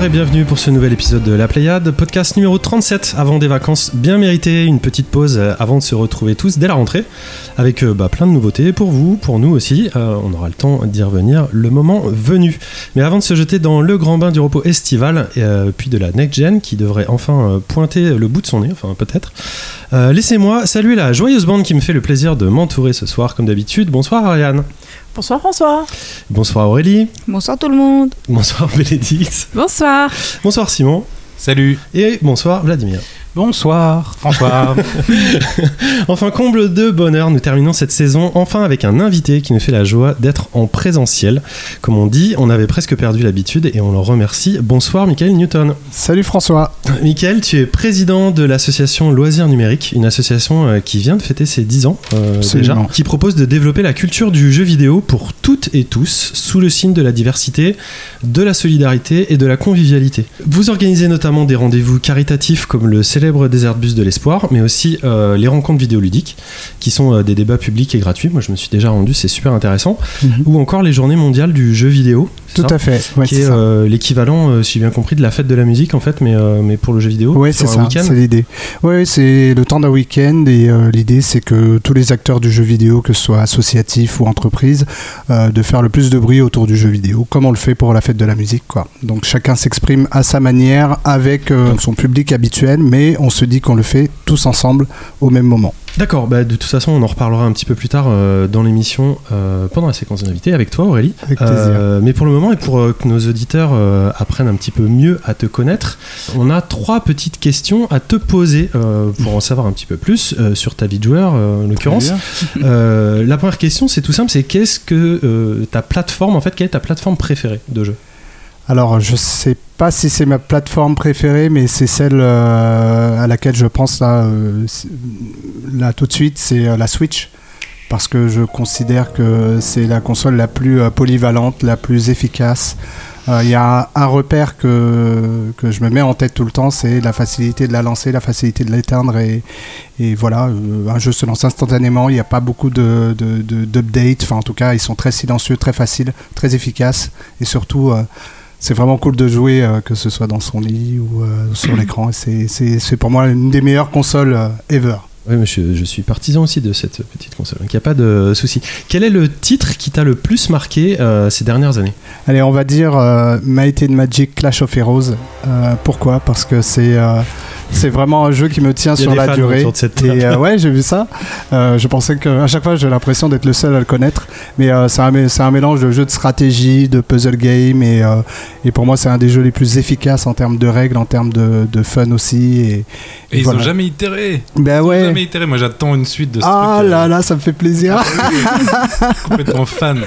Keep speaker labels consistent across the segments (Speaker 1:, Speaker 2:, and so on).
Speaker 1: Et bienvenue pour ce nouvel épisode de La Pléiade, podcast numéro 37 avant des vacances bien méritées, une petite pause euh, avant de se retrouver tous dès la rentrée avec euh, bah, plein de nouveautés pour vous, pour nous aussi. Euh, on aura le temps d'y revenir le moment venu. Mais avant de se jeter dans le grand bain du repos estival, euh, puis de la next gen qui devrait enfin pointer le bout de son nez, enfin peut-être, laissez-moi saluer la joyeuse bande qui me fait le plaisir de m'entourer ce soir comme d'habitude. Bonsoir Ariane.
Speaker 2: Bonsoir François.
Speaker 1: Bonsoir Aurélie.
Speaker 3: Bonsoir tout le monde.
Speaker 1: Bonsoir Bénédicte.
Speaker 2: Bonsoir.
Speaker 1: Bonsoir Simon.
Speaker 4: Salut.
Speaker 1: Et bonsoir Vladimir.
Speaker 4: Bonsoir, François.
Speaker 1: Enfin, comble de bonheur, nous terminons cette saison enfin avec un invité qui nous fait la joie d'être en présentiel. Comme on dit, on avait presque perdu l'habitude et on le remercie. Bonsoir, Michael Newton.
Speaker 5: Salut François.
Speaker 1: Michael, tu es président de l'association Loisirs Numériques, une association euh, qui vient de fêter ses 10 ans euh, déjà, qui propose de développer la culture du jeu vidéo pour toutes et tous, sous le signe de la diversité, de la solidarité et de la convivialité. Vous organisez notamment des rendez-vous caritatifs comme le célèbre Désert Bus de l'Espoir, mais aussi euh, les rencontres vidéoludiques, qui sont euh, des débats publics et gratuits. Moi, je me suis déjà rendu, c'est super intéressant. Ou encore les journées mondiales du jeu vidéo.
Speaker 5: Tout à fait. Ouais,
Speaker 1: qui est euh, l'équivalent, euh, si j'ai bien compris, de la fête de la musique en fait, mais, euh, mais pour le jeu vidéo.
Speaker 5: Ouais, c'est ça, c'est l'idée. Ouais, c'est le temps d'un week-end et l'idée c'est que tous les acteurs du jeu vidéo, que ce soit associatifs ou entreprises, euh, de faire le plus de bruit autour du jeu vidéo, comme on le fait pour la fête de la musique, quoi. Donc chacun s'exprime à sa manière avec son public habituel, mais on se dit qu'on le fait tous ensemble au même moment.
Speaker 1: D'accord, bah, de toute façon, on en reparlera un petit peu plus tard euh, dans l'émission euh, pendant la séquence d'invités avec toi, Aurélie.
Speaker 5: Avec plaisir.
Speaker 1: Euh, mais pour le moment, et pour que nos auditeurs apprennent un petit peu mieux à te connaître, on a trois petites questions à te poser pour en savoir un petit peu plus sur ta vie de joueur, en l'occurrence. La première question, c'est tout simple, c'est qu'est-ce que ta plateforme, en fait, quelle est ta plateforme préférée de jeu?
Speaker 5: Alors, je sais pas si c'est ma plateforme préférée, mais c'est celle euh, à laquelle je pense là, euh, là tout de suite, c'est euh, la Switch. Parce que je considère que c'est la console la plus polyvalente, la plus efficace. Il y a un repère que, je me mets en tête tout le temps, c'est la facilité de la lancer, la facilité de l'éteindre. Et, voilà, un jeu se lance instantanément, il n'y a pas beaucoup de, de, de- d'updates. Enfin, en tout cas, ils sont très silencieux, très faciles, très efficaces. Et surtout, c'est vraiment cool de jouer, euh, que ce soit dans son lit ou euh, sur l'écran. C'est, pour moi une des meilleures consoles euh, ever.
Speaker 1: Oui, mais je, je suis partisan aussi de cette petite console, donc il n'y a pas de souci. Quel est le titre qui t'a le plus marqué ces dernières années?
Speaker 5: Allez, on va dire Might and Magic Clash of Heroes. Pourquoi? Parce que c'est c'est vraiment un jeu qui me tient
Speaker 1: Il y a
Speaker 5: sur
Speaker 1: des
Speaker 5: la
Speaker 1: fans
Speaker 5: durée.
Speaker 1: autour de cette
Speaker 5: Et
Speaker 1: table.
Speaker 5: euh, ouais, j'ai vu ça. Euh, je pensais que à chaque fois, j'ai l'impression d'être le seul à le connaître. Mais euh, c'est un, mélange de jeu de stratégie, de puzzle game. Et, euh, et pour moi, c'est un des jeux les plus efficaces en termes de règles, en termes de, de fun aussi. Et,
Speaker 4: Et ils
Speaker 5: voilà.
Speaker 4: ont jamais itéré.
Speaker 5: Ben
Speaker 4: Ils ont
Speaker 5: ouais.
Speaker 4: jamais itéré. Moi, j'attends une suite de ce
Speaker 5: Ah
Speaker 4: truc. euh,
Speaker 5: là là, ça me fait plaisir.
Speaker 4: complètement fan.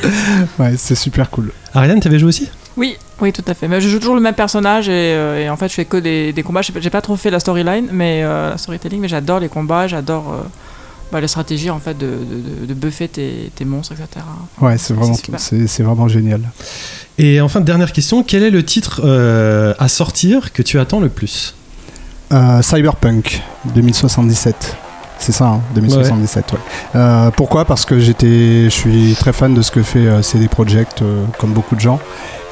Speaker 5: ouais, c'est super cool.
Speaker 1: Ariane, t'avais joué aussi?
Speaker 2: Oui, oui, tout à fait. Mais je joue toujours le même personnage et, euh, et en fait, je fais que des, des combats. J'ai pas- trop fait la storyline, mais euh, la storytelling, mais j'adore les combats, j'adore euh, bah, les stratégies en fait de, de, buffer tes, tes monstres, etc.
Speaker 5: Ouais, c'est vraiment, c'est, c'est vraiment génial.
Speaker 1: Et enfin, dernière question, quel est le titre euh, à sortir que tu attends le plus?
Speaker 5: Euh, Cyberpunk 2077. C'est ça, hein, 2077. Ouais. Euh, pourquoi? Parce que j'étais, je suis très fan de ce que fait euh, CD Projekt, euh, comme beaucoup de gens.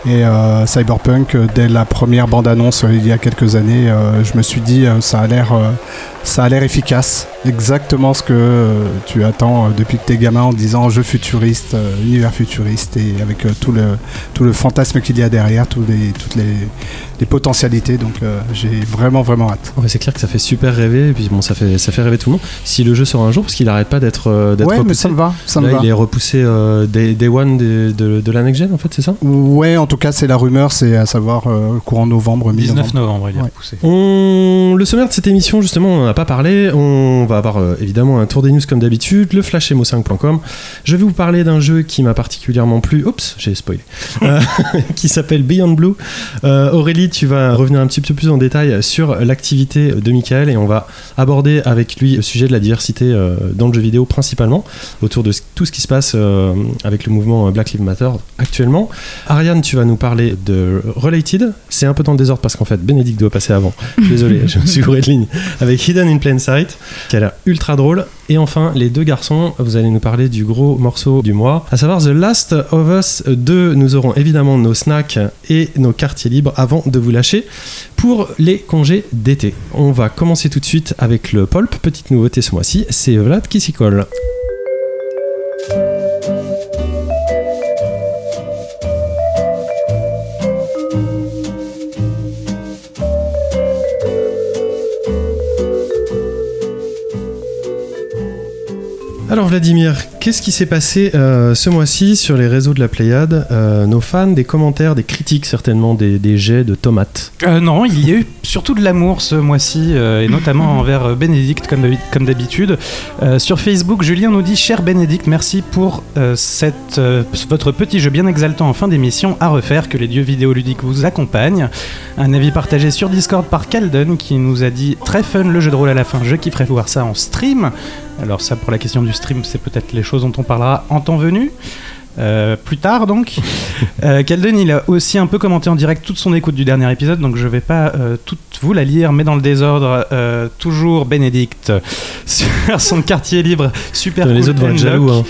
Speaker 5: Et euh, Cyberpunk, euh, dès la première bande-annonce euh, il y a quelques années, euh, je me suis dit ça a l'air, ça a l'air efficace, exactement ce que tu attends depuis que t'es gamin en disant jeu futuriste, univers futuriste et avec tout le tout le fantasme qu'il y a derrière, tous les, toutes les, les potentialités. Donc euh, j'ai vraiment vraiment hâte.
Speaker 1: Ouais, C'est clair que ça fait super rêver, et puis bon, ça fait, ça fait rêver tout le monde. Si le jeu sort un jour, parce qu'il arrête pas d'être euh, d'être
Speaker 5: Ouais, mais
Speaker 1: repoussé.
Speaker 5: ça me va, ça me
Speaker 1: Là,
Speaker 5: va.
Speaker 1: il est repoussé euh, day, day one de, de, de la next gen, en fait, c'est ça?
Speaker 5: Ouais, en tout cas, c'est la rumeur, c'est à savoir euh, courant novembre,
Speaker 4: 19
Speaker 5: mi-novembre.
Speaker 4: novembre, il est
Speaker 5: Ouais.
Speaker 4: repoussé.
Speaker 1: On... Le sommaire de cette émission, justement, on n'en a pas parlé. On va avoir euh, évidemment un tour des news comme d'habitude, le flash mo5.com. Je vais vous parler d'un jeu qui m'a particulièrement plu. Oups, j'ai spoilé. Euh, qui s'appelle Beyond Blue. Euh, Tu vas revenir un petit peu plus en détail sur l'activité de Michael et on va aborder avec lui le sujet de la diversité euh, dans le jeu vidéo principalement, autour de tout ce qui se passe euh, avec le mouvement Black Lives Matter actuellement. Ariane, tu vas vas nous parler de Related. C'est un peu dans le désordre parce qu'en fait, Bénédicte doit passer avant. Désolé, je me suis gouré de ligne. Avec Hidden in Plain Sight, qui a l'air ultra drôle. Et enfin, les deux garçons, vous allez nous parler du gros morceau du mois, à savoir The Last of Us 2. Nous aurons évidemment nos snacks et nos quartiers libres avant de vous lâcher pour les congés d'été. On va commencer tout de suite avec le Pulp. Petite nouveauté ce mois-ci, c'est Vlad qui s'y colle. Alors Vladimir, qu'est-ce qui s'est passé euh, ce mois-ci sur les réseaux de la Pléiade Euh, Nos fans, des commentaires, des critiques certainement, des, jets de tomates?
Speaker 3: Euh, non, il y a eu surtout de l'amour ce mois-ci, et notamment envers Bénédicte, comme d'habi- comme d'habitude. Sur Facebook, Julien nous dit Cher Bénédicte, merci pour votre petit jeu bien exaltant en fin d'émission à refaire, que les dieux vidéoludiques vous accompagnent. Un avis partagé sur Discord par Calden qui nous a dit Très fun le jeu de rôle à la fin, je kifferais voir ça en stream. Alors, ça, pour la question du stream, c'est peut-être les choses dont on parlera en temps venu. Euh, plus tard donc. Euh, Calden, il a aussi un peu commenté en direct toute son écoute du dernier épisode, donc je vais pas euh, toute vous la lire, mais dans le désordre, euh, toujours Bénédicte sur son quartier libre, super
Speaker 1: les
Speaker 3: cool
Speaker 1: autres vont être
Speaker 3: unlock.
Speaker 1: jaloux. hein.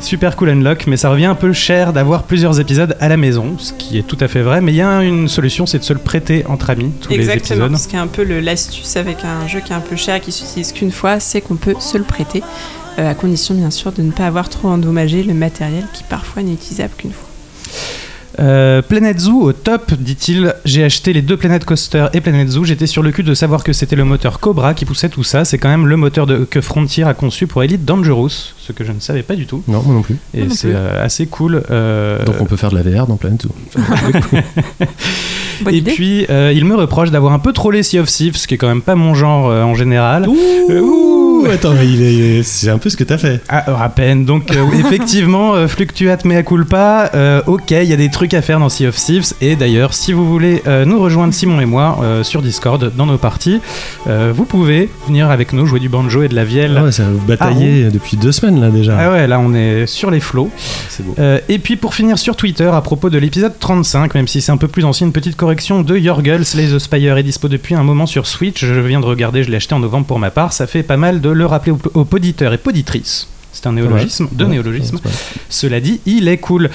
Speaker 3: Super cool unlock, mais ça revient un peu cher d'avoir plusieurs épisodes à la maison, ce qui est tout à fait vrai. Mais il y a une solution, c'est de se le prêter entre amis, tous les
Speaker 6: Exactement,
Speaker 3: épisodes.
Speaker 6: ce qui est un peu l'astuce avec un jeu qui est un peu cher et qui s'utilise qu'une fois, c'est qu'on peut se le prêter, euh, à condition bien sûr de ne pas avoir trop endommagé le matériel qui parfois n'est utilisable qu'une fois.
Speaker 3: Euh, Planet Zoo au top, dit-il. J'ai acheté les deux Planet Coaster et Planet Zoo. J'étais sur le cul de savoir que c'était le moteur Cobra qui poussait tout ça. C'est quand même le moteur de- que Frontier a conçu pour Elite Dangerous, ce que je ne savais pas du tout.
Speaker 1: Non, moi non plus.
Speaker 3: Et
Speaker 2: non
Speaker 3: c'est
Speaker 2: plus.
Speaker 3: euh, assez cool. euh,
Speaker 1: Donc on peut faire de la VR dans Planet Zoo.
Speaker 2: Bonne
Speaker 3: et
Speaker 2: idée.
Speaker 3: puis, euh, il me reproche d'avoir un peu trollé Sea of Thieves, ce qui est quand même pas mon genre euh, en général. Euh,
Speaker 1: Ouh, attends, mais il est... c'est un peu ce que t'as fait.
Speaker 3: Ah, à peine. Donc, euh, effectivement, euh, fluctuate mea culpa. Euh, ok, il y a des trucs à faire dans Sea of Thieves. Et d'ailleurs, si vous voulez euh, nous rejoindre, Simon et moi, sur Discord, dans nos parties, vous pouvez venir avec nous jouer du banjo et de la vielle.
Speaker 1: Ah ouais, ça vous bataillez depuis deux semaines là déjà.
Speaker 3: Ah ouais, là on est sur les flots.
Speaker 1: C'est beau.
Speaker 3: Et puis pour finir sur Twitter, à propos de l'épisode 35, même si c'est un peu plus ancien, une petite correction de Yorgel, Slay the Spire est dispo depuis un moment sur Switch. Je viens de regarder, je l'ai acheté en novembre pour ma part. Ça fait pas mal de le rappeler aux, aux poditeurs et poditrices. C'est un néologisme, deux
Speaker 1: Ouais,
Speaker 3: néologismes.
Speaker 1: c'est pas-
Speaker 3: Cela dit, il est cool.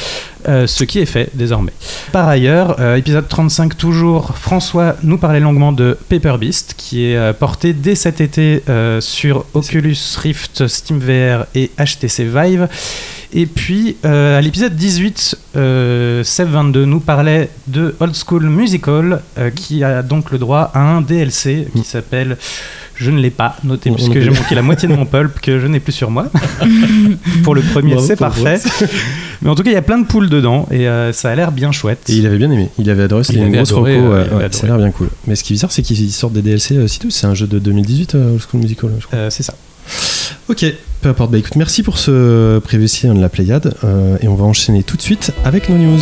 Speaker 3: Euh, ce qui est fait désormais. Par ailleurs, euh, épisode 35 toujours, François nous parlait longuement de Paper Beast, qui est euh, porté dès cet été sur Oculus Rift, SteamVR et HTC Vive. Et puis, à l'épisode 18, euh, Seb22 nous parlait de Old School Musical, qui a donc le droit à un DLC qui s'appelle... Je ne l'ai pas noté puisque j'ai manqué la moitié de mon pulp que je n'ai plus sur moi. Pour le premier, c'est parfait. Mais en tout cas, il y a plein de poules dedans et euh, ça a l'air bien chouette.
Speaker 1: Et il avait bien aimé, il avait adoré, c'était une grosse
Speaker 3: adoré,
Speaker 1: reco,
Speaker 3: euh,
Speaker 1: ouais, ouais, ça a l'air bien cool. Mais ce qui est bizarre, c'est qu'ils sortent des DLC euh, si tout, c'est un jeu de 2018, euh, Old School Musical, je crois.
Speaker 3: Euh, c'est ça.
Speaker 1: Ok, peu importe, bah écoute, merci pour ce prévuci de la Pléiade, euh, et on va enchaîner tout de suite avec nos news.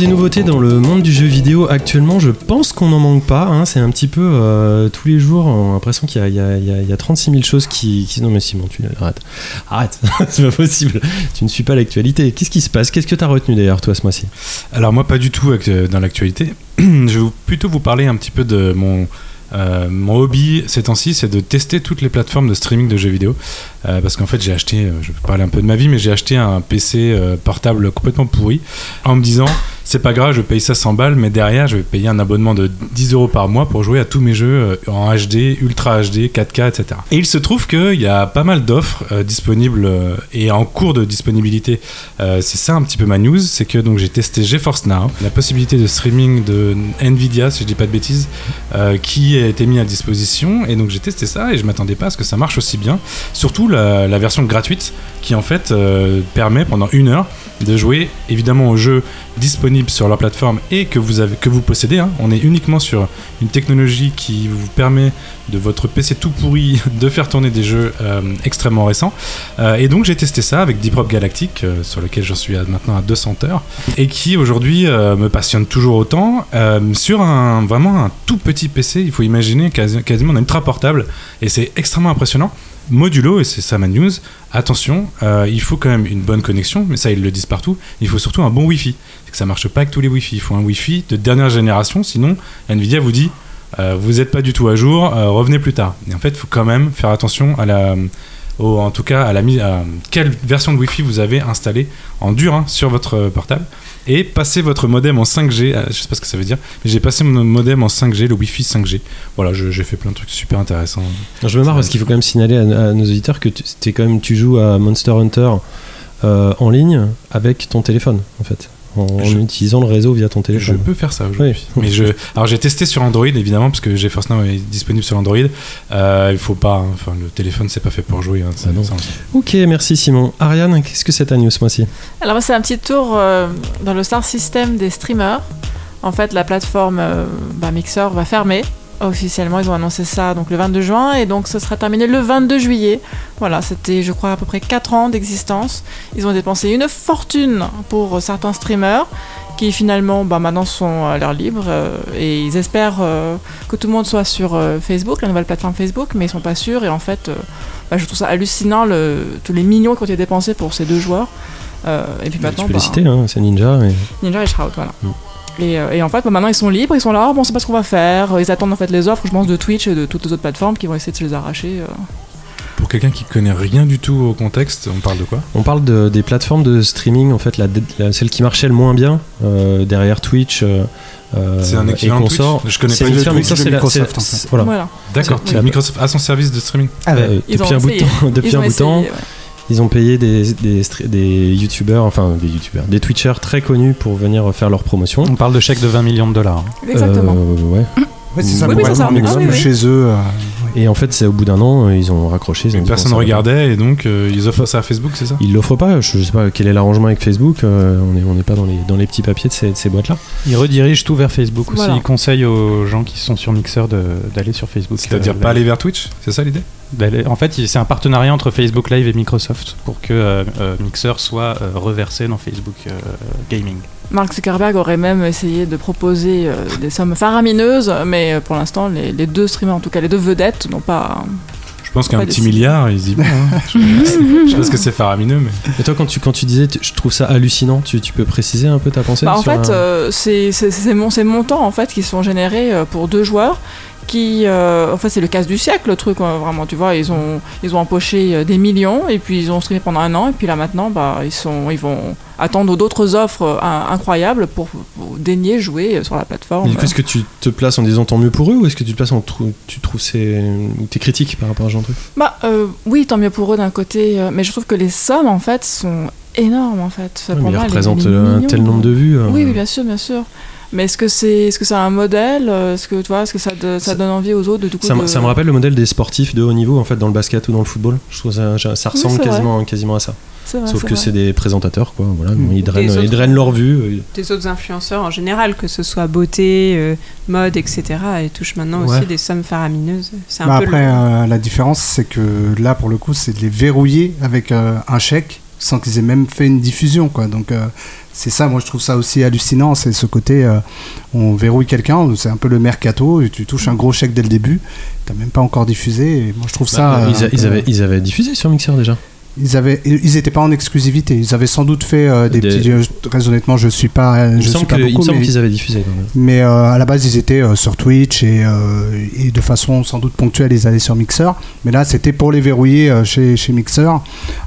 Speaker 1: Des nouveautés dans le monde du jeu vidéo actuellement, je pense qu'on n'en manque pas. hein. C'est un petit peu euh, tous les jours, on a l'impression qu'il y a, il y a- il y a- il y a 36 000 choses qui, qui- Non mais Simon, tu arrête. Arrête, c'est pas possible. Tu ne suis pas l'actualité. Qu'est-ce qui se passe? Qu'est-ce que tu as retenu d'ailleurs toi ce mois-ci?
Speaker 4: Alors moi pas du tout euh, dans l'actualité. Je vais plutôt vous parler un petit peu de mon euh, mon hobby ces temps-ci, c'est de tester toutes les plateformes de streaming de jeux vidéo. Parce qu'en fait j'ai acheté, je vais parler un peu de ma vie, mais j'ai acheté un PC portable complètement pourri en me disant c'est pas grave, je paye ça 100 balles, mais derrière je vais payer un abonnement de 10 euros par mois pour jouer à tous mes jeux euh, en HD, Ultra HD, 4K, etc. Et il se trouve qu'il y a pas mal d'offres euh, disponibles euh, et en cours de disponibilité c'est ça un petit peu ma news, c'est que donc j'ai testé GeForce Now, la possibilité de streaming de Nvidia, si je dis pas de bêtises, qui a été mis à disposition. Et donc j'ai testé ça et je m'attendais pas à ce que ça marche aussi bien. Surtout la, version gratuite qui en fait permet pendant une heure de jouer évidemment aux jeux disponibles sur leur plateforme et que vous, possédez. hein. On est uniquement sur une technologie qui vous permet de votre PC tout pourri de faire tourner des jeux euh, extrêmement récents. Euh, et donc j'ai testé ça avec Deep Rock Galactic, euh, sur lequel j'en suis maintenant à 200 heures, et qui aujourd'hui me passionne toujours autant, sur un, vraiment un tout petit PC, il faut imaginer quasi- quasiment un ultra portable, et c'est extrêmement impressionnant. Modulo, et c'est ça ma news, attention, euh, il faut quand même une bonne connexion, mais ça ils le disent partout, il faut surtout un bon Wi-Fi. C'est que ça marche pas avec tous les Wi-Fi, il faut un Wi-Fi de dernière génération, sinon Nvidia vous dit euh, vous n'êtes pas du tout à jour, euh, revenez plus tard. Et en fait, il faut quand même faire attention à la, en tout cas à la mise, à quelle version de Wi-Fi vous avez installée en dur hein, sur votre portable, et passer votre modem en 5G. euh, je sais pas ce que ça veut dire, mais j'ai passé mon modem en 5G, le Wi-Fi 5G. Voilà, je- j'ai fait plein de trucs super intéressants.
Speaker 1: Je me marre parce qu'il faut quand même signaler à, à nos auditeurs que tu, quand même, tu joues à Monster Hunter euh, en ligne avec ton téléphone, en fait. En,
Speaker 4: Je-
Speaker 1: utilisant le réseau via ton
Speaker 4: Je
Speaker 1: téléphone.
Speaker 4: peux faire ça aujourd'hui.
Speaker 1: Oui.
Speaker 4: Mais je, alors j'ai testé sur Android évidemment parce que GeForce Now est disponible sur Android. Euh, il faut pas, hein, enfin le téléphone c'est pas fait pour jouer. hein,
Speaker 1: Ah. Ok, merci Simon. Ariane, qu'est-ce que c'est ta news ce mois-ci
Speaker 2: Alors moi, c'est un petit tour euh, dans le star system des streamers. En fait, la plateforme euh, bah, Mixer va fermer. Officiellement, ils ont annoncé ça donc le 22 juin et donc ce sera terminé le 22 juillet. Voilà, c'était je crois à peu près 4 ans d'existence. Ils ont dépensé une fortune pour certains streamers qui finalement bah, maintenant sont à l'air libre euh, et ils espèrent euh, que tout le monde soit sur euh, Facebook, la nouvelle plateforme Facebook, mais ils sont pas sûrs et en fait, bah, je trouve ça hallucinant le, tous les millions qui ont été dépensés pour ces deux joueurs. Et puis maintenant,
Speaker 1: Tu peux
Speaker 2: bah,
Speaker 1: les citer, hein, c'est Ninja. et-
Speaker 2: Ninja et Shroud, voilà.
Speaker 1: Mm.
Speaker 2: Et, euh, et en fait, bah, maintenant ils sont libres, ils sont là, bon, on sait pas ce qu'on va faire. Ils attendent en fait les offres, je pense, de Twitch et de toutes les autres plateformes qui vont essayer de se les arracher. euh.
Speaker 4: Pour quelqu'un qui connaît rien du tout au contexte, on parle de quoi?
Speaker 1: On parle de- des plateformes de streaming, en fait, la, la- celle qui marchait le moins bien euh, derrière Twitch. euh, euh,
Speaker 4: C'est un équivalent Twitch? Je connais pas
Speaker 1: une
Speaker 4: du tout.
Speaker 5: Microsoft, en
Speaker 1: Voilà.
Speaker 2: Voilà.
Speaker 4: D'accord. Microsoft a son service de streaming.
Speaker 3: Ah.
Speaker 1: Euh, depuis un bout de temps, depuis un bout de temps. Ils ont payé des, des, des youtubeurs, enfin des youtubeurs, des twitchers très connus pour venir faire leur promotion.
Speaker 3: On parle de chèques de 20 millions de dollars.
Speaker 2: Exactement.
Speaker 1: Euh, ouais.
Speaker 5: Ouais, c'est ça,
Speaker 1: Oui,
Speaker 5: pour
Speaker 1: oui, c'est
Speaker 5: être
Speaker 1: ça.
Speaker 5: un
Speaker 2: Ah, oui, oui.
Speaker 5: chez eux.
Speaker 1: Et en fait, c'est au bout d'un an, euh, ils ont raccroché. Ils ont
Speaker 4: Et
Speaker 1: dit,
Speaker 4: personne
Speaker 1: va.
Speaker 4: regardait et donc euh, ils offrent ça à Facebook, c'est ça?
Speaker 1: Ils l'offrent pas. Je sais pas quel est l'arrangement avec Facebook. euh, on n'est on n'est pas dans les, dans les petits papiers de ces, de ces boîtes-là.
Speaker 3: Ils redirigent tout vers Facebook aussi. Ils conseillent aux gens qui sont sur Mixer de- d'aller sur Facebook.
Speaker 4: C'est-à-dire
Speaker 3: Euh,
Speaker 4: pas aller vers Twitch C'est ça l'idée?
Speaker 3: En fait, c'est un partenariat entre Facebook Live et Microsoft pour que euh, Mixer soit euh, reversé dans Facebook euh, Gaming.
Speaker 2: Mark Zuckerberg aurait même essayé de proposer euh, des sommes faramineuses, mais euh, pour l'instant, les, les deux streamers, en tout cas les deux vedettes, n'ont pas.
Speaker 4: Je pense qu'un petit milliard, ils se disent bon. hein. je, je pense que c'est faramineux, mais.
Speaker 1: Et toi, quand tu, quand tu disais, tu- je trouve ça hallucinant, tu, tu peux préciser un peu ta pensée
Speaker 2: Bah, en
Speaker 1: sur
Speaker 2: fait,
Speaker 1: un-
Speaker 2: euh, c'est c'est- ces mon- ces montants en fait qui sont générés euh, pour deux joueurs. Qui, euh, en fait, c'est le casse du siècle, le truc, euh, vraiment. Tu vois, ils ont, ils ont empoché euh, des millions et puis ils ont streamé pendant un an et puis là maintenant, bah, ils sont, ils vont attendre d'autres offres euh, in- incroyables pour, pour daigner jouer euh, sur la plateforme.
Speaker 1: Mais du coup, est-ce que tu te places en disant tant mieux pour eux ou est-ce que tu te places en trou- tu trouves c'est ou t'es critique par rapport à ce genre de truc?
Speaker 2: Bah euh, oui, tant mieux pour eux d'un côté, mais je trouve que les sommes en fait sont énormes en fait.
Speaker 1: Ouais,
Speaker 2: Pour
Speaker 1: mais
Speaker 2: moi,
Speaker 1: représentent un tel nombre de vues.
Speaker 2: Oui, oui, bien sûr, bien sûr. Mais est-ce que c'est est-ce que c'est un modèle euh, Est-ce que tu vois, est-ce que ça, de- ça
Speaker 1: Ça-
Speaker 2: donne envie aux autres de du coup
Speaker 1: Ça, me-
Speaker 2: de-
Speaker 1: ça me rappelle le modèle des sportifs de haut niveau en fait dans le basket ou dans le football. Je trouve ça, ça- ressemble
Speaker 2: vrai.
Speaker 1: quasiment, quasiment à ça.
Speaker 2: Vrai,
Speaker 1: Sauf que c'est des présentateurs quoi. Voilà,
Speaker 5: Mm.
Speaker 1: ils drainent, ils drainent leur vue. euh,
Speaker 6: Des autres influenceurs en général, que ce soit beauté, euh, mode, etc. Et touchent maintenant
Speaker 1: Ouais.
Speaker 6: aussi des sommes faramineuses. Un
Speaker 5: bah
Speaker 6: peu
Speaker 5: après,
Speaker 6: le-
Speaker 5: euh, la différence, c'est que là, pour le coup, c'est de les verrouiller avec euh, un chèque sans qu'ils aient même fait une diffusion. Quoi. Donc, euh, c'est ça, moi, je trouve ça aussi hallucinant. C'est ce côté, euh, on verrouille quelqu'un, c'est un peu le mercato, tu touches un gros chèque dès le début, t'as même pas encore diffusé. Et moi, je trouve ça.
Speaker 1: bah,
Speaker 5: euh,
Speaker 1: ils,
Speaker 5: un
Speaker 1: a- ils
Speaker 5: peu-
Speaker 1: avaient, ils avaient diffusé sur Mixer déjà.
Speaker 5: Ils avaient, ils étaient pas en exclusivité. Ils avaient sans doute fait euh, des,
Speaker 1: Des-
Speaker 5: petits. euh, Très honnêtement, je suis pas,
Speaker 1: Il me
Speaker 5: je suis
Speaker 1: semble
Speaker 5: pas
Speaker 1: que- il
Speaker 5: beaucoup,
Speaker 1: semble
Speaker 5: mais,
Speaker 1: qu'ils avaient diffusé. quand même.
Speaker 5: mais, euh, à la base, ils étaient euh, sur Twitch et, euh, et de façon sans doute ponctuelle, ils allaient sur Mixer. Mais là, c'était pour les verrouiller euh, chez, chez Mixer.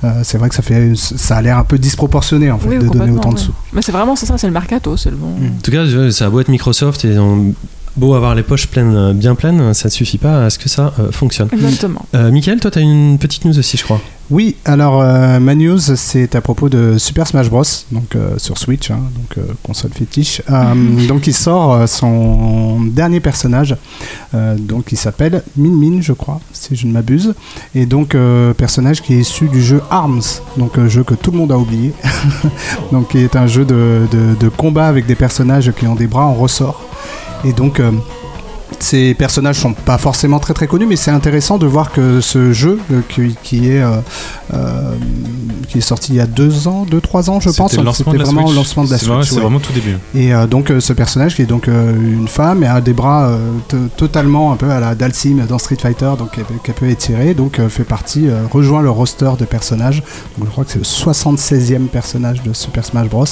Speaker 5: Euh, c'est vrai que ça fait, ça a l'air un peu disproportionné en fait
Speaker 2: Oui,
Speaker 5: de donner autant de
Speaker 2: ouais.
Speaker 5: sous.
Speaker 2: Mais c'est vraiment c'est ça, c'est le mercato, c'est le bon.
Speaker 5: Mm.
Speaker 1: En tout cas, ça a beau être Microsoft et ont Beau avoir les poches pleines, euh, bien pleines, ça ne suffit pas à ce que ça euh, fonctionne.
Speaker 2: Exactement.
Speaker 1: Euh, Michael, toi, tu as une petite news aussi, je crois.
Speaker 5: Oui, alors euh, ma news c'est à propos de Super Smash Bros. Donc euh, sur Switch, hein, donc euh, console fétiche. Euh, donc il sort euh, son dernier personnage, euh, donc il s'appelle Min Min, je crois, si je ne m'abuse. Et donc euh, personnage qui est issu du jeu Arms, donc un jeu que tout le monde a oublié. donc qui est un jeu de, de- de combat avec des personnages qui ont des bras en ressort. Et donc euh, ces personnages sont pas forcément très très connus, mais c'est intéressant de voir que ce jeu euh, qui, qui est euh, euh, qui est sorti il y a deux ans, deux trois ans, je pense.
Speaker 4: C'était
Speaker 5: vraiment
Speaker 4: Switch.
Speaker 5: le lancement de la
Speaker 4: C'est vrai,
Speaker 5: Switch.
Speaker 4: C'est
Speaker 5: ouais.
Speaker 4: vraiment tout début.
Speaker 5: Et euh, donc ce personnage qui est donc une femme et a des bras totalement un peu à la Dalsim dans Street Fighter, donc qui peut- étirer, donc fait partie, rejoint le roster de personnages. Donc je crois que c'est le 76e personnage de Super Smash Bros.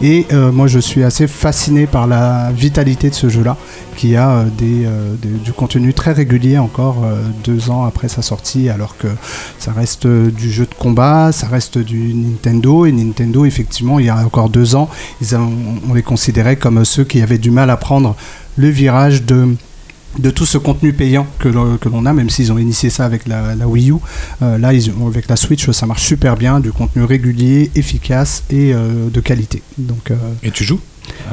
Speaker 5: Et moi je suis assez fasciné par la vitalité de ce jeu-là, qui a euh, euh, du contenu très régulier encore euh, deux ans après sa sortie, alors que ça reste du jeu de combat, ça reste du Nintendo, et Nintendo effectivement il y a encore deux ans, on les considérait comme ceux qui avaient du mal à prendre le virage de de tout ce contenu payant que l'on que l'on a, même s'ils ont initié ça avec la, la Wii U. Euh, là, ils ont- avec la Switch, ça marche super bien, du contenu régulier, efficace et euh, de qualité. Donc, euh,
Speaker 4: Et tu joues?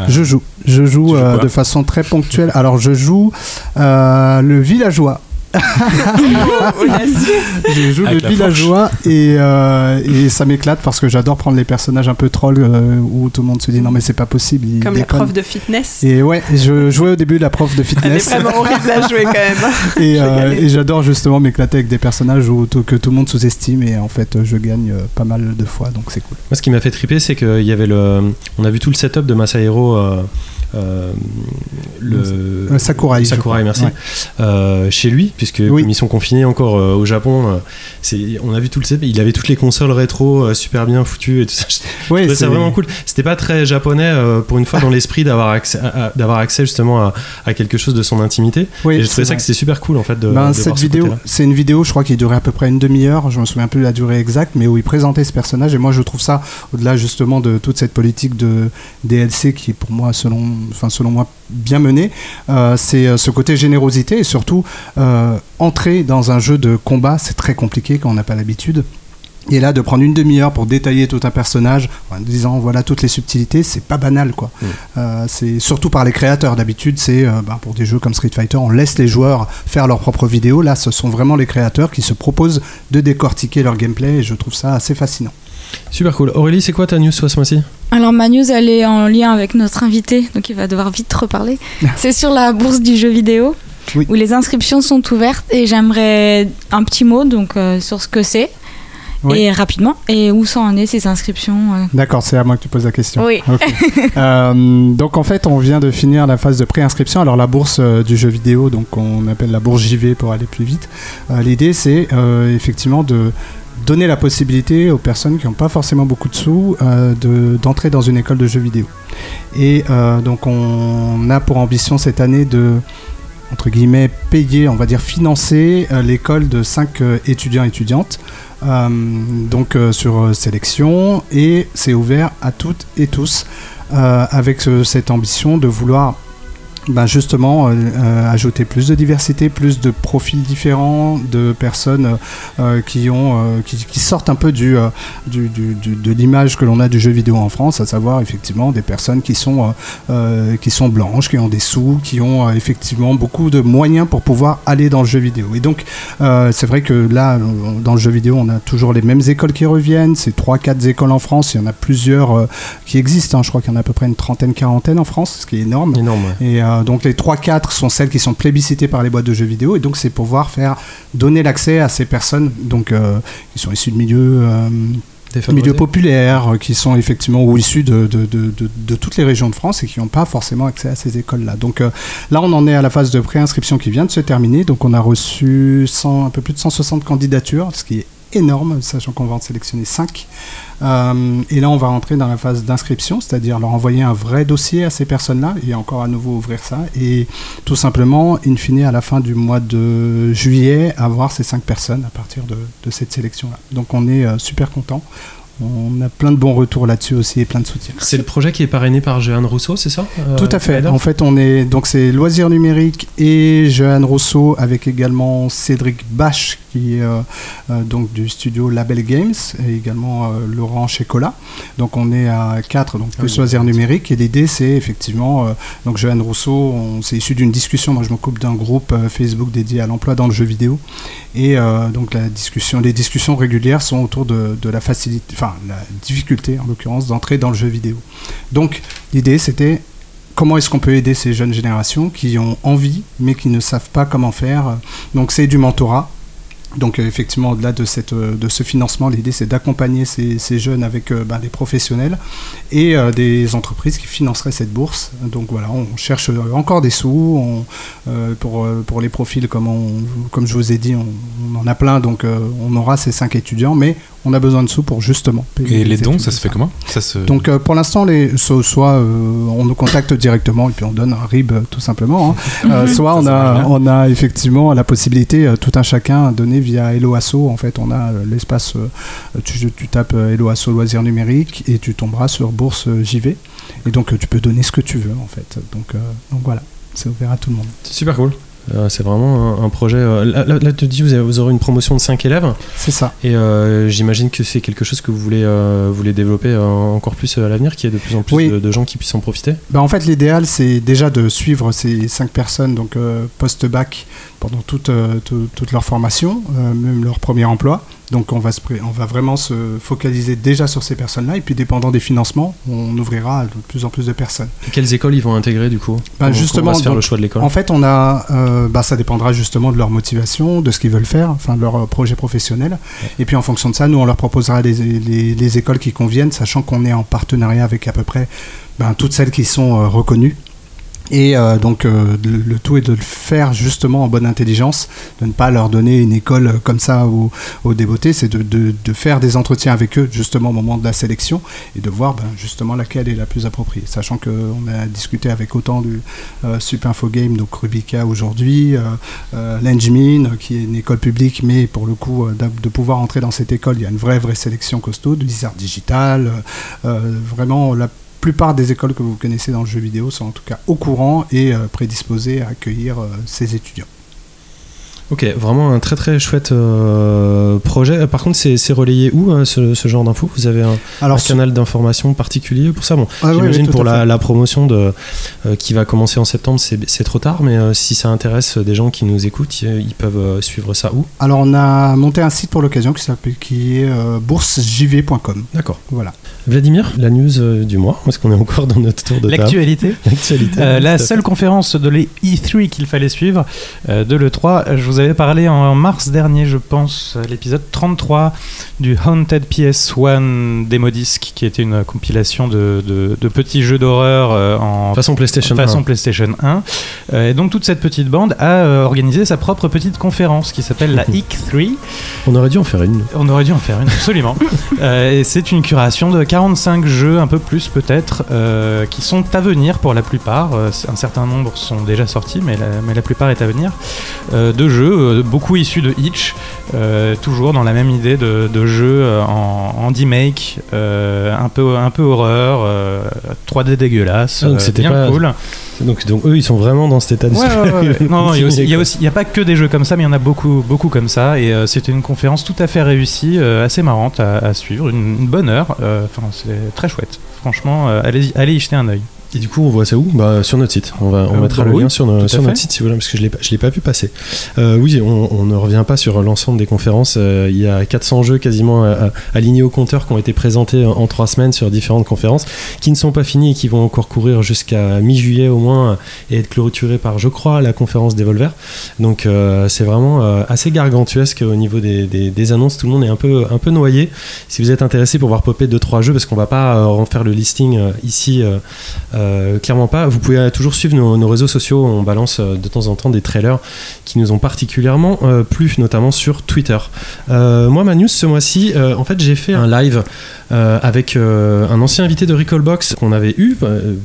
Speaker 5: Je joue. Je joue de façon très ponctuelle. Alors, je joue le villageois. je joue
Speaker 4: Avec
Speaker 5: le
Speaker 4: la
Speaker 5: villageois et, euh, et ça m'éclate parce que j'adore prendre les personnages un peu trolls euh, où tout le monde se dit non mais c'est pas possible.
Speaker 6: Comme la
Speaker 5: déconnent.
Speaker 6: prof de fitness.
Speaker 5: Et ouais, je jouais au début de la prof de
Speaker 6: Elle est
Speaker 5: fitness.
Speaker 6: vraiment horrible à jouer quand même.
Speaker 5: Et, euh, et j'adore justement m'éclater avec des personnages où- que tout le monde sous-estime et en fait je gagne pas mal de fois donc c'est cool.
Speaker 1: Moi, ce qui m'a fait triper, c'est qu'il y avait le. On a vu tout le setup de Masahiro. Euh, le
Speaker 5: Sakurai,
Speaker 1: Sakurai, merci.
Speaker 5: Ouais.
Speaker 1: Euh, chez lui, puisque
Speaker 5: Oui.
Speaker 1: comme ils sont confinés encore euh, au Japon, c'est, on a vu tout le. Il avait toutes les consoles rétro super bien foutues et tout ça.
Speaker 5: C'est-
Speaker 1: vraiment cool. C'était pas très japonais pour une fois dans l'esprit d'avoir accès, à- à- d'avoir accès justement à, à quelque chose de son intimité.
Speaker 5: Oui,
Speaker 1: et je
Speaker 5: c'est
Speaker 1: trouvais ça que c'était super cool en fait de,
Speaker 5: Ben,
Speaker 1: de
Speaker 5: cette
Speaker 1: voir ce
Speaker 5: vidéo, c'est une vidéo, je crois, qui durait à peu près une demi-heure. Je me souviens plus de la durée exacte, mais où il présentait ce personnage. Et moi, je trouve ça, au-delà justement de toute cette politique de DLC qui pour moi, selon, enfin, selon moi, bien menée, euh, c'est euh, ce côté générosité et surtout euh, entrer dans un jeu de combat, c'est très compliqué quand on n'a pas l'habitude. Et là, de prendre une demi-heure pour détailler tout un personnage en disant voilà toutes les subtilités, c'est pas banal quoi.
Speaker 1: Mm.
Speaker 5: Euh, c'est surtout par les créateurs. D'habitude, c'est euh, bah, pour des jeux comme Street Fighter, on laisse les joueurs faire leurs propres vidéos. Là, ce sont vraiment les créateurs qui se proposent de décortiquer leur gameplay et je trouve ça assez fascinant.
Speaker 1: Super cool. Aurélie, c'est quoi ta news toi ce mois-ci?
Speaker 7: Alors ma news, elle est en lien avec notre invité, donc il va devoir vite reparler. C'est sur la bourse du jeu vidéo,
Speaker 5: Oui.
Speaker 7: où les inscriptions sont ouvertes et j'aimerais un petit mot donc euh, sur ce que c'est
Speaker 5: Oui.
Speaker 7: et rapidement et où ça en est ces inscriptions. euh.
Speaker 5: D'accord, c'est à moi que tu poses la question.
Speaker 7: Oui.
Speaker 5: Ok. Euh, donc en fait, on vient de finir la phase de préinscription. Alors la bourse du jeu vidéo, donc on appelle la bourse JV pour aller plus vite. L'idée, c'est effectivement de donner la possibilité aux personnes qui n'ont pas forcément beaucoup de sous euh, de- d'entrer dans une école de jeux vidéo. Et euh, donc on a pour ambition cette année de entre guillemets payer, on va dire financer euh, l'école de 5 étudiants et étudiantes. Donc sur sélection et c'est ouvert à toutes et tous avec cette ambition de vouloir ben, justement euh, euh, ajouter plus de diversité, plus de profils différents, de personnes euh, qui, ont, qui, qui sortent un peu du, du, du- du- de l'image que l'on a du jeu vidéo en France, à savoir effectivement des personnes qui sont, qui sont blanches, qui ont des sous, qui ont effectivement beaucoup de moyens pour pouvoir aller dans le jeu vidéo. Et donc c'est vrai que là, on- dans le jeu vidéo, on a toujours les mêmes écoles qui reviennent, c'est 3-4 écoles en France, il y en a plusieurs qui existent, hein. je crois qu'il y en a à peu près une trentaine, quarantaine en France, ce qui est énorme.
Speaker 1: Énorme. ouais.
Speaker 5: Et euh, donc les 3-4 sont celles qui sont plébiscitées par les boîtes de jeux vidéo et donc c'est pour pouvoir faire donner l'accès à ces personnes donc euh, qui sont issues de milieux euh, milieux populaires euh, qui sont effectivement ou issus de, de, de, de- de toutes les régions de France et qui n'ont pas forcément accès à ces écoles-là. Donc euh, là, on en est à la phase de préinscription qui vient de se terminer. Donc on a reçu 100 un peu plus de 160 candidatures, ce qui est énorme, sachant qu'on va en sélectionner 5. Euh, et là, on va rentrer dans la phase d'inscription, c'est-à-dire leur envoyer un vrai dossier à ces personnes-là et encore à nouveau ouvrir ça. Et tout simplement, in fine, à la fin du mois de juillet, avoir ces 5 personnes à partir de, de cette sélection-là. Donc on est euh, super content. On a plein de bons retours là-dessus aussi et plein de soutien.
Speaker 1: C'est le projet qui est parrainé par Jeanne Rousseau, c'est ça euh,
Speaker 5: Tout à fait. En fait, on est donc c'est Loisirs numériques et Johan Rousseau avec également Cédric Bache qui est euh, euh, donc du studio Label Games et également euh, Laurent Checola. Donc on est à 4 donc plus
Speaker 1: oui.
Speaker 5: Loisirs numériques et l'idée c'est effectivement donc Johan Rousseau, c'est issu d'une discussion. Moi, je m'occupe d'un groupe Facebook dédié à l'emploi dans le jeu vidéo et donc la discussion, les discussions régulières sont autour de, de la facilité, enfin la difficulté en l'occurrence d'entrer dans le jeu vidéo. Donc l'idée c'était comment est-ce qu'on peut aider ces jeunes générations qui ont envie mais qui ne savent pas comment faire. Donc c'est du mentorat. Donc euh, effectivement, au-delà de, cette, euh, de ce financement, l'idée c'est d'accompagner ces, ces jeunes avec euh, ben, des professionnels et euh, des entreprises qui financeraient cette bourse. Donc voilà, on cherche encore des sous on, euh, pour, pour les profils, comme, on- comme je vous ai dit, on, on en a plein, donc euh, on aura ces cinq étudiants, mais on a besoin de sous pour justement payer
Speaker 4: Et les dons, ça se fait comment? Ça se...
Speaker 5: donc euh, pour l'instant, soit euh, on nous contacte directement et puis on donne un RIB tout simplement, hein. Euh, soit on a, on a effectivement la possibilité, euh, tout un chacun, donné via Hello Asso. En fait, on a euh, l'espace, euh, tu, tu tapes euh, Hello Asso loisirs numériques et tu tomberas sur bourse JV. Et donc tu peux donner ce que tu veux en fait. Donc, euh, donc voilà, c'est ouvert à tout le monde.
Speaker 1: C'est super cool. Euh, c'est vraiment un, un projet. euh, là, là, là, tu dis, vous, avez- vous aurez une promotion de 5 élèves.
Speaker 5: C'est ça.
Speaker 1: Et euh, j'imagine que c'est quelque chose que vous voulez, euh, voulez développer euh, encore plus à l'avenir, qu'il y ait de plus en plus
Speaker 5: Oui.
Speaker 1: de, de gens qui puissent en profiter.
Speaker 5: Bah, en fait, l'idéal, c'est déjà de suivre ces cinq personnes, donc euh, post-bac, pendant toute, euh, tout- toute leur formation, euh, même leur premier emploi. Donc, on va, se on va vraiment se focaliser déjà sur ces personnes-là. Et puis, dépendant des financements, on ouvrira de plus en plus de personnes.
Speaker 1: Et quelles écoles ils vont intégrer du coup
Speaker 5: Bah,
Speaker 1: Comment-
Speaker 5: justement,
Speaker 1: comment on va se faire
Speaker 5: donc,
Speaker 1: le choix de l'école
Speaker 5: En fait, on a, euh, bah, ça dépendra justement de leur motivation, de ce qu'ils veulent faire, enfin de leur projet professionnel. Et puis en fonction de ça, nous on leur proposera les, les- les écoles qui conviennent, sachant qu'on est en partenariat avec à peu près ben, toutes celles qui sont euh, reconnues. Et euh, donc euh, le, tout est de le faire justement en bonne intelligence, de ne pas leur donner une école euh, comme ça aux, aux dévotés, c'est de, de- faire des entretiens avec eux justement au moment de la sélection et de voir ben, justement laquelle est la plus appropriée. Sachant qu'on a discuté avec autant du euh, Sup Info Game, donc Rubica aujourd'hui, l'Engmin, qui est une école publique, mais pour le coup, de pouvoir entrer dans cette école, il y a une vraie, vraie sélection costaud, de Lizard Digital, vraiment la plupart des écoles que vous connaissez dans le jeu vidéo sont en tout cas au courant et euh, prédisposées à accueillir euh, ces étudiants.
Speaker 1: Ok, vraiment un très très chouette euh, projet. Euh, Par contre, c'est c'est relayé où euh, ce, ce genre d'infos? Vous avez un,
Speaker 5: Alors,
Speaker 1: un canal d'information particulier pour ça? Bon,
Speaker 5: Ah
Speaker 1: j'imagine
Speaker 5: oui,
Speaker 1: pour la, promotion de, euh, qui va commencer en septembre, c'est c'est trop tard, mais euh, si ça intéresse des gens qui nous écoutent, ils, ils peuvent euh, suivre ça où?
Speaker 5: Alors on a monté un site pour l'occasion qui s'appelle qui est euh, boursejv.com.
Speaker 1: D'accord.
Speaker 5: Voilà.
Speaker 1: Vladimir, la news du mois, parce qu'on est encore dans notre tour de table.
Speaker 3: L'actualité.
Speaker 1: L'actualité.
Speaker 3: Euh, la seule conférence de l'E3 qu'il fallait suivre, euh, de l'E3, je vous avais parlé en mars dernier, je pense, à l'épisode 33 du Haunted PS1 Demo Disc, qui était une compilation de, de- de petits jeux d'horreur euh, en
Speaker 1: Façon PlayStation
Speaker 3: façon
Speaker 1: 1.
Speaker 3: PlayStation 1. Euh, et donc toute cette petite bande a euh, organisé sa propre petite conférence qui s'appelle la IC3.
Speaker 1: On aurait dû en faire une.
Speaker 3: On aurait dû en faire une, absolument. Et c'est une curation de 45 jeux, un peu plus peut-être, qui sont à venir pour la plupart. Un certain nombre sont déjà sortis, mais la, mais la plupart est à venir. De jeux, euh, beaucoup issus de Itch, euh, toujours dans la même idée de, de jeux euh, en, en D-Make, euh, un, peu, un peu horreur, euh, 3D dégueulasse,
Speaker 1: Ah, donc c'était
Speaker 3: bien
Speaker 1: pas-
Speaker 3: cool.
Speaker 1: Donc, donc eux, ils sont vraiment dans cet état d'esprit.
Speaker 3: ouais, ouais, ouais. Non, il y a aussi- il y a pas que des jeux comme ça, mais il y en a beaucoup, beaucoup comme ça. Et c'était une conférence tout à fait réussie, assez marrante à, à suivre, une, une bonne heure. Enfin, c'est très chouette. Franchement, allez, allez y jeter un œil.
Speaker 1: Et du coup, on voit ça où? Bah, Sur notre site. On, va, on
Speaker 3: Euh,
Speaker 1: mettra
Speaker 3: bah
Speaker 1: le
Speaker 3: oui,
Speaker 1: lien sur, no-
Speaker 3: à
Speaker 1: sur notre site si vous voulez, parce que je ne l'ai pas vu passer. Euh, oui, on, on ne revient pas sur l'ensemble des conférences. Euh, il y a 400 jeux quasiment euh, alignés au compteur qui ont été présentés en, en trois semaines sur différentes conférences, qui ne sont pas finies et qui vont encore courir jusqu'à mi-juillet au moins euh, et être clôturées par, je crois, la conférence Devolver. Donc euh, c'est vraiment euh, assez gargantuesque au niveau des, des- des annonces. Tout le monde est un peu, un peu noyé. Si vous êtes intéressé pour voir popper 2-3 jeux, parce qu'on va pas euh, en faire le listing euh, ici euh, clairement pas. Vous pouvez toujours suivre nos, réseaux sociaux. On balance euh, de temps en temps des trailers qui nous ont particulièrement euh, plu, notamment sur Twitter. Euh, moi, ma news ce mois-ci, en fait, j'ai fait un live avec un ancien invité de Recallbox qu'on avait eu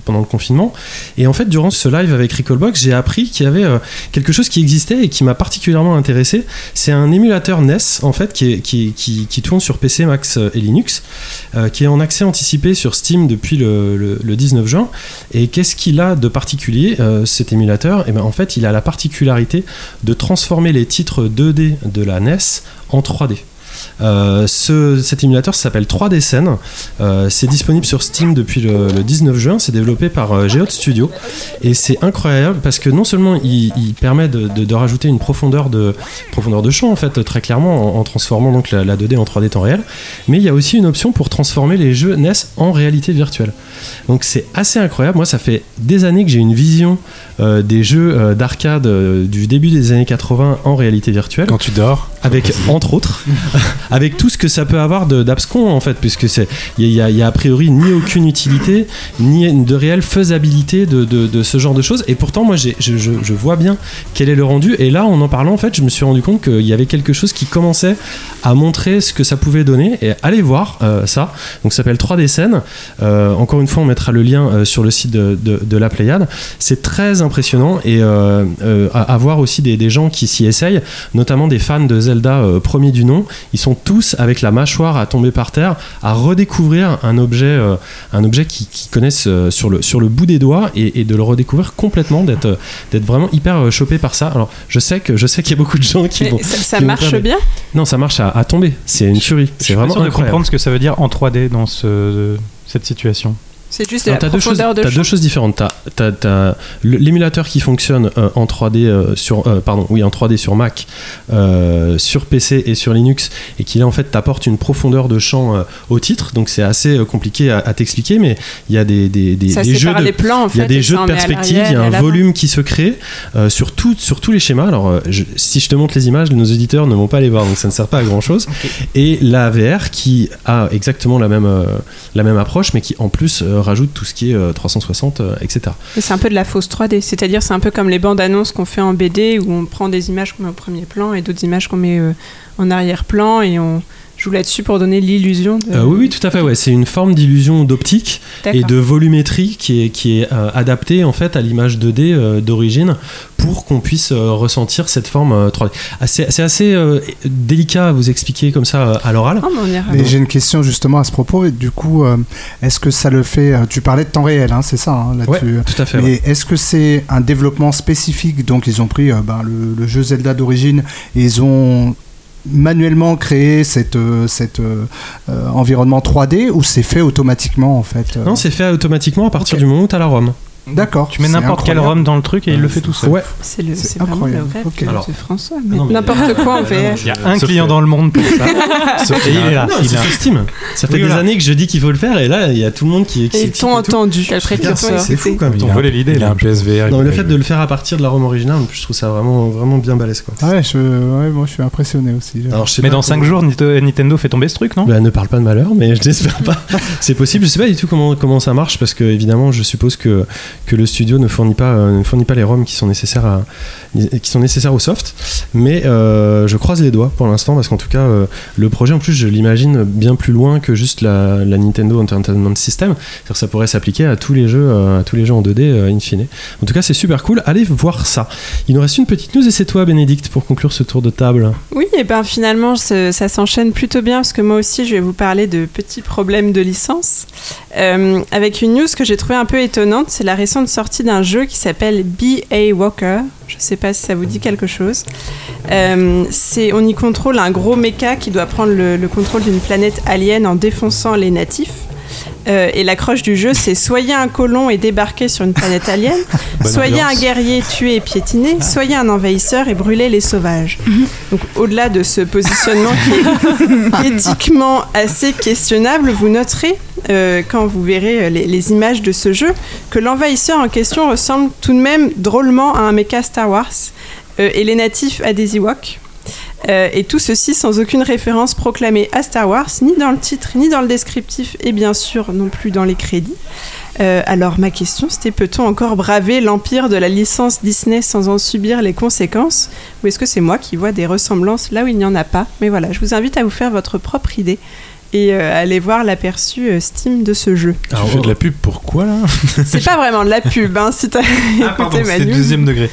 Speaker 1: pendant le confinement. Et en fait, durant ce live avec Recallbox, j'ai appris qu'il y avait quelque chose qui existait et qui m'a particulièrement intéressé. C'est un émulateur NES, en fait, qui, tourne sur PC, Mac et Linux, qui est en accès anticipé sur Steam depuis le 19 juin. Et qu'est-ce qu'il a de particulier, euh, cet émulateur? Et ben, En fait, il a la particularité de transformer les titres 2D de la NES en 3D. Euh, ce, cet émulateur s'appelle 3D Scene. Euh, c'est disponible sur Steam depuis le, le 19 juin. C'est développé par euh, Geode Studio. Et c'est incroyable parce que non seulement il, permet de, rajouter une profondeur de, champ, en fait, très clairement, en, en transformant donc la, la 2D en 3D temps réel, mais il y a aussi une option pour transformer les jeux NES en réalité virtuelle. Donc c'est assez incroyable. Moi, ça fait des années que j'ai une vision euh, des jeux euh, d'arcade euh, du début des années 80 en réalité virtuelle.
Speaker 4: Quand tu dors,
Speaker 1: avec entre autres. Avec tout ce que ça peut avoir d'abscon en fait puisque c'est il y, a- y a a priori ni aucune utilité ni de réelle faisabilité de, de- de ce genre de choses. Et pourtant moi je, je- je vois bien quel est le rendu. Et là en en parlant en fait je me suis rendu compte qu'il y avait quelque chose qui commençait à montrer ce que ça pouvait donner. Et allez voir ça. Donc ça s'appelle 3D scène. Euh, encore une fois on mettra le lien euh, sur le site de, de- de la Pléiade c'est très impressionnant et euh, euh, à, à voir aussi des, des gens qui s'y essayent notamment des fans de Zelda euh, premier du nom. Ils sont tous avec la mâchoire à tomber par terre, à redécouvrir un objet, euh, un objet qu'ils connaissent euh, sur, le, sur le bout des doigts et, et de le redécouvrir complètement, d'être euh, vraiment hyper euh, chopé par ça. Alors je sais que je sais qu'il y a beaucoup de gens qui
Speaker 6: Mais
Speaker 1: vont.
Speaker 6: ça, ça
Speaker 1: qui vont
Speaker 6: marche bien?
Speaker 1: Non, ça marche à, à tomber. C'est une furie.
Speaker 3: Je
Speaker 1: C'est
Speaker 3: suis pas
Speaker 1: vraiment
Speaker 3: sûr de
Speaker 1: incroyable.
Speaker 3: comprendre ce que ça veut dire en 3D dans ce, cette situation.
Speaker 6: C'est juste de la
Speaker 1: T'as deux, choses,
Speaker 6: profondeur de champ.
Speaker 1: deux choses différentes. T'as le- l'émulateur qui fonctionne euh, en 3D euh, sur, euh, pardon, oui, en 3D sur Mac, sur PC et sur Linux, et qui là en fait t'apporte une profondeur de champ au titre. Donc c'est assez compliqué à, à t'expliquer, mais il y a des, des, des,
Speaker 6: Ça
Speaker 1: des jeux de,
Speaker 6: les plans en fait.
Speaker 1: il y a des jeux de perspective, il y a un volume qui se crée sur, tout- sur tous les schémas. Alors, je- si je te montre les images, nos auditeurs ne vont pas les voir, donc ça ne sert pas à grand chose. Et la VR qui a exactement la même, la même approche, mais qui en plus rajoute tout ce qui est euh, 360, euh, etc.
Speaker 6: Mais C'est un peu de la fausse 3D, c'est-à-dire c'est un peu comme les bandes annonces qu'on fait en BD où on prend des images qu'on met au premier plan et d'autres images qu'on met euh, en arrière-plan et on joue là-dessus pour donner l'illusion. De...
Speaker 1: Euh, oui, oui, tout à fait. Ouais. C'est une forme d'illusion d'optique et de volumétrie qui est, qui est euh, adaptée en fait à l'image 2D euh, d'origine pour qu'on puisse euh, ressentir cette forme euh, 3D. Ah, c'est assez euh, délicat à vous expliquer comme ça euh, à l'oral.
Speaker 6: Ah, mais on ira.
Speaker 5: Mais j'ai une question justement à ce propos. Et du coup, euh, est-ce que ça le fait Tu parlais de temps réel, hein, c'est ça hein,
Speaker 1: Ouais, tout à fait. ouais.
Speaker 5: Mais est-ce que c'est un développement spécifique? Donc ils ont pris euh, ben, le, le jeu Zelda d'origine et ils ont manuellement créé cette, euh, cet euh, euh, environnement 3D ou c'est fait automatiquement en fait euh
Speaker 1: Non, c'est fait automatiquement à partir du moment où tu as la ROM.
Speaker 5: D'accord.
Speaker 3: Tu mets n'importe quel
Speaker 5: incroyable.
Speaker 3: ROM dans le truc et il le fait tout seul.
Speaker 1: Ouais.
Speaker 6: C'est le-
Speaker 5: C'est
Speaker 6: c'est vraiment le
Speaker 5: incroyable.
Speaker 6: rêve
Speaker 1: Alors-
Speaker 6: de François. mais
Speaker 1: Non, mais-
Speaker 6: N'importe quoi en VR.
Speaker 3: Il y a un
Speaker 4: Sauf
Speaker 3: client
Speaker 4: que-
Speaker 3: dans le monde pour ça.
Speaker 4: Sauf
Speaker 3: et il
Speaker 4: a-
Speaker 3: est là.
Speaker 1: Non,
Speaker 3: il
Speaker 1: sur Steam. Ça fait
Speaker 3: Oui,
Speaker 1: des
Speaker 3: voilà.
Speaker 1: années que je dis qu'il faut le faire et là, il y a tout le monde qui, qui
Speaker 6: Et ils t'ont entendu.
Speaker 2: Quel précurseur.
Speaker 1: C'est fou quand même.
Speaker 4: il
Speaker 3: T'ont
Speaker 4: a-
Speaker 3: volé l'idée,
Speaker 4: Il a un PSVR.
Speaker 1: Non, le fait de le faire à partir de la ROM originale, je trouve ça vraiment, vraiment bien balèze. Quoi.
Speaker 5: Ouais, je, ouais, moi je suis impressionné aussi.
Speaker 3: Mais dans
Speaker 1: comment-
Speaker 3: 5 jours, Nintendo fait tomber ce truc, non?
Speaker 1: Bah, ne parle pas de malheur, mais je n'espère pas. C'est possible. Je sais pas du tout comment, comment ça marche parce que évidemment, je suppose que, que le studio ne fournit pas, euh, ne fournit pas les ROM qui sont nécessaires à, qui sont nécessaires au soft. Mais euh, je croise les doigts pour l'instant parce qu'en tout cas, euh, le projet en plus, je l'imagine bien plus loin que juste la, Nintendo Entertainment System. Que ça pourrait s'appliquer à tous les jeux, à tous les jeux en 2D euh, in fine. En tout cas, c'est super cool. Allez voir ça. Il nous reste une petite news et c'est toi, Bénédicte, pour conclure ce tour de table.
Speaker 6: Oui, et ben finalement, ça s'enchaîne plutôt bien parce que moi aussi, je vais vous parler de petits problèmes de licence. Avec une news que j'ai trouvée un peu étonnante, c'est la récente sortie d'un jeu qui s'appelle B.A. Walker. Je sais pas si ça vous dit quelque chose. Euh, c'est, on y contrôle un gros mecha qui doit prendre le, le contrôle d'une planète alien en défonçant les natifs. Euh, et l'accroche du jeu, c'est soyez un colon et débarquez sur une planète alien,
Speaker 4: Bonne
Speaker 6: soyez
Speaker 4: ambiance.
Speaker 6: un guerrier tué et piétiné, soyez un envahisseur et brûlez les sauvages. Donc au-delà de ce positionnement qui est éthiquement assez questionnable, vous noterez euh, quand vous verrez euh, les, images de ce jeu que l'envahisseur en question ressemble tout de même drôlement à un mecha Star Wars euh, et les natifs à des Ewoks. Euh, et tout ceci sans aucune référence proclamée à Star Wars, ni dans le titre, ni dans le descriptif, et bien sûr non plus dans les crédits. Alors ma question c'était peut-on encore braver l'empire de la licence Disney sans en subir les conséquences? Ou est-ce que c'est moi qui vois des ressemblances là où il n'y en a pas? Mais voilà, je vous invite à vous faire votre propre idée et euh, aller voir l'aperçu euh, Steam de ce jeu.
Speaker 4: Tu fais de la pub pour quoi là?
Speaker 6: C'est pas vraiment de la pub, hein, si t'as
Speaker 4: Ah pardon,
Speaker 6: écouté ma
Speaker 4: c'est
Speaker 6: news.
Speaker 4: deuxième degré.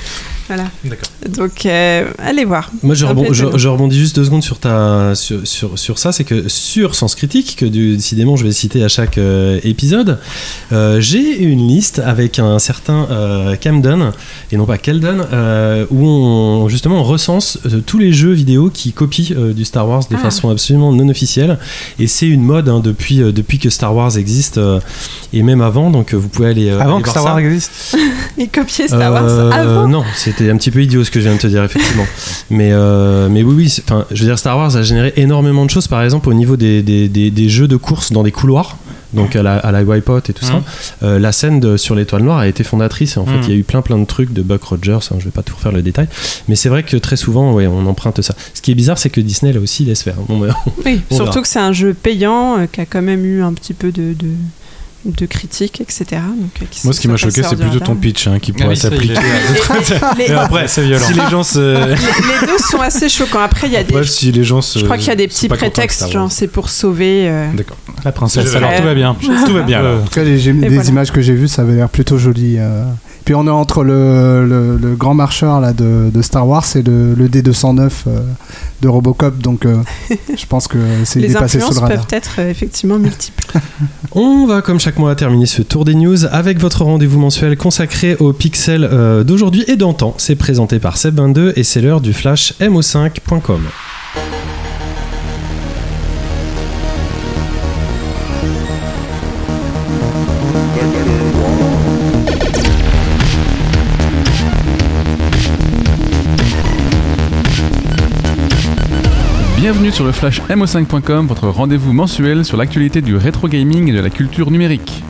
Speaker 6: Voilà.
Speaker 4: D'accord.
Speaker 6: Donc euh, allez voir.
Speaker 1: Moi, je,
Speaker 6: Un
Speaker 1: rebond-
Speaker 6: peu
Speaker 1: je- rebondis juste deux secondes sur, ta, sur, sur, sur ça. C'est que sur Sens Critique, que du- décidément je vais citer à chaque euh, épisode, euh, j'ai une liste avec un certain euh, Camden, et non pas Keldon, euh, où on, justement on recense euh, tous les jeux vidéo qui copient euh, du Star Wars de
Speaker 6: Ah.
Speaker 1: façon absolument non officielle. Et c'est une mode hein, depuis, euh, depuis que Star Wars existe, euh, et même avant. Donc euh, vous pouvez aller. euh,
Speaker 3: Avant
Speaker 1: aller
Speaker 3: que
Speaker 1: voir
Speaker 3: Star
Speaker 1: ça.
Speaker 3: Wars existe.
Speaker 6: Et copier Star Wars
Speaker 1: Euh,
Speaker 6: avant.
Speaker 1: Non, c'était un petit peu idiot ce que je viens de te dire, effectivement. mais, euh, mais oui, oui, enfin, je veux dire, Star Wars a généré énormément de choses, par exemple, au niveau des, des, des, des jeux de course dans des couloirs. Donc à la, à la Wipeout et tout ça, Euh, la scène de, sur l'étoile noire a été fondatrice. Et en fait, il y a eu plein plein de trucs de Buck Rogers. hein, je vais pas tout refaire le détail, mais c'est vrai que très souvent, ouais, on emprunte ça. Ce qui est bizarre, c'est que Disney là aussi laisse faire. Bon, bah,
Speaker 6: Oui, surtout
Speaker 1: verra.
Speaker 6: que c'est un jeu payant euh, qui a quand même eu un petit peu de, de, de critiques, etc. Donc, euh, qui
Speaker 4: Moi, ce qui m'a choqué, c'est plutôt ton pitch hein, qui pourrait s'appliquer.
Speaker 6: Les,
Speaker 4: après,
Speaker 3: c'est violent.
Speaker 4: si les gens se.
Speaker 6: les- les deux sont assez choquants. Après, il y a des.
Speaker 4: Après, si les gens se.
Speaker 6: Je crois qu'il y a des petits prétextes, genre c'est pour sauver. euh,
Speaker 4: D'accord.
Speaker 3: La princesse, alors tout va bien.
Speaker 4: Tout va bien.
Speaker 3: Euh.
Speaker 5: En tout cas, les, les
Speaker 6: voilà.
Speaker 5: images que j'ai vues, ça avait l'air plutôt joli. euh. Puis on est entre le, le- le grand marcheur là, de, de Star Wars et le, le D209 euh, de Robocop, donc euh, je pense que c'est
Speaker 6: les
Speaker 5: passé sous
Speaker 6: influences
Speaker 5: le radar.
Speaker 6: peuvent être euh, effectivement multiples.
Speaker 1: On va comme chaque mois terminer ce tour des news avec votre rendez-vous mensuel consacré aux pixels euh, d'aujourd'hui et d'antan. C'est présenté par Seb22 et c'est l'heure du flash mo5.com.
Speaker 8: Sur le flash mo5.com, votre rendez-vous mensuel sur l'actualité du rétro gaming et de la culture numérique.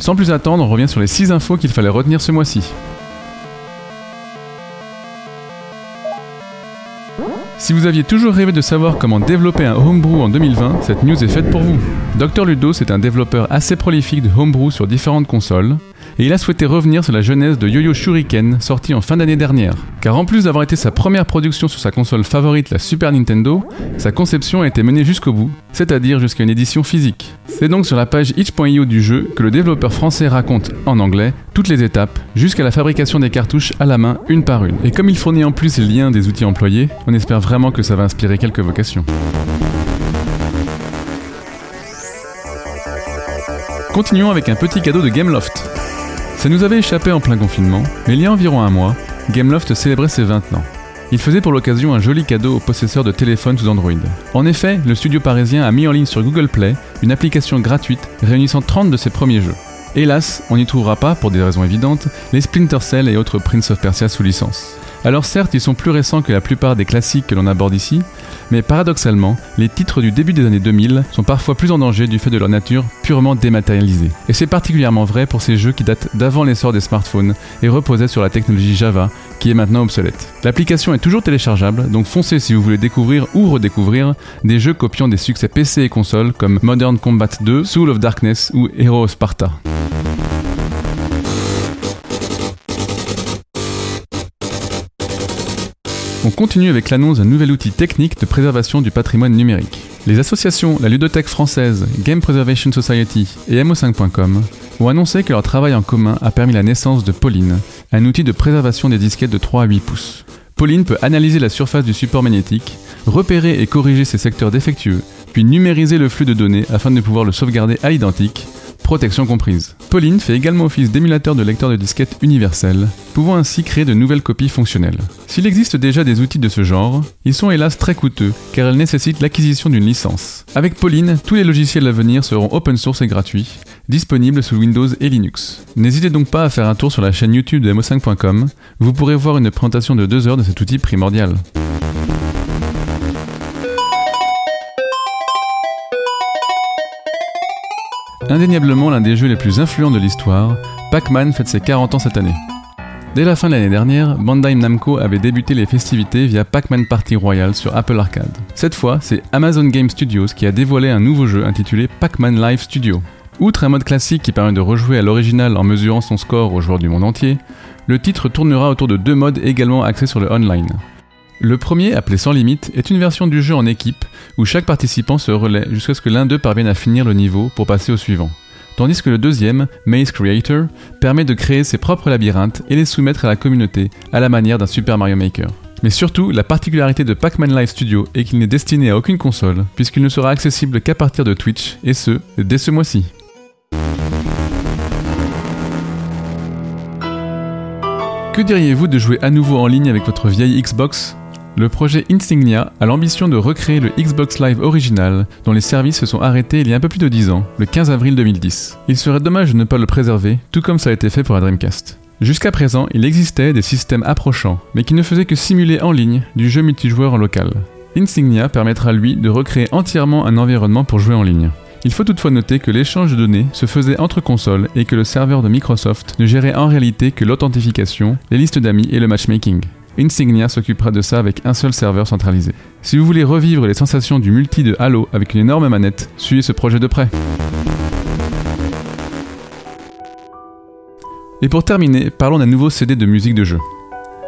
Speaker 8: Sans plus attendre, on revient sur les 6 infos qu'il fallait retenir ce mois-ci. Si vous aviez toujours rêvé de savoir comment développer un homebrew en 2020, cette news est faite pour vous. Dr Ludos est un développeur assez prolifique de homebrew sur différentes consoles, et il a souhaité revenir sur la genèse de Yo-Yo Shuriken, sorti en fin d'année dernière. Car en plus d'avoir été sa première production sur sa console favorite, la Super Nintendo, sa conception a été menée jusqu'au bout, c'est-à-dire jusqu'à une édition physique. C'est donc sur la page itch.io du jeu que le développeur français raconte, en anglais, toutes les étapes, jusqu'à la fabrication des cartouches à la main, une par une. Et comme il fournit en plus les liens des outils employés, on espère vraiment que ça va inspirer quelques vocations. Continuons avec un petit cadeau de Gameloft. Ça nous avait échappé en plein confinement, mais il y a environ un mois, Gameloft célébrait ses 20 ans. Il faisait pour l'occasion un joli cadeau aux possesseurs de téléphones sous Android. En effet, le studio parisien a mis en ligne sur Google Play une application gratuite réunissant 30 de ses premiers jeux. Hélas, on n'y trouvera pas, pour des raisons évidentes, les Splinter Cell et autres Prince of Persia sous licence. Alors certes, ils sont plus récents que la plupart des classiques que l'on aborde ici, mais paradoxalement, les titres du début des années 2000 sont parfois plus en danger du fait de leur nature purement dématérialisée. Et c'est particulièrement vrai pour ces jeux qui datent d'avant l'essor des smartphones et reposaient sur la technologie Java, qui est maintenant obsolète. L'application est toujours téléchargeable, donc foncez si vous voulez découvrir ou redécouvrir des jeux copiant des succès PC et console comme Modern Combat 2, Soul of Darkness ou Hero of Sparta. On continue avec l'annonce d'un nouvel outil technique de préservation du patrimoine numérique. Les associations La Ludothèque française, Game Preservation Society et MO5.com ont annoncé que leur travail en commun a permis la naissance de Pauline, un outil de préservation des disquettes de 3 à 8 pouces. Pauline peut analyser la surface du support magnétique, repérer et corriger ses secteurs défectueux, puis numériser le flux de données afin de pouvoir le sauvegarder à l'identique, protection comprise. Pauline fait également office d'émulateur de lecteur de disquette universel, pouvant ainsi créer de nouvelles copies fonctionnelles. S'il existe déjà des outils de ce genre, ils sont hélas très coûteux, car ils nécessitent l'acquisition d'une licence. Avec Pauline, tous les logiciels à venir seront open source et gratuits, disponibles sous Windows et Linux. N'hésitez donc pas à faire un tour sur la chaîne YouTube de mo5.com, vous pourrez voir une présentation de 2 heures de cet outil primordial. Indéniablement l'un des jeux les plus influents de l'histoire, Pac-Man fête ses 40 ans cette année. Dès la fin de l'année dernière, Bandai Namco avait débuté les festivités via Pac-Man Party Royale sur Apple Arcade. Cette fois, c'est Amazon Game Studios qui a dévoilé un nouveau jeu intitulé Pac-Man Live Studio. Outre un mode classique qui permet de rejouer à l'original en mesurant son score aux joueurs du monde entier, le titre tournera autour de deux modes également axés sur le online. Le premier, appelé Sans Limite, est une version du jeu en équipe où chaque participant se relaie jusqu'à ce que l'un d'eux parvienne à finir le niveau pour passer au suivant. Tandis que le deuxième, Maze Creator, permet de créer ses propres labyrinthes et les soumettre à la communauté à la manière d'un Super Mario Maker. Mais surtout, la particularité de Pac-Man Live Studio est qu'il n'est destiné à aucune console, puisqu'il ne sera accessible qu'à partir de Twitch, et ce, dès ce mois-ci. Que diriez-vous de jouer à nouveau en ligne avec votre vieille Xbox? Le projet Insignia a l'ambition de recréer le Xbox Live original, dont les services se sont arrêtés il y a un peu plus de 10 ans, le 15 avril 2010. Il serait dommage de ne pas le préserver, tout comme ça a été fait pour la Dreamcast. Jusqu'à présent, il existait des systèmes approchants, mais qui ne faisaient que simuler en ligne du jeu multijoueur en local. Insignia permettra lui de recréer entièrement un environnement pour jouer en ligne. Il faut toutefois noter que l'échange de données se faisait entre consoles et que le serveur de Microsoft ne gérait en réalité que l'authentification, les listes d'amis et le matchmaking. Insignia s'occupera de ça avec un seul serveur centralisé. Si vous voulez revivre les sensations du multi de Halo avec une énorme manette, suivez ce projet de près. Et pour terminer, parlons d'un nouveau CD de musique de jeu.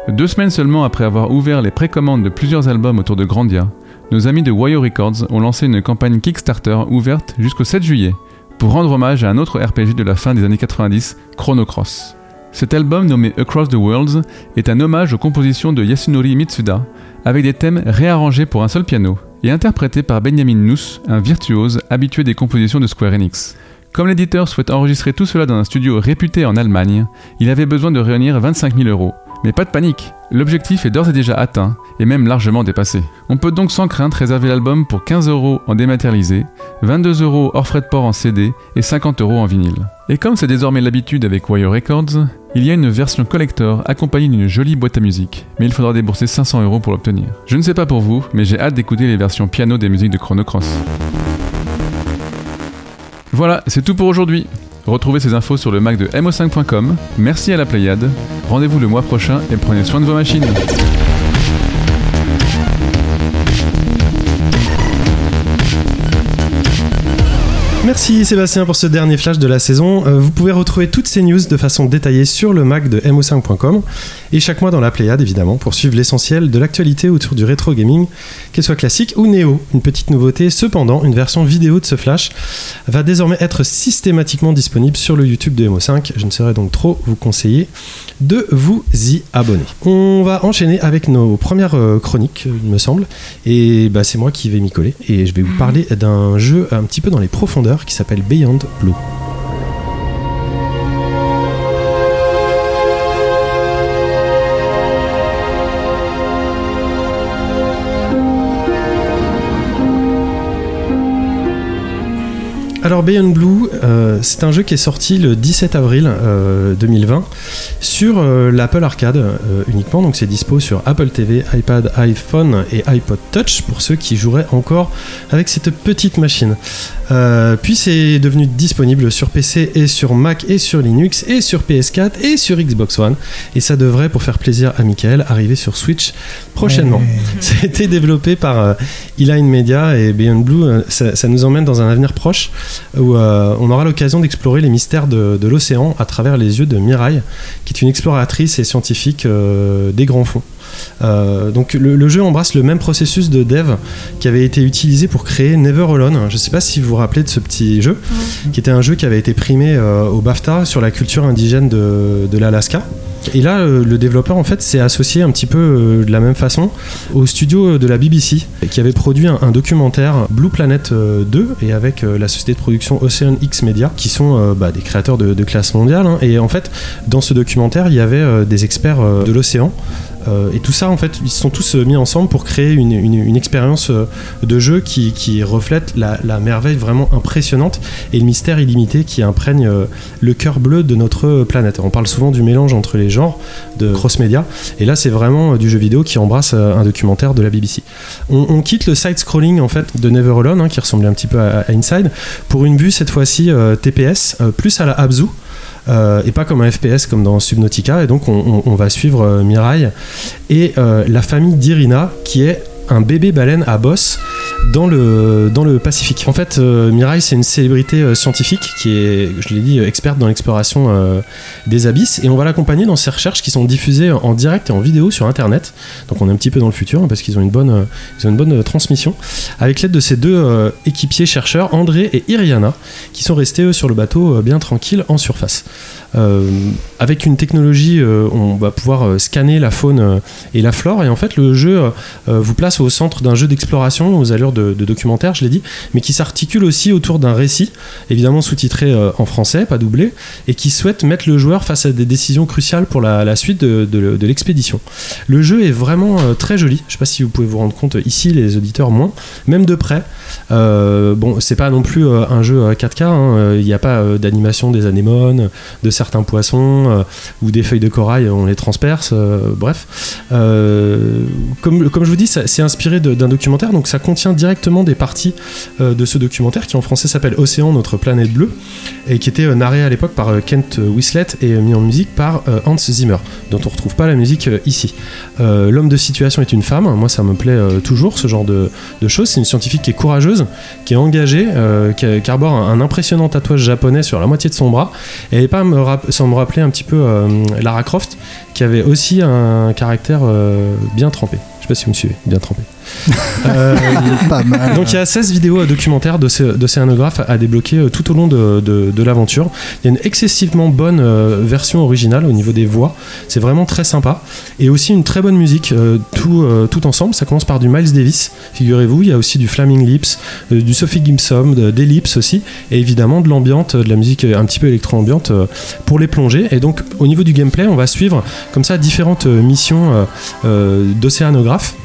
Speaker 8: Deux semaines seulement après avoir ouvert les précommandes de plusieurs albums autour de Grandia, nos amis de Wayo Records ont lancé une campagne Kickstarter ouverte jusqu'au 7 juillet pour rendre hommage à un autre RPG de la fin des années 90, Chrono Cross. Cet album nommé Across the Worlds est un hommage aux compositions de Yasunori Mitsuda avec des thèmes réarrangés pour un seul piano et interprétés par Benjamin Nuss, un virtuose habitué des compositions de Square Enix. Comme l'éditeur souhaite enregistrer tout cela dans un studio réputé en Allemagne, il avait besoin de réunir 25 000 euros. Mais pas de panique, l'objectif est d'ores et déjà atteint, et même largement dépassé. On peut donc sans crainte réserver l'album pour 15 euros en dématérialisé, 22 euros hors frais de port en CD et 50 euros en vinyle. Et comme c'est désormais l'habitude avec Wire Records, il y a une version collector accompagnée d'une jolie boîte à musique, mais il faudra débourser 500 euros pour l'obtenir. Je ne sais pas pour vous, mais j'ai hâte d'écouter les versions piano des musiques de Chrono Cross. Voilà, c'est tout pour aujourd'hui. Retrouvez ces infos sur le Mac de mo5.com. Merci à la Pléiade. Rendez-vous le mois prochain et prenez soin de vos machines.
Speaker 1: Merci Sébastien pour ce dernier flash de la saison. Euh, vous pouvez retrouver toutes ces news de façon détaillée sur le Mac de mo5.com et chaque mois dans la Pléiade évidemment pour suivre l'essentiel de l'actualité autour du rétro gaming, qu'elle soit classique ou néo. Une petite nouveauté cependant, une version vidéo de ce flash va désormais être systématiquement disponible sur le YouTube de mo5. Je ne saurais donc trop vous conseiller de vous y abonner. On va enchaîner avec nos premières euh, chroniques, il me semble, et bah, c'est moi qui vais m'y coller et je vais vous parler d'un jeu un petit peu dans les profondeurs qui s'appelle Beyond Blue. Alors Beyond Blue, euh, c'est un jeu qui est sorti le 17 avril euh, 2020 sur euh, l'Apple Arcade euh, uniquement, donc c'est dispo sur Apple TV, iPad, iPhone et iPod Touch pour ceux qui joueraient encore avec cette petite machine. Euh, puis c'est devenu disponible sur PC et sur Mac et sur Linux et sur PS4 et sur Xbox One et ça devrait pour faire plaisir à Michael arriver sur Switch prochainement. Ça a été développé par euh, Eline Media et Beyond Blue, euh, ça, ça nous emmène dans un avenir proche où euh, on aura l'occasion d'explorer les mystères de, l'océan à travers les yeux de Mirai, qui est une exploratrice et scientifique euh, des grands fonds. Euh, donc le, le jeu embrasse le même processus de dev qui avait été utilisé pour créer Never Alone. Je ne sais pas si vous vous rappelez de ce petit jeu, qui était un jeu qui avait été primé euh, au BAFTA sur la culture indigène de, de l'Alaska. Et là, euh, le développeur en fait s'est associé un petit peu euh, de la même façon au studio de la BBC qui avait produit un, un documentaire Blue Planet euh, 2 et avec la société de production Ocean X Media qui sont bah, des créateurs de, de classe mondiale. hein. Et en fait, dans ce documentaire, il y avait des experts de l'océan euh, et tout ça, en fait, ils se sont tous euh, mis ensemble pour créer une, expérience euh, de jeu qui, reflète la, merveille vraiment impressionnante et le mystère illimité qui imprègne le cœur bleu de notre planète. On parle souvent du mélange entre les genres de cross-média, et là, c'est vraiment du jeu vidéo qui embrasse un documentaire de la BBC. On, quitte le side-scrolling en fait de Never Alone, hein, qui ressemblait un petit peu à, Inside, pour une vue cette fois-ci TPS, plus à la Abzu. Euh, et pas comme un FPS comme dans Subnautica. Et donc on, on- va suivre euh, Mirai et euh, la famille d'Irina qui est un bébé baleine à bosse dans le, dans le Pacifique. En fait, euh, Mirai, c'est une célébrité euh, scientifique qui est, je l'ai dit, euh, experte dans l'exploration des abysses. Et on va l'accompagner dans ses recherches qui sont diffusées en direct et en vidéo sur Internet. Donc on est un petit peu dans le futur hein, parce qu'ils ont une bonne, ils ont une bonne transmission. Avec l'aide de ces deux équipiers chercheurs, André et Iriana, qui sont restés sur le bateau bien tranquilles en surface. Avec une technologie, on va pouvoir scanner la faune et la flore. Et en fait, le jeu vous place au centre d'un jeu d'exploration aux allures de, de documentaire, je l'ai dit, mais qui s'articule aussi autour d'un récit, évidemment sous-titré euh, en français, pas doublé, et qui souhaite mettre le joueur face à des décisions cruciales pour la, suite de, l'expédition. Le jeu est vraiment euh, très joli. Je sais pas si vous pouvez vous rendre compte ici, les auditeurs moins, même de près. Euh, bon, c'est pas non plus euh, un jeu euh, 4K. hein. Il n'y a pas d'animation des anémones, de certains poissons ou des feuilles de corail. On les transperce. bref, comme, comme je vous dis, c'est inspiré d'un documentaire. Donc ça contient directement des parties euh, de ce documentaire qui en français s'appelle Océan, notre planète bleue, et qui était euh, narré à l'époque par euh, Kent Whistlet et mis en musique par Hans Zimmer, dont on retrouve pas la musique ici. L'homme de situation est une femme. Moi, ça me plaît toujours ce genre de, choses. C'est une scientifique qui est courageuse, qui est engagée, qui, arbore un, impressionnant tatouage japonais sur la moitié de son bras. Et pas sans me rappeler un petit peu Lara Croft, qui avait aussi un caractère bien trempé. Je sais pas si vous me suivez, bien trempé. Euh,
Speaker 5: Pas mal.
Speaker 1: donc il y a 16 vidéos documentaires d'océanographes à débloquer euh, tout au long de, de- de l'aventure. Il y a une excessivement bonne euh, version originale au niveau des voix. C'est vraiment très sympa. Et aussi une très bonne musique, tout, tout ensemble. Ça commence par du Miles Davis, figurez-vous. Il y a aussi du Flaming Lips, du Sophie Gibson, de- des Lips aussi. Et évidemment de l'ambiante, de la musique un petit peu électro-ambiante pour les plonger. Et donc au niveau du gameplay, on va suivre comme ça différentes missions d'océanographes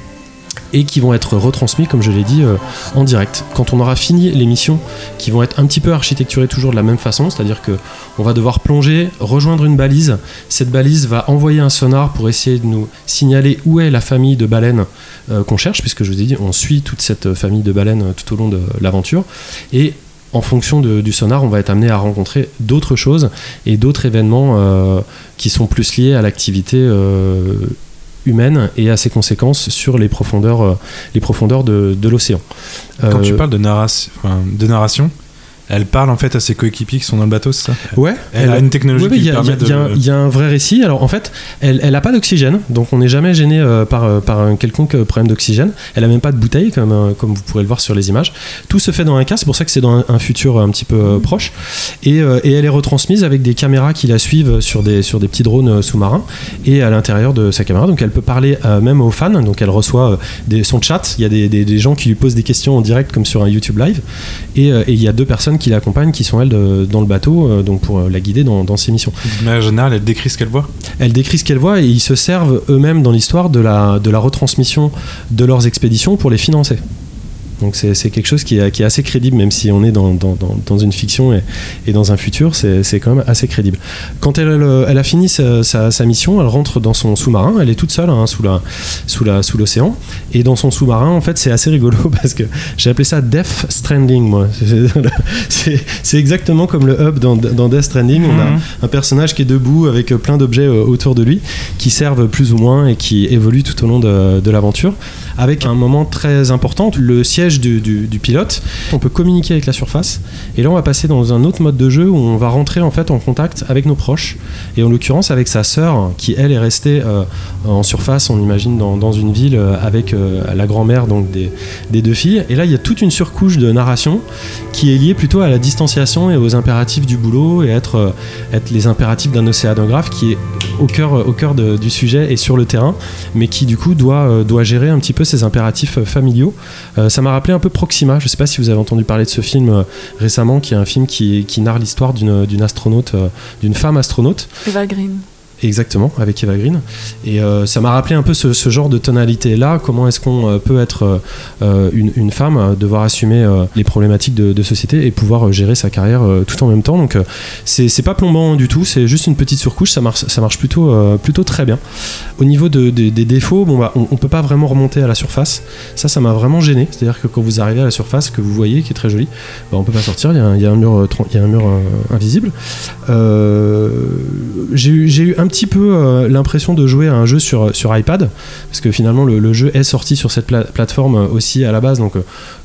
Speaker 1: et qui vont être retransmis, comme je l'ai dit, euh, en direct. Quand on aura fini les missions qui vont être un petit peu architecturées toujours de la même façon, c'est-à-dire que on va devoir plonger, rejoindre une balise. Cette balise va envoyer un sonar pour essayer de nous signaler où est la famille de baleines euh, qu'on cherche, puisque je vous ai dit, on suit toute cette famille de baleines euh, tout au long de l'aventure. Et en fonction du sonar, on va être amené à rencontrer d'autres choses et d'autres événements qui sont plus liés à l'activité humaine et à ses conséquences sur les profondeurs, euh, les profondeurs de, de l'océan.
Speaker 4: Quand
Speaker 1: Euh,
Speaker 4: tu parles de, narration, enfin, de narration, elle parle en fait à ses coéquipiers qui sont dans le bateau, c'est ça
Speaker 1: Ouais,
Speaker 4: Elle a une technologie
Speaker 1: Ouais,
Speaker 4: qui
Speaker 1: il y, a-
Speaker 4: permet
Speaker 1: il y a-
Speaker 4: de-
Speaker 1: il y a un vrai récit. Alors en fait, elle n'a pas d'oxygène, donc on n'est jamais gêné euh, par, euh, par un quelconque euh, problème d'oxygène. Elle a même pas de bouteille, comme, euh, comme vous pourrez le voir sur les images. Tout se fait dans un cas, c'est pour ça que c'est dans un, un futur un petit peu euh, proche. Et, euh, et elle est retransmise avec des caméras qui la suivent sur des, sur des petits drones sous-marins et à l'intérieur de sa caméra. Donc elle peut parler euh, même aux fans, donc elle reçoit euh, des, son chat. Il y a des, des- des gens qui lui posent des questions en direct, comme sur un YouTube live. Et, euh, et il y a deux personnes qui l'accompagnent qui sont elles de- dans le bateau, euh, donc pour euh, la guider dans, dans ses missions.
Speaker 4: De manière générale, elle décrit ce qu'elle voit.
Speaker 1: Elle décrit ce qu'elle voit et ils se servent eux-mêmes dans l'histoire de la, de la retransmission de leurs expéditions pour les financer. Donc c'est quelque chose qui est, qui est assez crédible, même si on est dans, dans- dans- une fiction et, et dans un futur, c'est quand même assez crédible. Quand elle, elle a fini sa, sa- sa mission, elle rentre dans son sous-marin, elle est toute seule hein, sous la sous la sous l'océan, et dans son sous-marin, en fait, c'est assez rigolo parce que j'ai appelé ça Death Stranding, moi. C'est c'est exactement comme le hub dans, dans Death Stranding. On a
Speaker 3: Mhm.
Speaker 1: un personnage qui est debout avec euh, plein d'objets euh, autour de lui qui servent plus ou moins et qui évoluent tout au long de, de l'aventure. Avec un moment très important, le siège du, pilote, on peut communiquer avec la surface. Et là, on va passer dans un autre mode de jeu où on va rentrer en fait en contact avec nos proches. Et en l'occurrence avec sa sœur qui elle est restée euh, en surface, on imagine dans, une ville euh, avec euh, la grand-mère donc des, des deux filles. Et là, il y a toute une surcouche de narration qui est liée plutôt à la distanciation et aux impératifs du boulot et être, être les impératifs d'un océanographe qui est au cœur, au cœur du sujet et sur le terrain, mais qui du coup doit, doit gérer un petit peu ses impératifs familiaux. Ça m'a rappelé un peu Proxima, je sais pas si vous avez entendu parler de ce film euh, récemment, qui est un film qui, narre l'histoire d'une d'une astronaute, euh, d'une femme astronaute.
Speaker 2: Eva Green.
Speaker 1: Exactement, avec Eva Green. Et euh, ça m'a rappelé un peu ce, genre de tonalité-là. Comment est-ce qu'on euh, peut être euh, une, femme, devoir assumer les problématiques de, société et pouvoir gérer sa carrière tout en même temps. Donc c'est pas plombant du tout, c'est juste une petite surcouche, ça marche, ça marche plutôt, plutôt très bien. Au niveau de- de- des défauts, bon, bah, on, on peut pas vraiment remonter à la surface. Ça, ça m'a vraiment gêné. C'est-à-dire que quand vous arrivez à la surface, que vous voyez, qui est très jolie, bah, on peut pas sortir, il y a un, il y a un mur, y a un mur invisible. J'ai eu un petit peu euh, l'impression de jouer à un jeu sur, sur iPad, parce que finalement le, le jeu est sorti sur cette pla- plateforme euh, aussi à la base, donc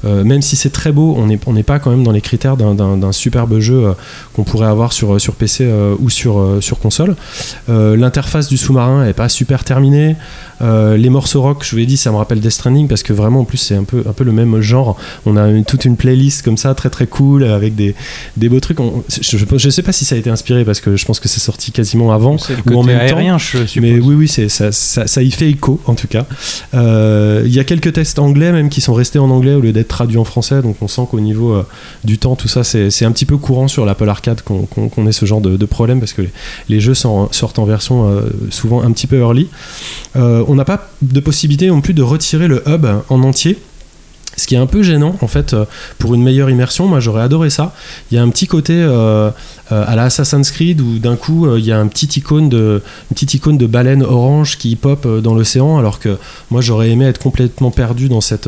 Speaker 1: euh, même si c'est très beau, on n'est on n'est pas quand même dans les critères d'un- superbe jeu euh, qu'on pourrait avoir sur, sur PC euh, ou sur, euh, sur console. Euh, L'interface du sous-marin est pas super terminée. Euh, les morceaux rock, je vous l'ai dit, ça me rappelle Death Stranding parce que vraiment en plus c'est un peu, un peu le même genre. On a une- toute une playlist comme ça, très très cool, avec des, des beaux trucs. On- je, je, je sais pas si ça a été inspiré parce que je pense que c'est sorti quasiment avant ou
Speaker 3: côté
Speaker 1: même temps.
Speaker 3: aérien, je suppose.
Speaker 1: Mais oui, oui, c'est, ça, ça, ça y fait écho en tout cas. Euh, Il y a quelques tests anglais même qui sont restés en anglais au lieu d'être traduits en français, donc on sent qu'au niveau euh, du temps, tout ça, c'est, c'est un petit peu courant sur l'Apple Arcade qu'on, qu'on, qu'on ait ce genre de, de problème parce que les, les jeux sont- sortent en version euh, souvent un petit peu early. On n'a pas de possibilité non plus de retirer le hub en entier. Ce qui est un peu gênant en fait euh, pour une meilleure immersion, moi j'aurais adoré ça. Il y a un petit côté euh, euh, à la Assassin's Creed où d'un coup il y a une petite icône de baleine orange qui pop dans l'océan alors que moi j'aurais aimé être complètement perdu dans cette,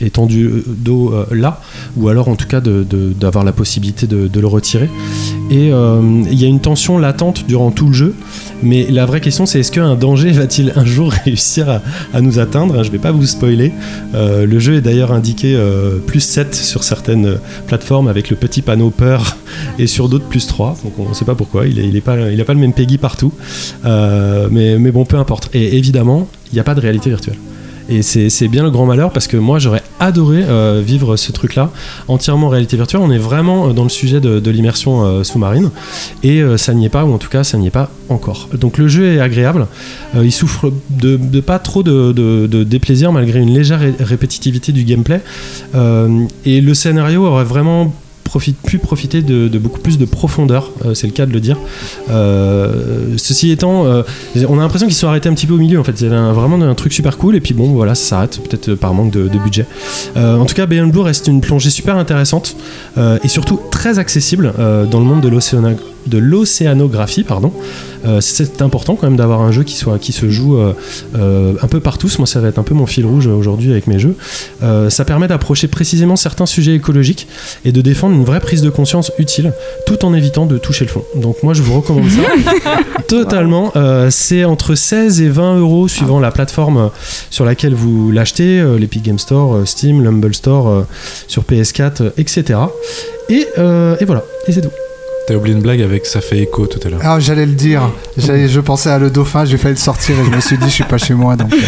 Speaker 1: étendue d'eau là ou alors en tout cas d'avoir la possibilité de, le retirer. Et il y a une tension latente durant tout le jeu mais la vraie question c'est est-ce qu'un danger va-t-il un jour réussir à, nous atteindre? Je vais pas vous spoiler. Le jeu est d'ailleurs indiqué euh, plus 7 sur certaines euh, plateformes avec le petit panneau peur et sur d'autres plus 3. Donc on ne sait pas pourquoi. Il n'a pas, pas le même Peggy partout. Euh, mais, mais bon, peu importe. Et évidemment, il n'y a pas de réalité virtuelle. Et c'est bien le grand malheur parce que moi j'aurais adoré euh, vivre ce truc-là entièrement en réalité virtuelle. On est vraiment euh, dans le sujet de, l'immersion euh, sous-marine et ça n'y est pas, ou en tout cas ça n'y est pas encore. Donc le jeu est agréable, il souffre de, pas trop de, de- déplaisir malgré une légère ré- répétitivité du gameplay. Et le scénario aurait vraiment profite, pu profiter de, beaucoup plus de profondeur, euh, c'est le cas de le dire. Euh, ceci étant, euh, on a l'impression qu'ils sont arrêtés un petit peu au milieu en fait. Il y avait vraiment un truc super cool et puis bon voilà, ça s'arrête peut-être par manque de, budget. En tout cas, Beyond Blue reste une plongée super intéressante et surtout très accessible dans le monde de l'océana- de l'océanographie, pardon. Euh, c'est important quand même d'avoir un jeu qui soit qui se joue euh, euh, un peu partout. Moi, ça va être un peu mon fil rouge aujourd'hui avec mes jeux. Ça permet d'approcher précisément certains sujets écologiques et de défendre une vraie prise de conscience utile, tout en évitant de toucher le fond. Donc moi, je vous recommande ça totalement. C'est entre 16 et 20 euros suivant la plateforme sur laquelle vous l'achetez, l'Epic Game Store, Steam, l'Humble Store, sur PS4, euh, etc. Et, et voilà, et c'est tout.
Speaker 4: T'as oublié une blague avec ça fait écho tout à l'heure.
Speaker 5: Ah, j'allais le dire. J'allais- je pensais à le dauphin, j'ai failli le sortir et je me suis dit, je suis pas chez moi. Donc,
Speaker 1: Non,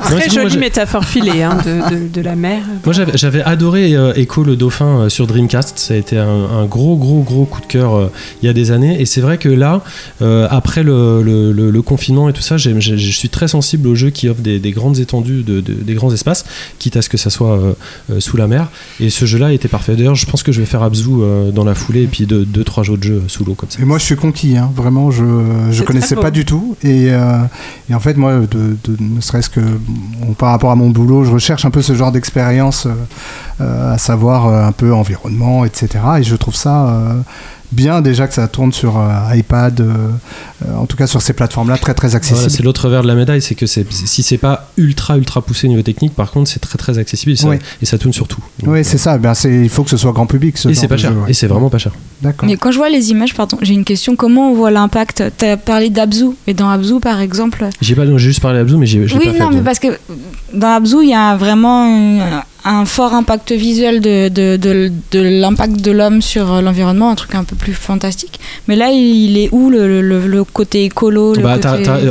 Speaker 6: Très
Speaker 1: moi,
Speaker 6: jolie métaphore filée hein, de, de- de la mer.
Speaker 1: Moi j'avais j'avais adoré euh, Echo le dauphin euh, sur Dreamcast, ça a été un, un gros gros gros coup de cœur euh, il y a des années et c'est vrai que là euh, après le, le- le- le confinement et tout ça j'ai- j'ai- je suis très sensible aux jeux qui offrent des, des grandes étendues, de, de- des grands espaces, quitte à ce que ça soit euh, euh, sous la mer et ce jeu là était parfait. D'ailleurs je pense que je vais faire Abzu euh, dans la foulée et puis deux, deux trois jeux sous l'eau comme ça.
Speaker 5: Et moi, je suis conquis, hein. vraiment, je je connaissais pas du tout. Et, euh, et en fait, moi, de, de- ne serait-ce que bon, par rapport à mon boulot, je recherche un peu ce genre d'expérience, euh, euh, à savoir euh, un peu environnement, etc. Et je trouve ça euh, bien déjà que ça tourne sur euh, iPad, euh, euh, en tout cas sur ces plateformes-là, très très
Speaker 1: Voilà,
Speaker 5: accessible.
Speaker 1: c'est l'autre verre de la médaille, c'est que c'est- si c'est pas ultra ultra poussé au niveau technique, par contre c'est très très accessible et ça, et tourne sur tout. Donc,
Speaker 5: oui,
Speaker 1: euh,
Speaker 5: c'est ça. Ben, c'est- il faut que ce soit grand public. Ce
Speaker 1: et c'est pas cher,
Speaker 5: jeu, ouais.
Speaker 1: et c'est vraiment pas cher.
Speaker 5: D'accord.
Speaker 7: Mais quand je vois les images, pardon, j'ai une question. Comment on voit l'impact? Tu as parlé d'Abzu, mais dans Abzu, par exemple.
Speaker 1: J'ai pas, j'ai juste parlé d'Abzu, mais j'ai j'ai
Speaker 7: Oui,
Speaker 1: pas
Speaker 7: non, mais parce que dans Abzu, il y a vraiment un fort impact visuel de, de, de, de l'impact de l'homme sur euh, l'environnement, un truc un peu plus fantastique. Mais là, il est où le, le, le côté écolo le
Speaker 1: Bah,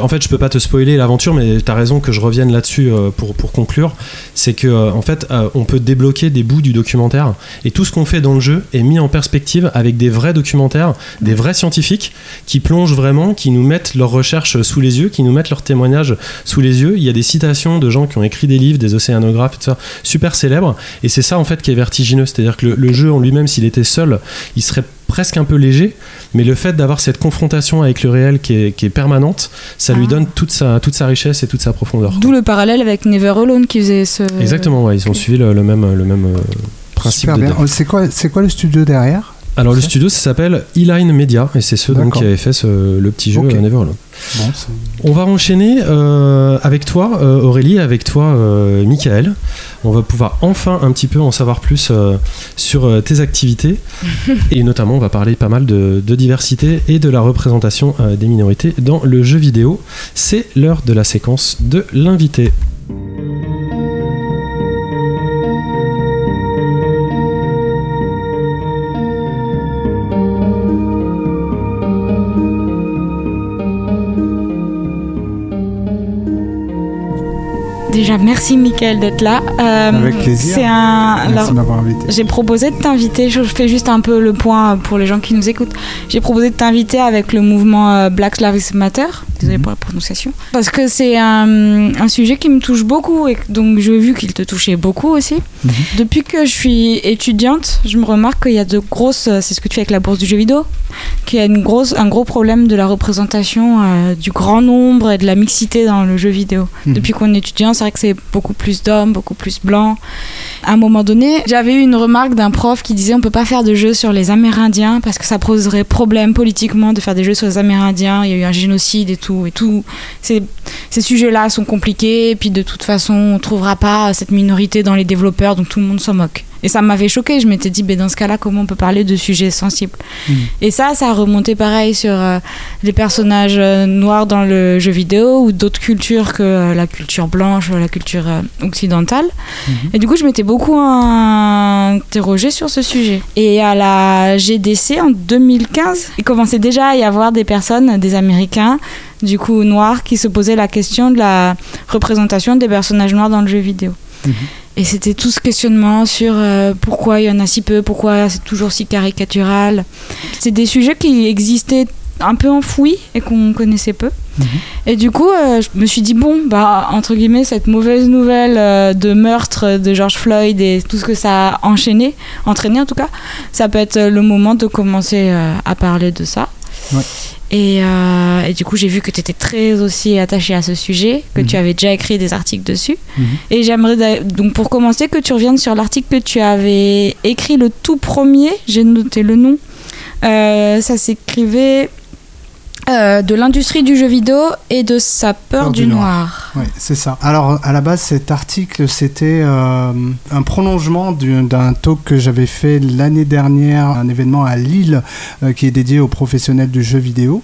Speaker 1: en fait, je peux pas te spoiler l'aventure, mais t'as raison que je revienne là-dessus euh, pour, pour conclure. C'est que, euh, en fait, on peut débloquer des bouts du documentaire et tout ce qu'on fait dans le jeu est mis en perspective avec des vrais documentaires, des vrais scientifiques qui plongent vraiment, qui nous mettent leurs recherches sous les yeux, qui nous mettent leurs témoignages sous les yeux. Il y a des citations de gens qui ont écrit des livres, des océanographes, tout ça, super Et c'est ça, en fait, qui est vertigineux. C'est-à-dire que le, le jeu en lui-même, s'il était seul, il serait presque un peu léger, mais le fait d'avoir cette confrontation avec le réel qui est, qui est permanente, ça lui
Speaker 7: Ah.
Speaker 1: donne toute sa, toute sa richesse et toute sa profondeur.
Speaker 7: D'où le parallèle avec Never Alone qui faisait ce.
Speaker 1: Exactement, ouais, ils ont suivi le, le même, le même euh, principe
Speaker 5: Super
Speaker 1: de
Speaker 5: bien.
Speaker 1: développement.
Speaker 5: C'est quoi, c'est quoi le studio derrière?
Speaker 1: Alors le studio ça s'appelle E-Line Media et c'est ceux donc, qui avaient fait ce- le petit jeu
Speaker 5: Ok.
Speaker 1: euh.
Speaker 5: Bon, c'est-
Speaker 1: On va enchaîner euh, avec toi euh, Aurélie, avec toi euh, Michael. On va pouvoir enfin un petit peu en savoir plus sur tes activités et notamment on va parler pas mal de, de diversité et de la représentation des minorités dans le jeu vidéo. C'est l'heure de la séquence de l'invité.
Speaker 7: Déjà, merci Mickaël d'être là. Euh,
Speaker 5: Avec plaisir.
Speaker 7: Un.
Speaker 5: Merci
Speaker 7: alors,
Speaker 5: de m'avoir invité.
Speaker 7: J'ai proposé de t'inviter, je fais juste un peu le point pour les gens qui nous écoutent. J'ai proposé de t'inviter avec le mouvement euh, Black Lives Matter, désolé pour la prononciation, parce que c'est un, un sujet qui me touche beaucoup et donc j'ai vu qu'il te touchait beaucoup aussi.
Speaker 5: Mhm.
Speaker 7: Depuis que je suis étudiante, je me remarque qu'il y a de grosses, euh, c'est ce que tu fais avec la bourse du jeu vidéo, qu'il y a une grosse, un gros problème de la représentation euh, du grand nombre et de la mixité dans le jeu vidéo.
Speaker 5: Mhm.
Speaker 7: Depuis qu'on est étudiant, c'est vrai que c'est beaucoup plus d'hommes, beaucoup plus blancs. À un moment donné, j'avais eu une remarque d'un prof qui disait on peut pas faire de jeux sur les Amérindiens parce que ça poserait problème politiquement de faire des jeux sur les Amérindiens. Il y a eu un génocide et tout et tout. Ces, ces sujets-là sont compliqués et puis de toute façon on trouvera pas cette minorité dans les développeurs donc tout le monde s'en moque. Et ça m'avait choqué. Je m'étais dit, ben dans ce cas-là, comment on peut parler de sujets sensibles
Speaker 5: Mhm.
Speaker 7: Et ça, ça a remonté pareil sur euh, les personnages euh, noirs dans le jeu vidéo ou d'autres cultures que euh, la culture blanche, la culture occidentale. Et du coup, je m'étais beaucoup interrogée sur ce sujet. Et à la GDC en 2015, il commençait déjà à y avoir des personnes, des Américains, du coup noirs, qui se posaient la question de la représentation des personnages noirs dans le jeu vidéo.
Speaker 5: Mhm.
Speaker 7: Et c'était tout ce questionnement sur euh, pourquoi il y en a si peu, pourquoi c'est toujours si caricatural. C'est des sujets qui existaient un peu enfouis et qu'on connaissait peu.
Speaker 5: Mhm.
Speaker 7: Et du coup, euh, je me suis dit, bon, bah, entre guillemets, cette mauvaise nouvelle euh, de meurtre de George Floyd et tout ce que ça a enchaîné, entraîné en tout cas, ça peut être le moment de commencer à parler de ça.
Speaker 5: Ouais.
Speaker 7: Et, euh, et du coup, j'ai vu que tu étais très aussi attaché à ce sujet, que tu
Speaker 5: Mhm.
Speaker 7: avais déjà écrit des articles dessus.
Speaker 5: Mhm.
Speaker 7: Et j'aimerais donc pour commencer que tu reviennes sur l'article que tu avais écrit le tout premier, j'ai noté le nom. Euh, ça s'écrivait euh, de l'industrie du jeu vidéo et de sa peur
Speaker 5: Peur
Speaker 7: du,
Speaker 5: du
Speaker 7: noir.
Speaker 5: Ouais, c'est ça. Alors, à la base, cet article, c'était euh, un prolongement du- d'un talk que j'avais fait l'année dernière, un événement à Lille euh, qui est dédié aux professionnels du jeu vidéo.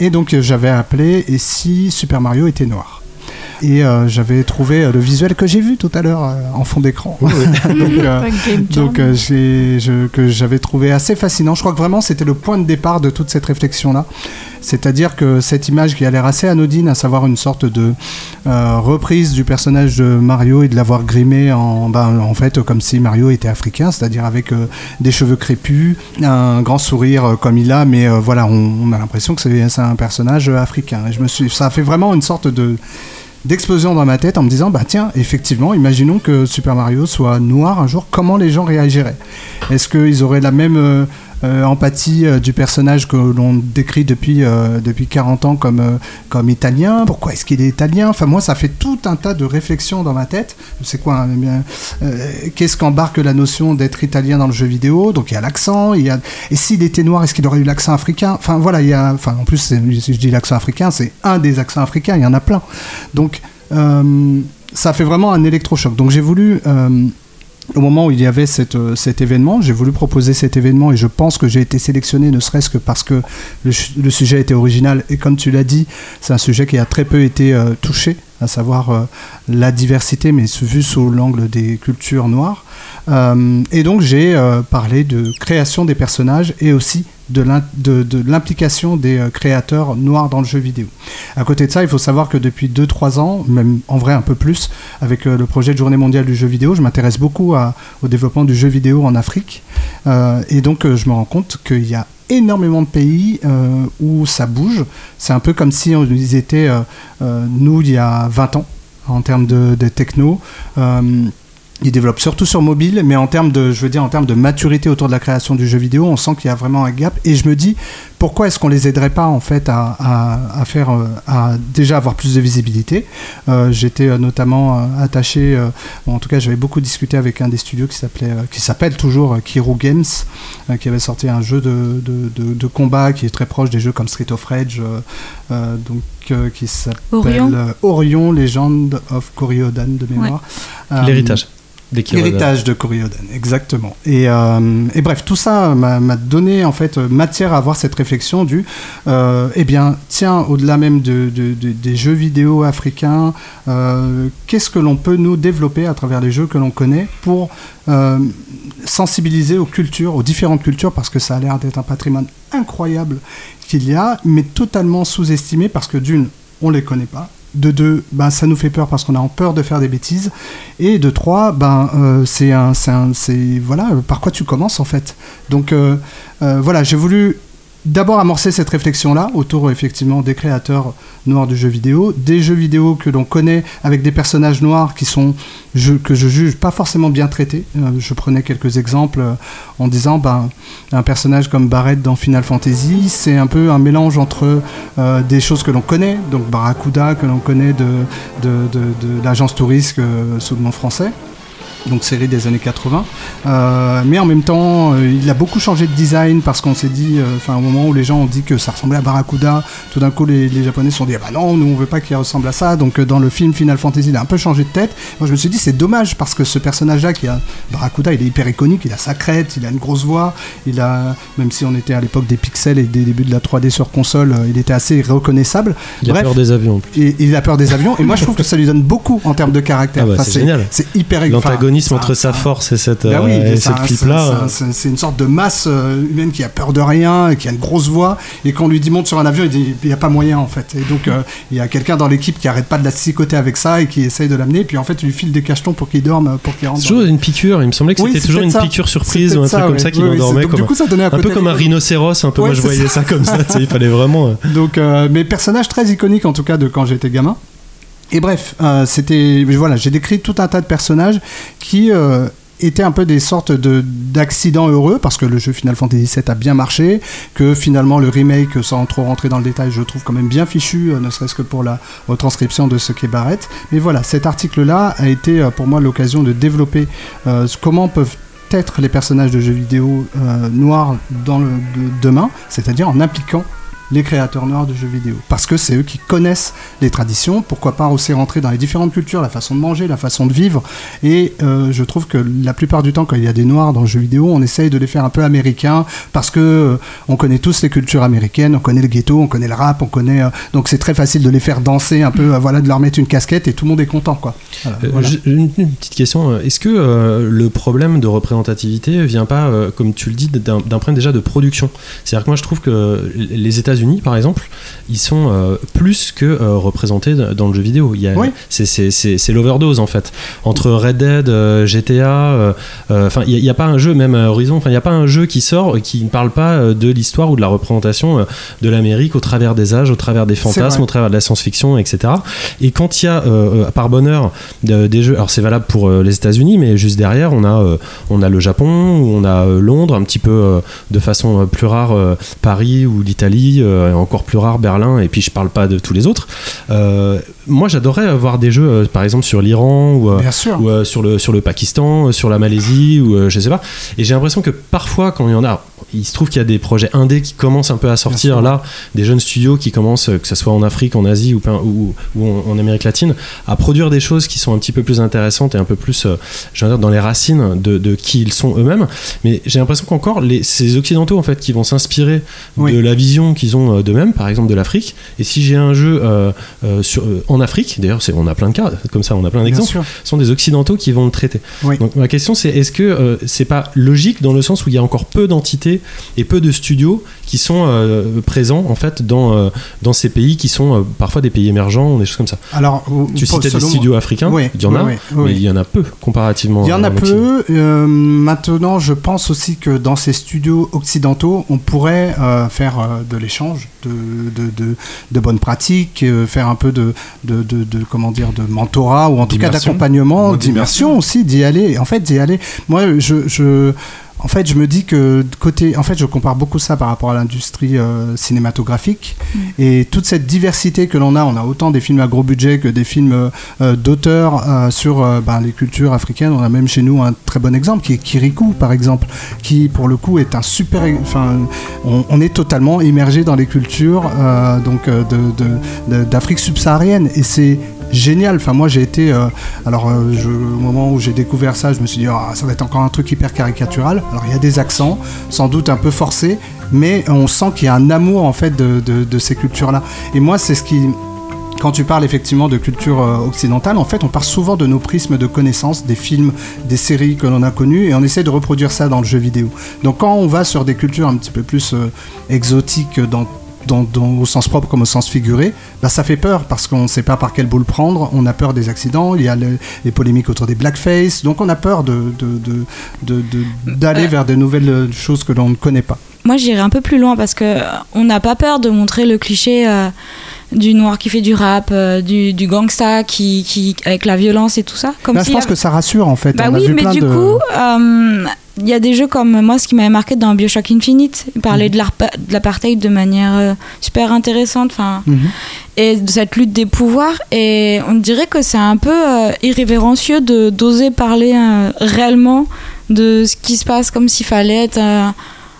Speaker 5: Et donc, j'avais appelé Et si Super Mario était noir? Et euh, j'avais trouvé euh, le visuel que j'ai vu tout à l'heure euh, en fond d'écran. donc, euh, donc euh, j'ai- je- que j'avais trouvé assez fascinant. Je crois que vraiment c'était le point de départ de toute cette réflexion-là. C'est-à-dire que cette image qui a l'air assez anodine, à savoir une sorte de euh, reprise du personnage de Mario et de l'avoir grimé en, ben, en fait comme si Mario était africain, c'est-à-dire avec euh, des cheveux crépus, un grand sourire euh, comme il a, mais euh, voilà, on, on a l'impression que c'est un personnage africain. Et je me suis, ça a fait vraiment une sorte de d'explosion dans ma tête en me disant bah tiens effectivement imaginons que Super Mario soit noir un jour comment les gens réagiraient? Est-ce qu'ils auraient la même euh, empathie euh, du personnage que l'on décrit depuis euh, depuis 40 ans comme euh, comme italien. Pourquoi est-ce qu'il est italien? Enfin moi ça fait tout un tas de réflexions dans ma tête. C'est quoi hein, euh, qu'est-ce qu'embarque la notion d'être italien dans le jeu vidéo? Donc il y a l'accent a et s'il était noir est-ce qu'il aurait eu l'accent africain? Enfin voilà il y a en plus si je dis l'accent africain c'est un des accents africains il y en a plein. Donc euh, ça fait vraiment un électrochoc. Donc j'ai voulu, euh, au moment où il y avait euh, cet événement, j'ai voulu proposer cet événement et je pense que j'ai été sélectionné ne serait-ce que parce que le, sujet était original et comme tu l'as dit, c'est un sujet qui a très peu été euh, touché, à savoir euh, la diversité, mais vu sous l'angle des cultures noires. Et donc j'ai parlé de création des personnages et aussi de l'implication des euh, créateurs noirs dans le jeu vidéo. À côté de ça, il faut savoir que depuis 2-3 ans, même en vrai un peu plus, avec euh, le projet de Journée mondiale du jeu vidéo, je m'intéresse beaucoup au développement du jeu vidéo en Afrique. Euh, et donc, je me rends compte qu'il y a énormément de pays où ça bouge. C'est un peu comme si on, ils étaient, nous, il y a 20 ans, en termes de techno. Ils développent surtout sur mobile, mais en termes de, je veux dire, en termes de maturité autour de la création du jeu vidéo, on sent qu'il y a vraiment un gap. Et je me dis, pourquoi est-ce qu'on les aiderait pas en fait à, à- à faire, euh, à déjà avoir plus de visibilité? Euh, J'étais euh, notamment attaché, euh, bon, en tout cas, j'avais beaucoup discuté avec un des studios qui s'appelait, euh, qui s'appelle toujours Kiro Games, euh, qui avait sorti un jeu de, de, de- de combat qui est très proche des jeux comme Street of Rage, euh, euh, donc euh, qui s'appelle
Speaker 7: Orion.
Speaker 5: Orion, Legend of Koryodan de mémoire. Euh,
Speaker 1: L'héritage.
Speaker 5: L'héritage de Koryodan, exactement. Et, euh, et bref, tout ça m'a donné en fait matière à avoir cette réflexion du, euh, eh bien, tiens, au-delà même de, de- de- des jeux vidéo africains, euh, qu'est-ce que l'on peut nous développer à travers les jeux que l'on connaît pour euh, sensibiliser aux cultures, aux différentes cultures, parce que ça a l'air d'être un patrimoine incroyable qu'il y a, mais totalement sous-estimé parce que d'une, on les connaît pas. De deux, ben, ça nous fait peur parce qu'on a peur de faire des bêtises. Et de trois, ben, euh, c'est un, c'est voilà, par quoi tu commences en fait. Donc euh, euh, voilà, j'ai voulu d'abord amorcer cette réflexion-là autour effectivement des créateurs noirs du jeu vidéo, des jeux vidéo que l'on connaît avec des personnages noirs qui sont je- que je juge pas forcément bien traités. Euh, je prenais quelques exemples euh, en disant ben un personnage comme Barrett dans Final Fantasy, c'est un peu un mélange entre euh, des choses que l'on connaît, donc Barracuda que l'on connaît de, l'agence touriste sous le nom français. Donc série des années 80, Euh, mais en même temps, euh, il a beaucoup changé de design parce qu'on s'est dit, euh, enfin au moment où les gens ont dit que ça ressemblait à Barracuda, tout d'un coup les, les Japonais se sont dit, ah bah non, nous on veut pas qu'il ressemble à ça. Donc euh, dans le film Final Fantasy, il a un peu changé de tête. Moi je me suis dit, c'est dommage parce que ce personnage-là, qui a Barracuda, il est hyper iconique, il a sa crête, il a une grosse voix, il a, même si on était à l'époque des pixels et des débuts de la 3D sur console, euh, il était assez reconnaissable.
Speaker 1: Il a peur des avions. en plus.
Speaker 5: Et il a peur des avions. Et moi, je trouve que ça lui donne beaucoup en termes de caractère.
Speaker 1: Ah bah, c'est génial.
Speaker 5: C'est hyper enfin,
Speaker 1: Entre sa force et cette,
Speaker 5: oui,
Speaker 1: euh, et
Speaker 5: c'est
Speaker 1: cette clip-là.
Speaker 5: c'est- c'est- une sorte de masse euh, humaine qui a peur de rien, et qui a une grosse voix, et quand on lui dit monte sur un avion, il dit il n'y a pas moyen en fait. Et donc euh, il y a quelqu'un dans l'équipe qui arrête pas de la psychoter avec ça et qui essaye de l'amener, puis en fait il lui file des cachetons pour qu'il dorme, pour qu'il rentre. Dans-
Speaker 1: toujours une piqûre. Il me semblait que
Speaker 5: Oui,
Speaker 1: c'était toujours une
Speaker 5: ça.
Speaker 1: piqûre surprise ou un truc
Speaker 5: ça,
Speaker 1: comme ça qui l'endormait. comme
Speaker 5: un
Speaker 1: un peu comme un rhinocéros. Un peu,
Speaker 5: Ouais,
Speaker 1: moi je voyais ça comme ça. Il fallait vraiment. euh,
Speaker 5: Donc, euh, mes personnages très iconiques en tout cas de quand j'étais gamin. Et bref, euh, c'était voilà, j'ai décrit tout un tas de personnages qui euh, étaient un peu des sortes de d'accidents heureux parce que le jeu Final Fantasy VII a bien marché, que finalement le remake, sans trop rentrer dans le détail, je trouve quand même bien fichu, euh, ne serait-ce que pour la retranscription de ce qu'est Barrett. Mais voilà, cet article-là a été pour moi l'occasion de développer comment peuvent être les personnages de jeux vidéo noirs dans le de- demain, c'est-à-dire en impliquant les créateurs noirs de jeux vidéo. Parce que c'est eux qui connaissent les traditions, pourquoi pas aussi rentrer dans les différentes cultures, la façon de manger, la façon de vivre. Et euh, je trouve que la plupart du temps, quand il y a des noirs dans le jeu vidéo, on essaye de les faire un peu américains, parce que euh, on connaît tous les cultures américaines, on connaît le ghetto, on connaît le rap, on connaît... euh, donc c'est très facile de les faire danser un peu, voilà, de leur mettre une casquette et tout le monde est content, quoi. Voilà, voilà.
Speaker 1: j'ai Une, une petite question. Est-ce que le problème de représentativité vient pas, comme tu le dis, d'un problème déjà de production? C'est-à-dire que moi je trouve que les États-Unis, par exemple, ils sont euh, plus que euh, représentés dans le jeu vidéo. Il y a-
Speaker 5: Oui.
Speaker 1: C'est c'est- c'est- c'est l'overdose en fait. Entre Red Dead, euh, GTA, enfin il n'y a, pas un jeu, même Horizon, enfin il n'y a pas un jeu qui sort qui ne parle pas de l'histoire ou de la représentation de l'Amérique au travers des âges, au travers des fantasmes, au travers de la science-fiction, etc. Et quand il y a, par bonheur, de- des jeux, alors c'est valable pour les États-Unis, mais juste derrière, on a, on a le Japon, on a Londres, un petit peu de façon plus rare Paris ou l'Italie, euh, et encore plus rare Berlin, et puis je parle pas de tous les autres. Euh, moi, j'adorerais avoir des jeux, euh, par exemple sur l'Iran ou, euh, ou sur, le, sur le Pakistan, sur la Malaisie, ou je sais pas. Et j'ai l'impression que parfois, quand il y en a, il se trouve qu'il y a des projets indés qui commencent un peu à sortir là, des jeunes studios qui commencent, euh, que ce soit en Afrique, en Asie ou, plein- ou, ou en, en Amérique latine, à produire des choses qui sont un petit peu plus intéressantes et un peu plus, euh, je veux dire, dans les racines de, de qui ils sont eux-mêmes. Mais j'ai l'impression qu'encore, ces occidentaux en fait qui vont s'inspirer
Speaker 5: Oui.
Speaker 1: de la vision qu'ils ont euh, d'eux-mêmes, par exemple de l'Afrique. Et si j'ai un jeu euh, euh, sur, euh, en Afrique, d'ailleurs, on a plein de cas comme ça, on a plein d'exemples
Speaker 5: sûr.
Speaker 1: sont des occidentaux qui vont le traiter.
Speaker 5: Oui.
Speaker 1: Donc ma question c'est est-ce que c'est pas logique dans le sens où il y a encore peu d'entités et peu de studios qui sont euh, présents en fait dans, euh, dans ces pays qui sont euh, parfois des pays émergents, des choses comme ça.
Speaker 5: Alors,
Speaker 1: Tu citais des studios africains,
Speaker 5: Oui,
Speaker 1: il y en a,
Speaker 5: oui, oui, oui.
Speaker 1: mais il y en a peu comparativement.
Speaker 5: Il y en a peu. Euh, maintenant, je pense aussi que dans ces studios occidentaux, on pourrait euh, faire euh, de l'échange, de, de, de, de bonnes pratiques, euh, faire un peu de, de, de, de- comment dire, de mentorat ou en tout cas d'accompagnement, d'immersion aussi, d'y aller. En fait, d'y aller. Moi, je, je en fait, je me dis que côté, en fait, je compare beaucoup ça par rapport à l'industrie euh, cinématographique et toute cette diversité que l'on a. On a autant des films à gros budget que des films euh, euh, d'auteurs euh, sur ben, les cultures africaines. On a même chez nous un très bon exemple qui est Kirikou, par exemple, qui pour le coup est un super. Enfin, on, on est totalement immergé dans les cultures donc de- de- de- d'Afrique subsaharienne et c'est génial. Enfin, moi, j'ai été. euh, alors, euh, au moment où j'ai découvert ça, je me suis dit, Ah, ça va être encore un truc hyper caricatural. Alors, il y a des accents, sans doute un peu forcés, mais on sent qu'il y a un amour, en fait, de, ces cultures-là. Et moi, c'est ce qui. Quand tu parles effectivement de culture euh, occidentale, en fait, on part souvent de nos prismes de connaissances, des films, des séries que l'on a connues, et on essaie de reproduire ça dans le jeu vidéo. Donc, quand on va sur des cultures un petit peu plus exotiques dans dans- dans- au sens propre comme au sens figuré, bah, ça fait peur parce qu'on ne sait pas par quel bout le prendre, on a peur des accidents, il y a le- les polémiques autour des blackface, donc on a peur de, de- de- d'aller vers de nouvelles euh, choses que l'on ne connaît pas.
Speaker 7: Moi, j'irais un peu plus loin parce que euh, on n'a pas peur de montrer le cliché euh, du noir qui fait du rap, euh, du, du gangsta qui, qui avec la violence et tout ça. Comme
Speaker 5: je pense
Speaker 7: avait-
Speaker 5: que ça rassure en fait.
Speaker 7: Bah
Speaker 5: on a
Speaker 7: oui,
Speaker 5: vu
Speaker 7: mais
Speaker 5: plein
Speaker 7: du
Speaker 5: de...
Speaker 7: coup, euh, il y a des jeux comme moi, ce qui m'avait marqué dans Bioshock Infinite, il parlait
Speaker 5: Mhm.
Speaker 7: de l'apartheid de manière euh, super intéressante, enfin,
Speaker 5: Mhm.
Speaker 7: et de cette lutte des pouvoirs. Et on dirait que c'est un peu euh, irrévérencieux de d'oser parler euh, réellement de ce qui se passe, comme s'il fallait être un,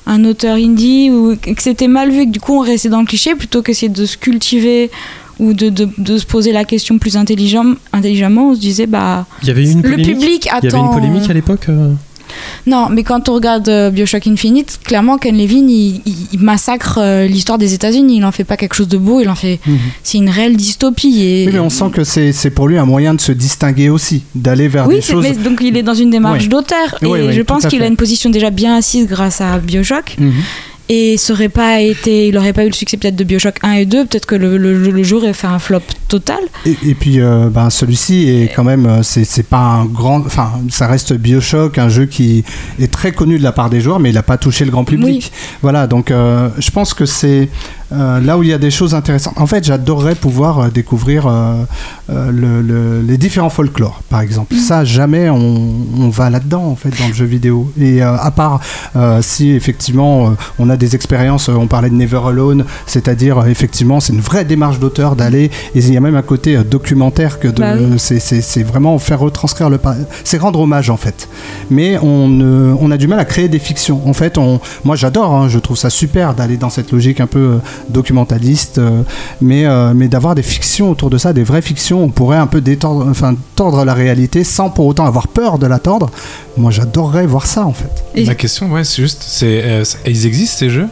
Speaker 7: un auteur indie ou que c'était mal vu, que du coup on restait dans le cliché plutôt qu'essayer de se cultiver ou de, de, de se poser la question plus intelligent, intelligemment, on se disait bah
Speaker 1: Il y avait une
Speaker 7: le public attend.
Speaker 1: Il y avait une polémique à l'époque.
Speaker 7: Non, mais quand on regarde euh, Bioshock Infinite, clairement Ken Levine il, il- il massacre euh, l'histoire des États-Unis. Il en fait pas quelque chose de beau. Il en fait.
Speaker 5: Mhm.
Speaker 7: C'est une réelle dystopie. Et,
Speaker 5: Oui, mais on sent que c'est, pour lui un moyen de se distinguer aussi, d'aller vers
Speaker 7: Oui,
Speaker 5: des choses.
Speaker 7: mais donc il est dans une démarche
Speaker 5: Oui.
Speaker 7: d'auteur et
Speaker 5: Oui, oui,
Speaker 7: je pense qu'il a une position déjà bien assise grâce à Bioshock
Speaker 5: Mhm.
Speaker 7: Et ça aurait pas été, il aurait pas eu le succès peut-être de Bioshock 1 et 2, peut-être que le, le, le jeu aurait fait un flop total.
Speaker 5: Et, et puis, euh, ben, celui-ci est quand même, euh, c'est, pas un grand, enfin, ça reste Bioshock, un jeu qui est très connu de la part des joueurs, mais il n'a pas touché le grand public. Voilà, donc euh, je pense que c'est euh, là où il y a des choses intéressantes. En fait, j'adorerais pouvoir euh, découvrir euh, le- le- les différents folklores, par exemple. Ça, jamais on, on va là-dedans, en fait, dans le jeu vidéo. Et euh, à part si effectivement on a des expériences, on parlait de Never Alone, c'est-à-dire effectivement c'est une vraie démarche d'auteur d'aller, et il y a même un côté documentaire que de,
Speaker 7: Bah oui.
Speaker 5: c'est- vraiment faire retranscrire le, c'est rendre hommage en fait. Mais on, a du mal à créer des fictions. En fait, on, moi j'adore, hein, je trouve ça super d'aller dans cette logique un peu documentaliste, euh, mais, euh, mais d'avoir des fictions autour de ça, des vraies fictions, on pourrait un peu détendre, enfin tordre la réalité sans pour autant avoir peur de la tordre. Moi j'adorerais voir ça en fait.
Speaker 7: Et-
Speaker 4: Ma question, ouais, c'est juste, c'est, euh, c'est- ils existent ces jeux?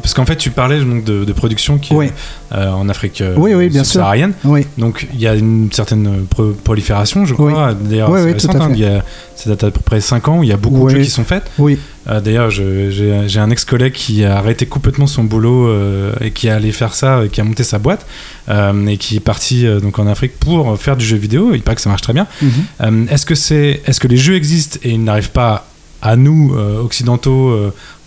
Speaker 4: Parce qu'en fait, tu parlais donc de, de production qui
Speaker 5: Oui.
Speaker 4: euh, en Afrique euh,
Speaker 5: Oui, oui, bien sûr.
Speaker 4: subsaharienne. Donc il y a une certaine euh, pro- prolifération, je crois. D'ailleurs, c'est hein, date à peu près 5 ans où il y a beaucoup de jeux qui sont faits.
Speaker 5: Oui.
Speaker 4: Euh, D'ailleurs, j'ai un ex-collègue qui a arrêté complètement son boulot euh, et qui est allé faire ça, qui a monté sa boîte et qui est parti donc en Afrique pour faire du jeu vidéo. Il paraît que ça marche très bien.
Speaker 5: Mhm.
Speaker 4: Euh, est-ce que les jeux existent et ils n'arrivent pas à nous occidentaux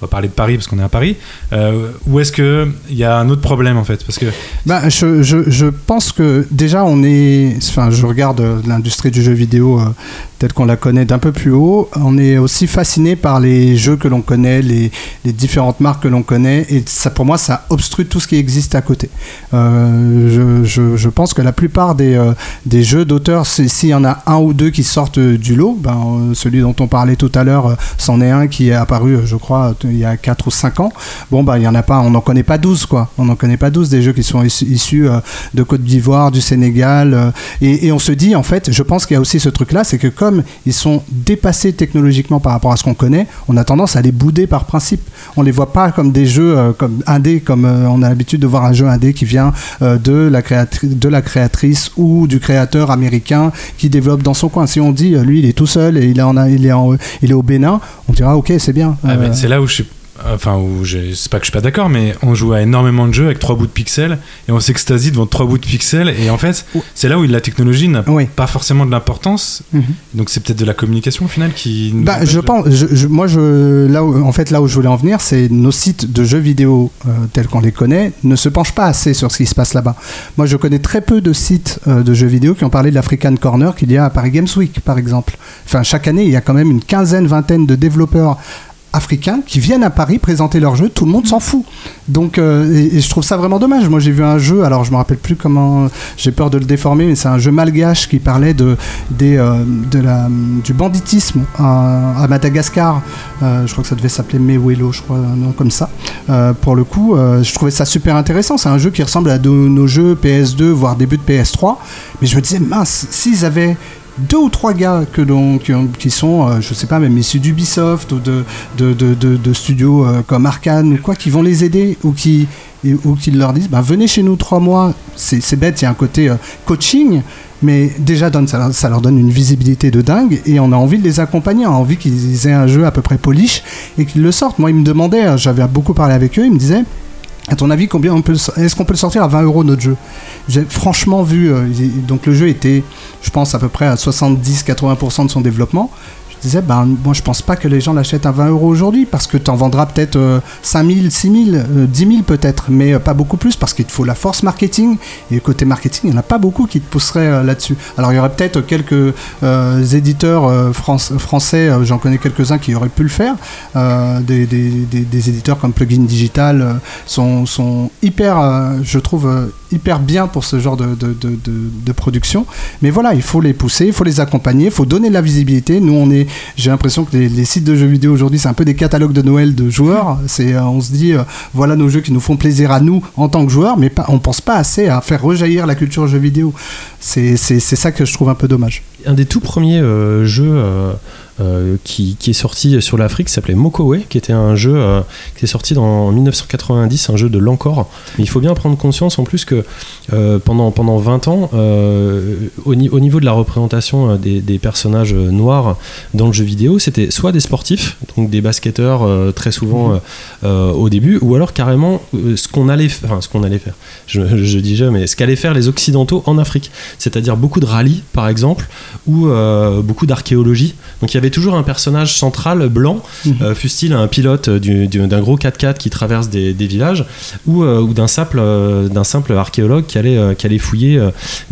Speaker 4: On va parler de Paris parce qu'on est à Paris. euh, ou est-ce que il y a un autre problème en fait? Parce que
Speaker 5: Bah, je, je, je pense que déjà on est, enfin je regarde euh, l'industrie du jeu vidéo telle qu'on la connaît d'un peu plus haut, on est aussi fasciné par les jeux que l'on connaît, les, différentes marques que l'on connaît, et ça pour moi ça obstrue tout ce qui existe à côté. Euh, je, pense que la plupart des, euh, des jeux d'auteur, c'est- s'il y en a un ou deux qui sortent du lot, ben, euh, celui dont on parlait tout à l'heure, c'en est un qui est apparu, je crois, il y a 4 ou 5 ans. Bon, bah, il y en a pas, on n'en connaît pas 12, quoi. On n'en connaît pas 12 des jeux qui sont issus, de Côte d'Ivoire, du Sénégal. et, et on se dit, en fait, je pense qu'il y a aussi ce truc-là, c'est que comme ils sont dépassés technologiquement par rapport à ce qu'on connaît, on a tendance à les bouder par principe. On les voit pas comme des jeux euh, comme indé, comme euh, on a l'habitude de voir un jeu indé qui vient euh, de, la de la créatrice ou du créateur américain qui développe dans son coin. Si on dit, euh, lui, il est tout seul et il est, en, il est, en- il est au Bénin, on dira, ok, c'est bien.
Speaker 4: ah, c'est là où je suis enfin, où c'est pas que je suis pas d'accord, mais on joue à énormément de jeux avec trois bouts de pixels et on s'extasie devant trois bouts de pixels. Et en fait, c'est là où la technologie n'a
Speaker 5: Oui.
Speaker 4: pas forcément de l'importance.
Speaker 5: Mhm.
Speaker 4: Donc c'est peut-être de la communication au final qui.
Speaker 5: Bah, je pense, je, je- moi, je, là où, en fait, là où je voulais en venir, c'est nos sites de jeux vidéo euh, tels qu'on les connaît ne se penchent pas assez sur ce qui se passe là-bas. Moi, je connais très peu de sites euh, de jeux vidéo qui ont parlé de l'African Corner qu'il y a à Paris Games Week, par exemple. Enfin, chaque année, il y a quand même une quinzaine, vingtaine de développeurs africains qui viennent à Paris présenter leurs jeux, tout le monde s'en fout. Donc, euh, et, et je trouve ça vraiment dommage. Moi, j'ai vu un jeu, alors je me rappelle plus comment, j'ai peur de le déformer, mais c'est un jeu malgache qui parlait de, des, euh, de la, du banditisme à, à Madagascar. Euh, je crois que ça devait s'appeler Mewelo, je crois, un nom comme ça. Pour le coup, je trouvais ça super intéressant. C'est un jeu qui ressemble à de- nos jeux PS2, voire début de PS3. Mais je me disais, mince, s'ils avaient deux ou trois gars que l'on- qui, ont- qui sont, euh, je sais pas, même issus d'Ubisoft ou de, de, de, de- studios euh, comme Arkane ou quoi, qui vont les aider ou qui, ou leur disent bah, venez chez nous trois mois. C'est bête, il y a un côté euh, coaching, mais déjà ça, leur- ça leur donne une visibilité de dingue et on a envie de les accompagner, on a envie qu'ils aient un jeu à peu près polish et qu'ils le sortent. Moi, ils me demandaient, j'avais beaucoup parlé avec eux, ils me disaient à ton avis, combien on peut, est-ce qu'on peut le sortir à 20 euros notre jeu? J'ai franchement vu, euh, donc le jeu était, je pense, à peu près à 70-80% de son développement. Disais, ben, moi je pense pas que les gens l'achètent à 20 euros aujourd'hui parce que tu en vendras peut-être euh, 5 000, 6 000, euh, 10 000 peut-être, mais euh, pas beaucoup plus parce qu'il te faut la force marketing et côté marketing, il n'y en a pas beaucoup qui te pousseraient euh, là-dessus. Alors il y aurait peut-être quelques euh, éditeurs France- français, j'en connais quelques-uns qui auraient pu le faire, des, des- des- éditeurs comme Plugin Digital sont, sont hyper, je trouve, hyper bien pour ce genre de, de- de- de production. Mais voilà, il faut les pousser, il faut les accompagner, il faut donner de la visibilité. Nous, on est, j'ai l'impression que les, sites de jeux vidéo aujourd'hui, c'est un peu des catalogues de Noël de joueurs. C'est, euh, on se dit, euh, voilà nos jeux qui nous font plaisir à nous en tant que joueurs, mais pas, on pense pas assez à faire rejaillir la culture jeux vidéo. C'est ça que je trouve un peu dommage.
Speaker 1: Un des tout premiers euh, jeux euh, qui, qui est sorti sur l'Afrique s'appelait Mokowe, qui était un jeu euh, qui est sorti dans, en 1990, un jeu de l'encore. Mais il faut bien prendre conscience en plus que euh, pendant, pendant 20 ans, au, ni- au niveau de la représentation des, des personnages noirs dans le jeu vidéo, c'était soit des sportifs, donc des basketteurs très souvent euh, au début, ou alors carrément ce qu'on allait, enfin ce qu'on allait faire. Je, je dis jamais, ce qu'allaient faire les occidentaux en Afrique, c'est-à-dire beaucoup de rallyes par exemple, ou beaucoup d'archéologie. Donc il y avait toujours un personnage central blanc,
Speaker 5: Mhm.
Speaker 1: euh, fût-il un pilote du- du- d'un gros 4x4 qui traverse des, des villages, ou, euh, ou d'un simple, euh, d'un simple archéologue qui allait, qui allait fouiller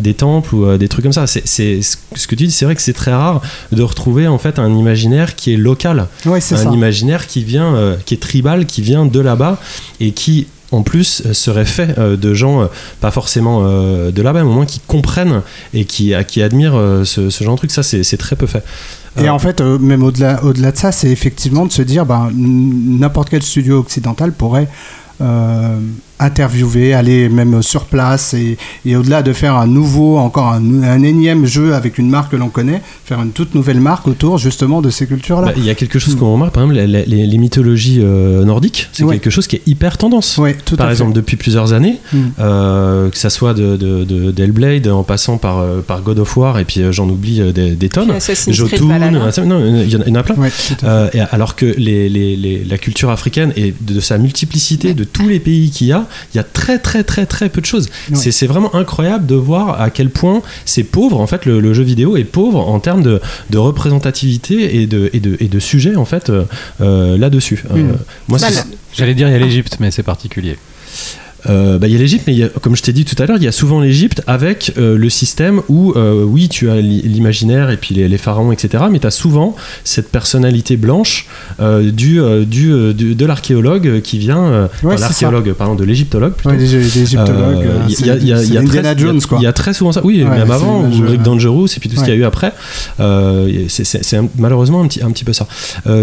Speaker 1: des temples ou des trucs comme ça. C'est, ce que tu dis, c'est vrai que c'est très rare de retrouver en fait un imaginaire qui est local,
Speaker 5: Ouais,
Speaker 1: un
Speaker 5: ça.
Speaker 1: imaginaire qui vient, qui est tribal, qui vient de là-bas et qui en plus euh, serait fait euh, de gens euh, pas forcément de là-bas mais au moins qui comprennent et qui, qui admirent ce, ce genre de truc. Ça c'est très peu fait.
Speaker 5: Et en fait, euh, même au-delà au -delà de ça, c'est effectivement de se dire, ben, n'importe quel studio occidental pourrait euh, interviewer, aller même sur place et, et au-delà de faire un nouveau, encore un, un énième jeu avec une marque que l'on connaît, faire une toute nouvelle marque autour justement de ces cultures-là.
Speaker 1: bah, il y a quelque chose qu'on remarque par exemple les, les- les mythologies euh, nordiques c'est
Speaker 5: Ouais.
Speaker 1: quelque chose qui est hyper tendance
Speaker 5: Ouais, tout
Speaker 1: par
Speaker 5: à fait.
Speaker 1: exemple depuis plusieurs années
Speaker 5: Mm.
Speaker 1: euh, que ça soit de, de, de- d'Hellblade en passant par, euh, par God of War et puis euh, j'en oublie euh, des, des tonnes Jotun, il y en a- il y en a plein
Speaker 5: Ouais.
Speaker 1: Euh, alors que les, les- les- la culture africaine et de, sa multiplicité de tous les pays qu'il y a, il y a très très très très peu de choses.
Speaker 5: Ouais.
Speaker 1: C'est, vraiment incroyable de voir à quel point c'est pauvre. En fait, le, le jeu vidéo est pauvre en termes de, de représentativité et de, et de, et de sujets en fait euh, euh, là-dessus. Euh, moi,
Speaker 6: Bah,
Speaker 3: J'allais dire il y a l'Égypte, mais c'est particulier.
Speaker 1: Euh, bah, il y a l'Égypte, mais il y a- comme je t'ai dit tout à l'heure, il y a souvent l'Égypte avec euh, le système où, euh, oui, tu as l'i- l'imaginaire et puis les, les pharaons, etc., mais tu as souvent cette personnalité blanche euh, du, du, du- de l'archéologue qui vient,
Speaker 5: Ouais,
Speaker 1: l'archéologue, pardon, de l'égyptologue plutôt.
Speaker 5: Ouais,
Speaker 1: euh, il y a-
Speaker 5: Jones, quoi.
Speaker 1: Il y a très souvent ça, oui,
Speaker 5: Ouais,
Speaker 1: même avant, ou Rick Dangerous et puis tout ce qu'il y a eu après. C'est- malheureusement un petit, un petit peu ça.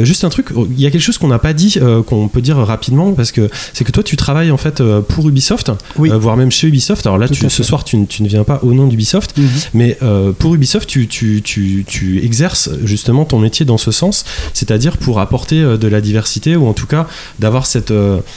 Speaker 1: Juste un truc, il y a quelque chose qu'on n'a pas dit, qu'on peut dire rapidement, parce que c'est que toi tu travailles en fait euh, Ubisoft,
Speaker 5: Oui.
Speaker 1: euh, voire même chez Ubisoft. Alors là,
Speaker 5: Tout
Speaker 1: tu-
Speaker 5: à
Speaker 1: ce soir, tu, ne- tu ne viens pas au nom d'Ubisoft,
Speaker 5: Mhm.
Speaker 1: mais euh, pour Ubisoft, tu, tu, tu, tu exerces justement ton métier dans ce sens, c'est-à-dire pour apporter euh, de la diversité ou en tout cas d'avoir cette,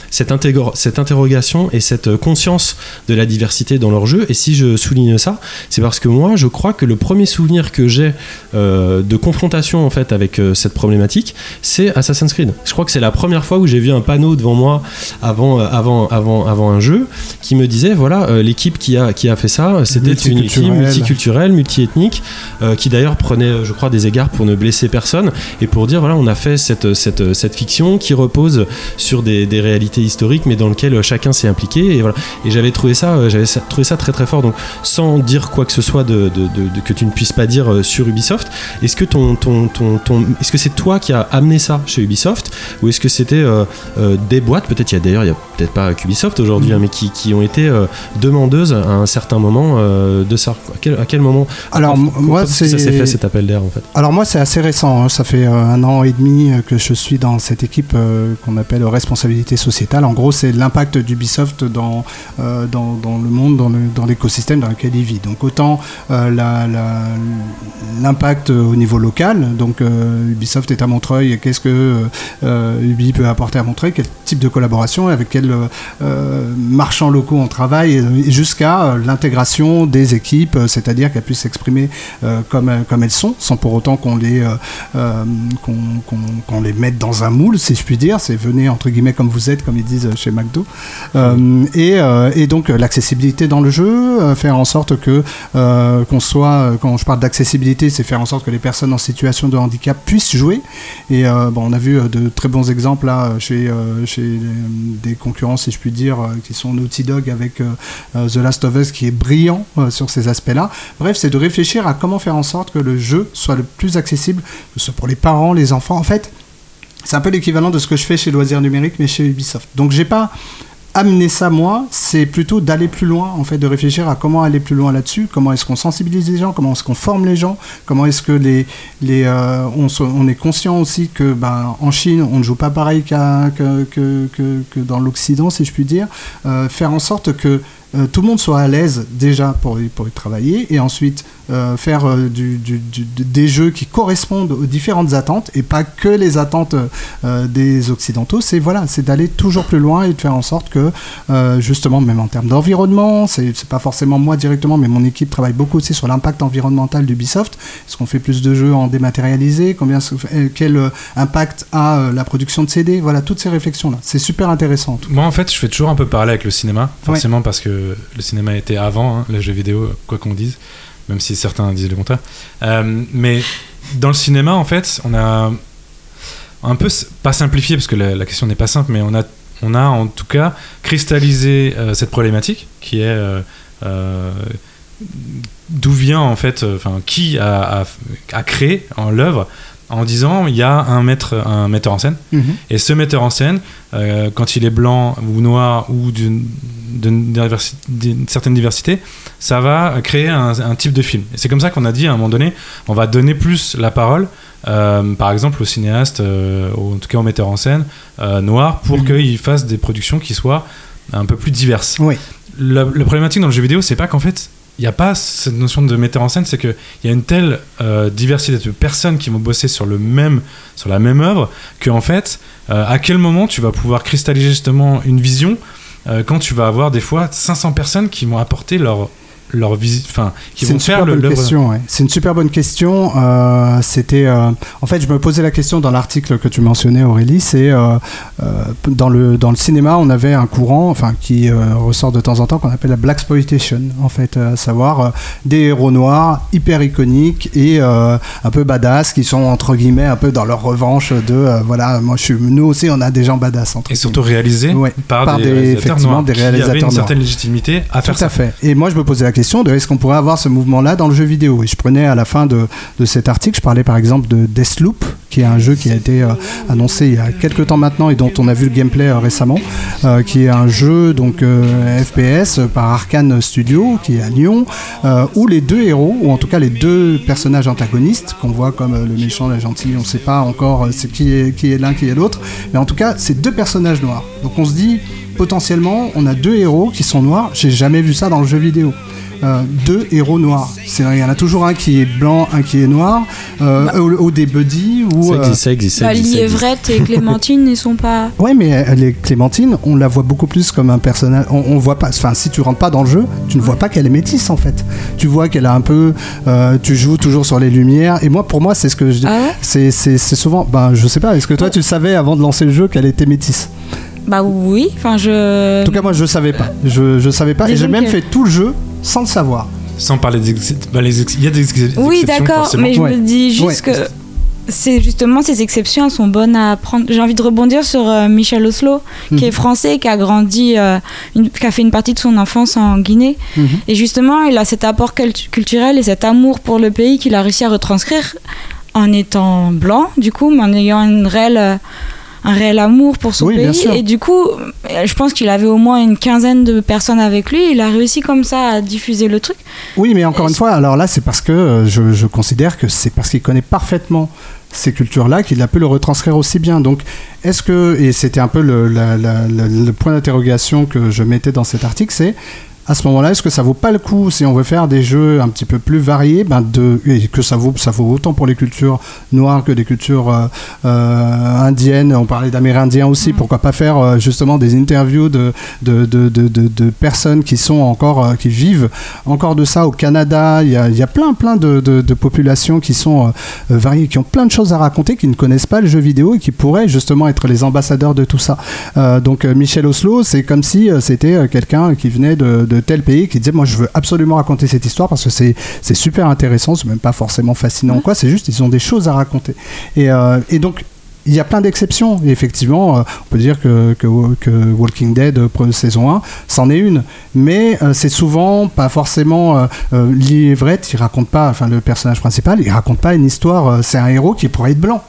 Speaker 1: cette, intégro- cette interrogation et cette conscience de la diversité dans leur jeu. Et si je souligne ça, c'est parce que moi, je crois que le premier souvenir que j'ai euh, de confrontation en fait avec euh, cette problématique, c'est Assassin's Creed. Je crois que c'est la première fois où j'ai vu un panneau devant moi avant, euh, avant, avant, avant un jeu qui me disait voilà euh, l'équipe qui a, qui a fait ça, c'était une équipe
Speaker 5: Multiculturelle.
Speaker 1: multiethnique, euh, qui d'ailleurs prenait, je crois, des égards pour ne blesser personne et pour dire voilà on a fait cette, cette, cette fiction qui repose sur des, des réalités historiques mais dans lequel chacun s'est impliqué et voilà. Et j'avais trouvé ça euh, j'avais trouvé ça très très fort. Donc sans dire quoi que ce soit de, de- de- de- que tu ne puisses pas dire sur Ubisoft est-ce que ton, ton, ton, ton- est-ce que c'est toi qui as amené ça chez Ubisoft ou est-ce que c'était euh, euh, des boîtes? Peut-être il y a d'ailleurs il y a peut-être pas qu'Ubisoft aujourd'hui hein, mais qui, qui ont été euh, demandeuses à un certain moment euh, de ça à quel, à quel moment
Speaker 5: Alors,
Speaker 1: Comment-
Speaker 5: moi,
Speaker 1: comment ça s'est
Speaker 5: c'est-
Speaker 1: fait cet appel d'air en fait
Speaker 5: Alors moi c'est assez récent, hein. ça fait euh, un an et demi que je suis dans cette équipe qu'on appelle responsabilité sociétale. En gros c'est l'impact d'Ubisoft dans, dans, dans le monde, dans l'écosystème dans lequel il vit. Donc autant l'impact au niveau local, donc euh, Ubisoft est à Montreuil, qu'est-ce que euh, Ubi peut apporter à Montreuil, quel type de collaboration, avec euh, marchands locaux on travaille, et jusqu'à euh, l'intégration des équipes, euh, c'est-à-dire qu'elles puissent s'exprimer euh, comme, elles sont, sans pour autant qu'on les, qu'on, les mette dans un moule, si je puis dire. C'est venez entre guillemets comme vous êtes, comme ils disent chez McDo. Et, donc l'accessibilité dans le jeu, faire en sorte que qu'on soit, quand je parle d'accessibilité, c'est faire en sorte que les personnes en situation de handicap puissent jouer. Et bon, on a vu de très bons exemples là chez, chez des concurrents, si je puis dire, euh, qui sont Naughty Dog avec euh, euh, The Last of Us, qui est brillant euh, sur ces aspects-là. Bref, c'est de réfléchir à comment faire en sorte que le jeu soit le plus accessible, que ce soit pour les parents, les enfants. En fait, c'est un peu l'équivalent de ce que je fais chez Loisirs Numériques, mais chez Ubisoft. Donc, j'ai pas amené ça moi, c'est plutôt d'aller plus loin, en fait, de réfléchir à comment aller plus loin là-dessus, comment est-ce qu'on sensibilise les gens, comment est-ce qu'on forme les gens, comment est-ce que les, les, euh, on, est conscient aussi que ben, en Chine, on ne joue pas pareil que, dans l'Occident, si je puis dire, Euh, faire en sorte que euh, tout le monde soit à l'aise déjà pour pour y travailler et ensuite euh, faire euh, du, du- du- des jeux qui correspondent aux différentes attentes et pas que les attentes euh, des occidentaux. C'est voilà c'est d'aller toujours plus loin et de faire en sorte que euh, justement même en termes d'environnement c'est pas forcément moi directement mais mon équipe travaille beaucoup aussi sur l'impact environnemental d'Ubisoft. Est-ce qu'on fait plus de jeux en dématérialisé? Combien quel impact a la production de CD voilà toutes ces réflexions là c'est super intéressant en
Speaker 4: Moi, en fait, je fais toujours un peu parler avec le cinéma, forcément parce que le cinéma était avant hein, le jeu vidéo, quoi qu'on dise, même si certains disent le contraire. Euh, mais dans le cinéma, en fait, on a un peu, pas simplifié parce que la, question n'est pas simple, mais on a, on a en tout cas cristallisé euh, cette problématique qui est euh, d'où vient en fait, enfin, qui a, a, créé l'œuvre en disant il y a un maître, un metteur en scène.
Speaker 5: Mhm.
Speaker 4: Et ce metteur en scène, euh, quand il est blanc ou noir ou d'une certaine diversité, ça va créer un, un type de film. Et c'est comme ça qu'on a dit à un moment donné, on va donner plus la parole, euh, par exemple au cinéaste, euh, ou en tout cas au metteur en scène euh, noir, pour
Speaker 5: Mhm.
Speaker 4: qu'il fasse des productions qui soient un peu plus diverses.
Speaker 5: Oui.
Speaker 4: La, la problématique dans le jeu vidéo, c'est pas qu'en fait, il n'y a pas cette notion de metteur en scène, c'est qu'il y a une telle euh, diversité de personnes qui vont bosser sur, le même, sur la même œuvre, que en fait, euh, à quel moment tu vas pouvoir cristalliser justement une vision euh, quand tu vas avoir des fois 500 personnes qui vont apporter leur, leur vision, enfin, qui vont faire le
Speaker 5: question. ouais. C'est une super bonne question. Euh, C'était, euh, en fait, je me posais la question dans l'article que tu mentionnais, Aurélie. C'est euh, dans le dans le cinéma, on avait un courant, enfin, qui ressort de temps en temps, qu'on appelle la black exploitation, en fait, à savoir des héros noirs hyper iconiques et un peu badass, qui sont entre guillemets un peu dans leur revanche de, voilà, moi, je suis, nous aussi, on a des gens badass entre
Speaker 4: Et surtout
Speaker 5: guillemets.
Speaker 4: réalisé
Speaker 5: Ouais,
Speaker 4: par,
Speaker 5: par
Speaker 4: des,
Speaker 5: des-
Speaker 4: réalisateurs
Speaker 5: effectivement,
Speaker 4: noirs,
Speaker 5: des
Speaker 4: qui avaient
Speaker 5: réalisateurs
Speaker 4: une
Speaker 5: noirs.
Speaker 4: certaine légitimité à faire
Speaker 5: Tout
Speaker 4: ça.
Speaker 5: à fait. Et moi, je me posais la question de est-ce qu'on pourrait avoir ce mouvement-là dans le jeu vidéo Et je prenais à la fin de, de cet article, je parlais par exemple de Deathloop, qui est un jeu qui a été euh, annoncé il y a quelques temps maintenant et dont on a vu le gameplay euh, récemment, euh, qui est un jeu donc FPS par Arkane Studio, qui est à Lyon, où les deux héros, ou en tout cas les deux personnages antagonistes, qu'on voit comme le méchant, la gentille, on ne sait pas encore c'est qui est, qui est l'un, qui est l'autre, mais en tout cas, c'est deux personnages noirs. Donc on se dit, potentiellement, on a deux héros qui sont noirs. J'ai jamais vu ça dans le jeu vidéo. Euh, deux héros noirs. C'est- Il y en a toujours un qui est blanc, un qui est noir, euh, ou, ou des buddies, ou.
Speaker 1: Ça
Speaker 5: euh,
Speaker 1: existe, ça existe. ça
Speaker 7: Bah,
Speaker 1: existe.
Speaker 7: Liévrette et Clémentine ne sont pas.
Speaker 5: Ouais, mais est Clémentine, on la voit beaucoup plus comme un personnage. On, on voit pas. Enfin, si tu rentres pas dans le jeu, tu ne vois pas qu'elle est métisse en fait. Tu vois qu'elle a un peu. euh, tu joues toujours sur les lumières. Et moi, pour moi, c'est ce que je dis.
Speaker 7: Ah ouais
Speaker 5: C'est souvent. Ben, je sais pas. Est-ce que toi, tu savais avant de lancer le jeu qu'elle était métisse?
Speaker 7: Bah oui, enfin je.
Speaker 5: En tout cas, moi, je savais pas. Je, je savais pas. Et j'ai même
Speaker 7: que-
Speaker 5: fait tout le jeu sans le savoir.
Speaker 4: Sans parler des bah, les il y a des ex-
Speaker 7: Oui,
Speaker 4: exceptions,
Speaker 7: d'accord, mais je
Speaker 5: Ouais.
Speaker 7: me dis juste
Speaker 5: Ouais.
Speaker 7: que c'est justement ces exceptions, elles sont bonnes à prendre. J'ai envie de rebondir sur euh, Michel Oslo, qui
Speaker 5: Mhm.
Speaker 7: est français, qui a grandi, euh, une- qui a fait une partie de son enfance en Guinée.
Speaker 5: Mhm.
Speaker 7: Et justement, il a cet apport cult- culturel et cet amour pour le pays qu'il a réussi à retranscrire en étant blanc, du coup, mais en ayant une réelle, euh, un réel amour pour son
Speaker 5: Oui,
Speaker 7: pays. Et du coup, euh, je pense qu'il avait au moins une quinzaine de personnes avec lui. Il a réussi comme ça à diffuser le truc.
Speaker 5: Oui, mais encore une fois, alors là, c'est parce que euh, je, je considère que c'est parce qu'il connaît parfaitement ces cultures-là qu'il a pu le retranscrire aussi bien. Donc, est-ce que, et c'était un peu le, la- la- la- le point d'interrogation que je mettais dans cet article, c'est à ce moment-là, est-ce que ça vaut pas le coup, si on veut faire des jeux un petit peu plus variés, ben de, et que ça vaut, ça vaut autant pour les cultures noires que des cultures euh, euh, indiennes, on parlait d'amérindiens aussi, pourquoi pas faire euh, justement des interviews de, de, de, de, personnes qui sont encore, qui vivent encore de ça au Canada, il y a, il y a plein plein de, populations qui sont variées, qui ont plein de choses à raconter, qui ne connaissent pas le jeu vidéo et qui pourraient justement être les ambassadeurs de tout ça. Donc Michel Oslo, c'est comme si c'était quelqu'un qui venait de, de tel pays qui disait moi je veux absolument raconter cette histoire parce que c'est super intéressant, c'est même pas forcément fascinant ou quoi, c'est juste ils ont des choses à raconter. Et, euh, et donc il y a plein d'exceptions. Et effectivement, euh, on peut dire que, que, que Walking Dead euh, saison 1, c'en est une. Mais euh, c'est souvent pas forcément Lee Everett, il raconte pas, enfin le personnage principal, il raconte pas une histoire, c'est un héros qui pourrait être blanc.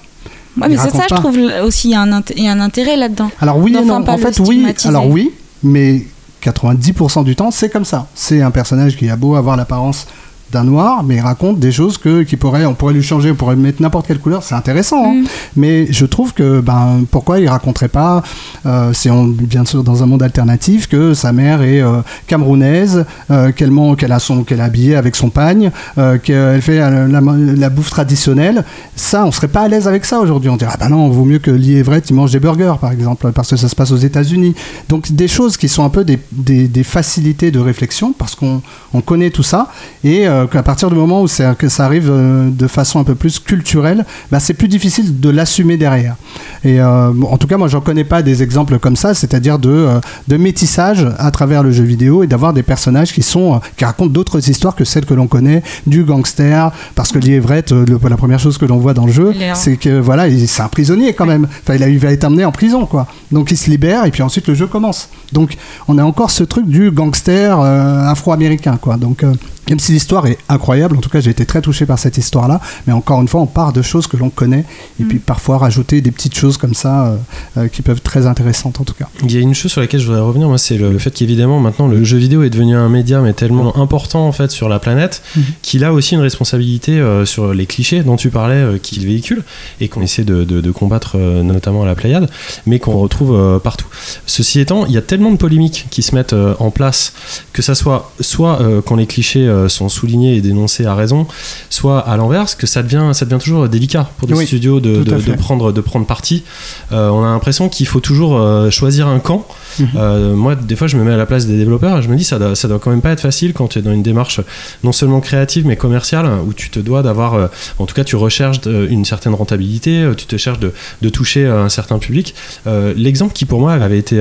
Speaker 7: Ouais, mais c'est ça, je trouve aussi il y a un, int- il y a un intérêt là-dedans.
Speaker 5: Alors oui non. En fait, oui. Alors oui, mais 90% du temps, c'est comme ça. C'est un personnage qui a beau avoir l'apparence d'un noir, mais il raconte des choses que qui pourraient, on pourrait lui changer, on pourrait mettre n'importe quelle couleur. C'est intéressant, hein.
Speaker 7: Mm.
Speaker 5: mais je trouve que ben pourquoi il raconterait pas, euh, si on bien sûr dans un monde alternatif, que sa mère est euh, camerounaise, euh, qu'elle qu'elle a son qu'elle habillée avec son pagne, euh, qu'elle fait euh, la, la bouffe traditionnelle. Ça, on serait pas à l'aise avec ça aujourd'hui. On dirait ah ben non, vaut mieux que Lee Everett il mange des burgers par exemple, parce que ça se passe aux États-Unis. Donc des choses qui sont un peu des, des, des facilités de réflexion parce qu'on on connaît tout ça et euh, qu'à partir du moment où que ça arrive euh, de façon un peu plus culturelle, bah, c'est plus difficile de l'assumer derrière. Et euh, en tout cas, moi, j'en connais pas des exemples comme ça, c'est-à-dire de, euh, de métissage à travers le jeu vidéo et d'avoir des personnages qui sont qui racontent d'autres histoires que celles que l'on connaît, du gangster, parce que le- la première chose que l'on voit dans le jeu, c'est que voilà, il- c'est un prisonnier quand même. Enfin, il, a, il va être amené en prison, quoi. Donc il se libère et puis ensuite le jeu commence. Donc on a encore ce truc du gangster euh, afro-américain, quoi. Donc euh, même si l'histoire est incroyable, en tout cas j'ai été très touché par cette histoire-là, mais encore une fois on part de choses que l'on connaît et puis parfois rajouter des petites choses comme ça euh, euh, qui peuvent être très intéressantes en tout cas.
Speaker 1: Il y a une chose sur laquelle je voudrais revenir, moi, c'est le, le fait qu'évidemment maintenant le jeu vidéo est devenu un média mais tellement important en fait sur la planète
Speaker 5: Mhm.
Speaker 1: qu'il a aussi une responsabilité euh, sur les clichés dont tu parlais euh, qu'il véhicule et qu'on essaie de, de- de combattre euh, notamment à la Pléiade, mais qu'on retrouve euh, partout. Ceci étant, il y a tellement de polémiques qui se mettent euh, en place que ça soit soit euh, quand les clichés euh, sont soulignés et dénoncés à raison, soit à l'inverse, que ça devient, ça devient toujours délicat pour des
Speaker 5: Oui,
Speaker 1: studios de prendre, de prendre parti. Euh, on a l'impression qu'il faut toujours euh, choisir un camp. Euh, moi, des fois, je me mets à la place des développeurs et je me dis, ça doit, ça doit quand même pas être facile quand tu es dans une démarche non seulement créative mais commerciale où tu te dois d'avoir, euh, en tout cas, tu recherches une certaine rentabilité, euh, tu te cherches de, de toucher un certain public. Euh, L'exemple qui pour moi avait été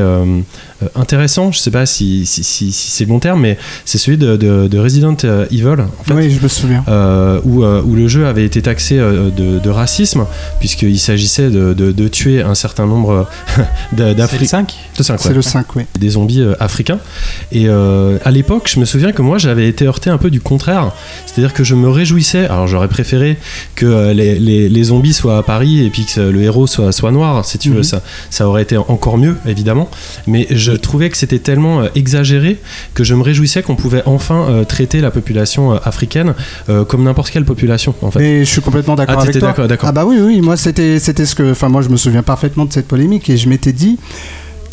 Speaker 1: intéressant, je sais pas si, si, si- si c'est le bon terme, mais c'est celui de, de- de Resident Evil. En fait,
Speaker 5: Oui, je me souviens.
Speaker 1: euh, où, euh, où le jeu avait été taxé euh, de, de racisme, puisqu'il s'agissait de, de- de tuer un certain nombre
Speaker 3: C'est le
Speaker 1: d'Africains.
Speaker 3: 5
Speaker 5: C'est le 5, oui.
Speaker 1: Des zombies euh, africains. Et euh, à l'époque, je me souviens que moi, j'avais été heurté un peu du contraire. C'est-à-dire que je me réjouissais. Alors, j'aurais préféré que euh, les, les- les zombies soient à Paris et puis que le héros soit, soit noir, si tu veux.
Speaker 5: Mhm.
Speaker 1: Ça, ça aurait été encore mieux, évidemment. Mais je trouvais que c'était tellement exagéré que je me réjouissais qu'on pouvait enfin traiter la population africaine comme n'importe quelle population, en fait.
Speaker 5: Mais je suis complètement d'accord
Speaker 1: Ah,
Speaker 5: avec toi. Ah bah oui, oui, moi c'était ce que, enfin moi je me souviens parfaitement de cette polémique et je m'étais dit,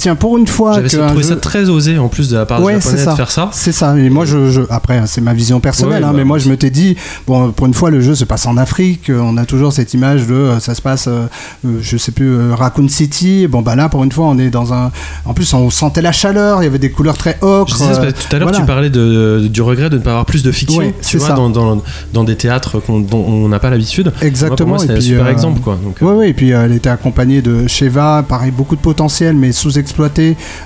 Speaker 5: tiens, pour une fois
Speaker 1: J'avais trouvé ça très osé en plus de la part
Speaker 5: Ouais,
Speaker 1: des
Speaker 5: c'est
Speaker 1: japonais
Speaker 5: ça.
Speaker 1: de faire ça.
Speaker 5: C'est ça. Et moi, je, je- après, c'est ma vision personnelle,
Speaker 1: Ouais,
Speaker 5: hein,
Speaker 1: bah,
Speaker 5: mais moi, je me t'ai dit, bon, pour une fois, le jeu se passe en Afrique. euh, On a toujours cette image de, euh, ça se passe, euh, euh, je sais plus, euh, Raccoon City. Bon, bah là, pour une fois, on est dans un. En plus, on sentait la chaleur. Il y avait des couleurs très ocre.
Speaker 1: Je disais,
Speaker 5: euh,
Speaker 1: tout à l'heure,
Speaker 5: voilà.
Speaker 1: tu parlais de, du regret de ne pas avoir plus de fiction,
Speaker 5: Ouais,
Speaker 1: tu
Speaker 5: c'est
Speaker 1: vois, dans, dans, dans des théâtres qu'on- dont on n'a pas l'habitude.
Speaker 5: Exactement. et
Speaker 1: un super
Speaker 5: euh,
Speaker 1: exemple, quoi. Donc, euh,
Speaker 5: Oui, oui, et puis euh, elle était accompagnée de Sheva, pareil, beaucoup de potentiel, mais sous-exploité.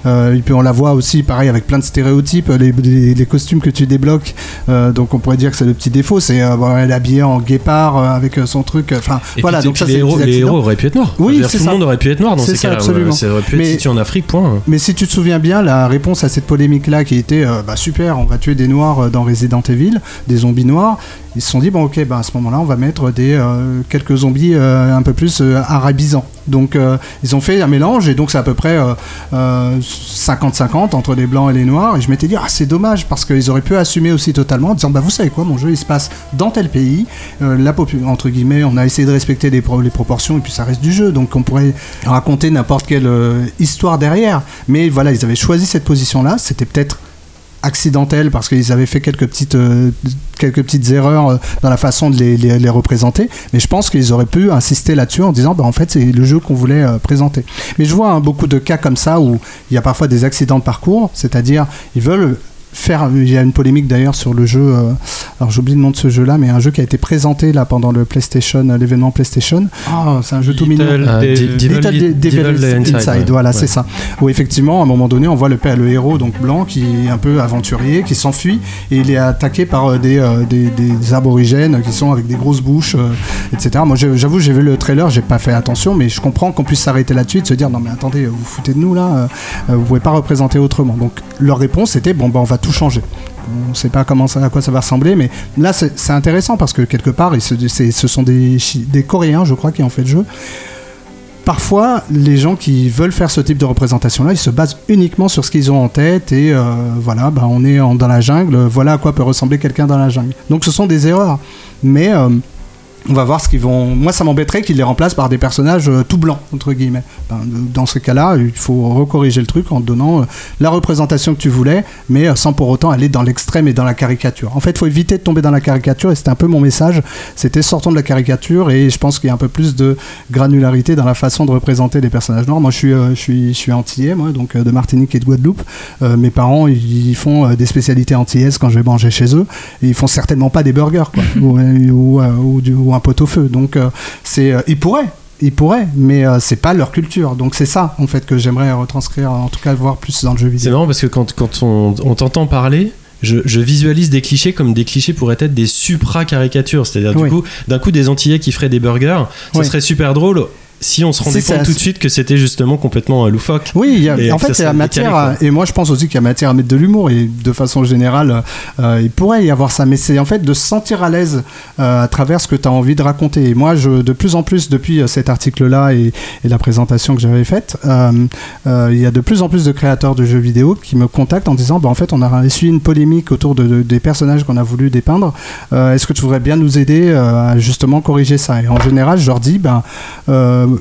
Speaker 5: Euh, et puis on la voit aussi, pareil, avec plein de stéréotypes, les, les- les costumes que tu débloques. euh, donc on pourrait dire que c'est le petit défaut, c'est euh, elle est habillée en guépard euh, avec euh, son truc. Enfin, voilà,
Speaker 1: puis,
Speaker 5: donc ça
Speaker 1: les, héros, les héros auraient pu être noirs.
Speaker 5: Oui,
Speaker 1: dire, tout le monde aurait pu être noir dans ces cas-là.
Speaker 5: absolument.
Speaker 1: Ça aurait pu être situé en Afrique, point.
Speaker 5: Mais si tu te souviens bien, la réponse à cette polémique-là qui était euh, bah, super, on va tuer des noirs euh, dans Resident Evil, des zombies noirs, ils se sont dit, bon ok, bah, à ce moment-là, on va mettre des, euh, quelques zombies euh, un peu plus euh, arabisants. Donc ils ont fait un mélange et donc c'est à peu près euh, euh, 50-50 entre les blancs et les noirs. Et je m'étais dit, ah c'est dommage parce qu'ils auraient pu assumer aussi totalement en disant, bah vous savez quoi, mon jeu il se passe dans tel pays, la entre guillemets, on a essayé de respecter les, les proportions et puis ça reste du jeu. Donc on pourrait raconter n'importe quelle histoire derrière. Mais voilà, ils avaient choisi cette position-là. C'était peut-être accidentel parce qu'ils avaient fait quelques petites, euh, quelques petites erreurs euh, dans la façon de les, les- les représenter. Mais je pense qu'ils auraient pu insister là-dessus en disant bah, en fait c'est le jeu qu'on voulait euh, présenter. Mais je vois hein, beaucoup de cas comme ça où il y a parfois des accidents de parcours, c'est-à-dire ils veulent faire il y a une polémique d'ailleurs sur le jeu euh, alors j'oublie le nom de ce jeu là mais un jeu qui a été présenté là pendant le PlayStation euh, l'événement PlayStation ah c'est un jeu tout mignon
Speaker 1: Euh,
Speaker 5: Little De-
Speaker 1: Devil
Speaker 5: Inside, voilà, c'est ça. Où effectivement, à un moment donné, on voit le père, le héros donc blanc qui est un peu aventurier, qui s'enfuit et il est attaqué par euh, des, euh, des, des aborigènes qui sont avec des grosses bouches, euh, etc. Moi, j'avoue, j'ai vu le trailer, j'ai pas fait attention, mais je comprends qu'on puisse s'arrêter là-dessus et de se dire non mais attendez, vous foutez de nous là, euh, euh, vous pouvez pas représenter autrement. Donc leur réponse était bon bah on va changer. On ne sait pas comment ça, à quoi ça va ressembler, mais là c'est intéressant parce que quelque part, se- ce sont des, des Coréens, je crois, qui ont fait le jeu. Parfois, les gens qui veulent faire ce type de représentation-là, ils se basent uniquement sur ce qu'ils ont en tête et euh, voilà, bah, on est dans la jungle, voilà à quoi peut ressembler quelqu'un dans la jungle. Donc ce sont des erreurs, mais euh, on va voir ce qu'ils vont. Moi, ça m'embêterait qu'ils les remplacent par des personnages euh, tout blancs entre guillemets. Ben, dans ce cas-là, il faut recorriger le truc en te donnant euh, la représentation que tu voulais, mais euh, sans pour autant aller dans l'extrême et dans la caricature. En fait, il faut éviter de tomber dans la caricature et c'était un peu mon message. C'était sortons de la caricature et je pense qu'il y a un peu plus de granularité dans la façon de représenter les personnages noirs. Moi, je suis, je suis, je suis antillais, moi, donc de Martinique et de Guadeloupe. Mes parents, ils, font des spécialités antillaises quand je vais manger chez eux. Et ils font certainement pas des burgers, quoi, ou, ou, ou du- ou un pot au feu. Donc, euh, c'est, euh, ils pourraient. Ils pourraient, mais euh, c'est pas leur culture. Donc c'est ça, en fait, que j'aimerais retranscrire, en tout cas voir plus dans le jeu
Speaker 1: C'est
Speaker 5: vidéo.
Speaker 1: marrant parce que quand, quand on, on t'entend parler, je, je visualise des clichés comme des clichés pourraient être des supra-caricatures. C'est-à-dire,
Speaker 5: Oui.
Speaker 1: du coup, d'un coup, des Antillais qui feraient des burgers, ça
Speaker 5: Oui.
Speaker 1: serait super drôle si on se rendait compte
Speaker 5: c'est
Speaker 1: tout de suite que c'était justement complètement euh, loufoque.
Speaker 5: Oui, y a- en fait,
Speaker 1: ça
Speaker 5: il y a
Speaker 1: soit
Speaker 5: matière,
Speaker 1: décalé,
Speaker 5: à- et moi je pense aussi qu'il y a matière à mettre de l'humour, et de façon générale, euh, il pourrait y avoir ça, mais c'est en fait de se sentir à l'aise euh, à travers ce que tu as envie de raconter. Et moi, je, de plus en plus, depuis euh, cet article-là et, et la présentation que j'avais faite, euh, euh, il y a de plus en plus de créateurs de jeux vidéo qui me contactent en disant, bah, en fait, on a essuyé une polémique autour de, de- des personnages qu'on a voulu dépeindre, Euh, est-ce que tu voudrais bien nous aider euh, à justement corriger ça? Et en général, je leur dis, ben... euh,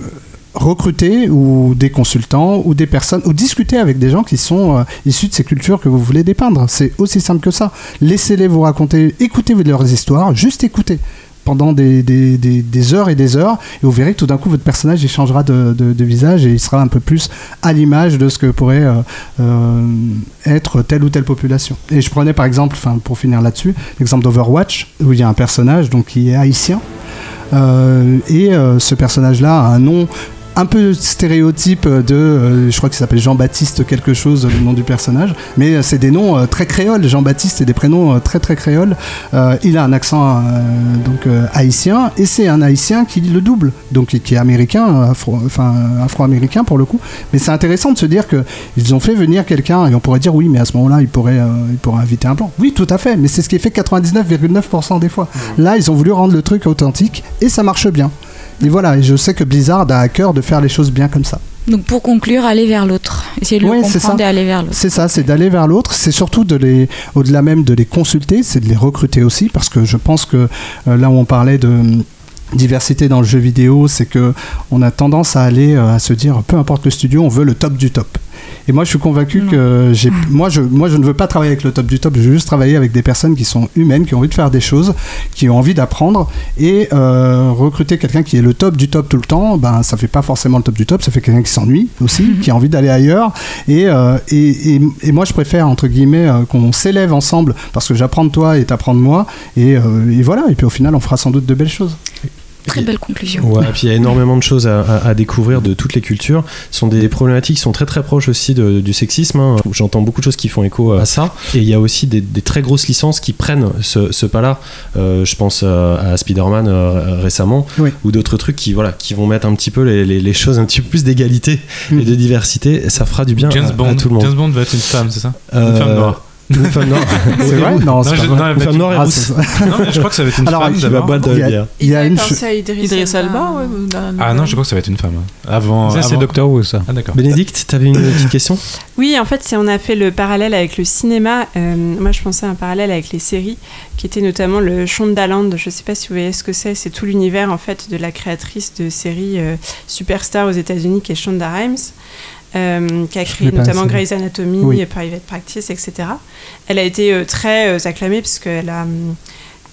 Speaker 5: recruter ou des consultants ou des personnes ou discuter avec des gens qui sont euh, issus de ces cultures que vous voulez dépeindre. C'est aussi simple que ça. Laissez-les vous raconter, écoutez leurs histoires, juste écoutez pendant des, heures et des heures et vous verrez que tout d'un coup votre personnage il changera de, visage et il sera un peu plus à l'image de ce que pourrait euh, être telle ou telle population. Et je prenais par exemple, pour finir là-dessus, l'exemple d'Overwatch où il y a un personnage donc qui est haïtien et euh, ce personnage-là a un nom un peu stéréotype de, euh, je crois qu'il s'appelle Jean-Baptiste quelque chose, le nom du personnage, mais euh, c'est des noms euh, très créoles. Jean-Baptiste, c'est des prénoms très très créoles. Euh, il a un accent donc haïtien et c'est un haïtien qui le double, donc qui qui est américain, afro, enfin afro-américain pour le coup. Mais c'est intéressant de se dire que ils ont fait venir quelqu'un et on pourrait dire oui, mais à ce moment-là, il pourrait, euh, il pourrait inviter un blanc. Oui, tout à fait, mais c'est ce qui est fait 99,9% des fois. Là, ils ont voulu rendre le truc authentique et ça marche bien. Et voilà, et je sais que Blizzard a à cœur de faire les choses bien comme ça.
Speaker 7: Donc pour conclure, aller vers l'autre. Essayer de le comprendre et aller vers l'autre.
Speaker 5: C'est ça, c'est d'aller vers l'autre. C'est surtout de les, au-delà même de les consulter, c'est de les recruter aussi, parce que je pense que euh, là où on parlait de hum, diversité dans le jeu vidéo, c'est que on a tendance à aller euh, à se dire, peu importe le studio, on veut le top du top. Et moi, je suis convaincu que j'ai, moi, je, moi, je ne veux pas travailler avec le top du top. Je veux juste travailler avec des personnes qui sont humaines, qui ont envie de faire des choses, qui ont envie d'apprendre. Et euh, recruter quelqu'un qui est le top du top tout le temps, ben, ça fait pas forcément le top du top. Ça fait quelqu'un qui s'ennuie aussi, qui a envie d'aller ailleurs. Et, euh, et, et, et moi, je préfère entre guillemets euh, qu'on s'élève ensemble parce que j'apprends de toi et t'apprends de moi. Et, et voilà. Et puis au final, on fera sans doute de belles choses.
Speaker 7: Très belle conclusion.
Speaker 1: Ouais, et puis il y a énormément de choses à, à- à découvrir de toutes les cultures. Ce sont des problématiques qui sont très très proches aussi de- du sexisme. hein. J'entends beaucoup de choses qui font écho à ça. Et il y a aussi des, des très grosses licences qui prennent ce, ce pas-là. Euh, je pense euh, à Spider-Man euh, récemment
Speaker 5: Oui.
Speaker 1: ou d'autres trucs qui, voilà, qui vont mettre un petit peu les, les- les choses un petit peu plus d'égalité
Speaker 5: Mm.
Speaker 1: et de diversité. Ça fera du bien
Speaker 4: James
Speaker 1: à, tout le monde.
Speaker 4: James Bond va être une femme, c'est ça? Une
Speaker 1: Euh,
Speaker 4: femme noire.
Speaker 1: Une femme noire.
Speaker 5: C'est vrai Non,
Speaker 4: Non,
Speaker 5: c'est
Speaker 4: je-
Speaker 5: pas vrai.
Speaker 1: Une
Speaker 4: va
Speaker 1: femme
Speaker 4: être-
Speaker 1: noire et
Speaker 5: Ah,
Speaker 1: rousse.
Speaker 4: Non, mais je crois que ça va être une
Speaker 5: Alors,
Speaker 4: femme.
Speaker 5: il
Speaker 1: Qui va boire de
Speaker 5: Il y
Speaker 1: la
Speaker 5: a-
Speaker 1: bière.
Speaker 5: Il y a une
Speaker 2: Idriss Elba, la
Speaker 4: Ah non, je crois que ça va être une femme. hein. Avant.
Speaker 3: Ça, c'est Doctor Who, ça.
Speaker 4: Ah d'accord.
Speaker 1: Bénédicte, t'avais une petite question
Speaker 6: Oui, en fait, on a fait le parallèle avec le cinéma, euh, moi je pensais à un parallèle avec les séries, qui était notamment le Shondaland. Je ne sais pas si vous voyez ce que c'est. C'est tout l'univers en fait de la créatrice de séries euh, superstar aux États-Unis, qui est Shonda Rhimes, euh, qui a créé notamment. Grey's Anatomy,
Speaker 5: Oui.
Speaker 6: et Private Practice, etc. Elle a été euh, très euh, acclamée parce qu'elle a hum,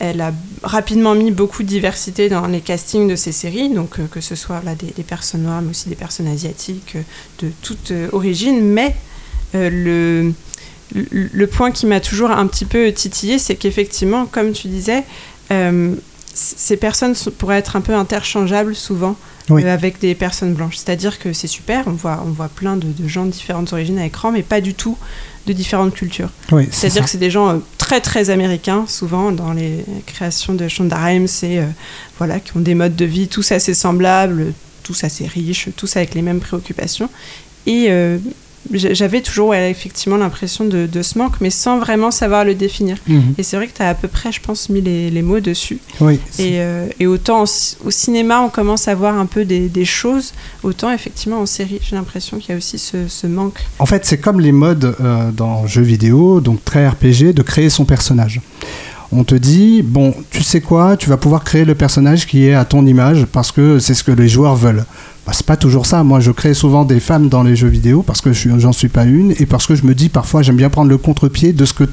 Speaker 6: elle a rapidement mis beaucoup de diversité dans les castings de ses séries, donc euh, que ce soit là, des, des personnes noires, mais aussi des personnes asiatiques, euh, de toute euh, origine. Mais euh, le, le, point qui m'a toujours un petit peu titillé, c'est qu'effectivement, comme tu disais, euh, ces personnes sont- pourraient être un peu interchangeables souvent
Speaker 5: Oui.
Speaker 6: euh, avec des personnes blanches. C'est-à-dire que c'est super, on voit, on voit plein de, de gens de différentes origines à l'écran, mais pas du tout de différentes cultures.
Speaker 5: Oui,
Speaker 6: C'est-à-dire que c'est des gens euh, très très américains, souvent dans les créations de Shonda Rhimes, c'est euh, voilà, qui ont des modes de vie tous assez semblables, tous assez riches, tous avec les mêmes préoccupations. Et j'avais toujours effectivement l'impression de, de ce manque, mais sans vraiment savoir le définir.
Speaker 5: Mhm.
Speaker 6: Et c'est vrai que tu as à peu près, je pense, mis les, les mots dessus.
Speaker 5: Oui.
Speaker 6: Et, euh, et autant en au cinéma, on commence à voir un peu des, des choses, autant effectivement en série, j'ai l'impression qu'il y a aussi ce, ce manque.
Speaker 5: En fait, c'est comme les modes euh, dans jeux vidéo, donc très RPG, de créer son personnage. On te dit, bon, tu sais quoi, tu vas pouvoir créer le personnage qui est à ton image parce que c'est ce que les joueurs veulent. Bah, c'est pas toujours ça. Moi, je crée souvent des femmes dans les jeux vidéo parce que j'en suis pas une et parce que je me dis parfois j'aime bien prendre le contre-pied de ce que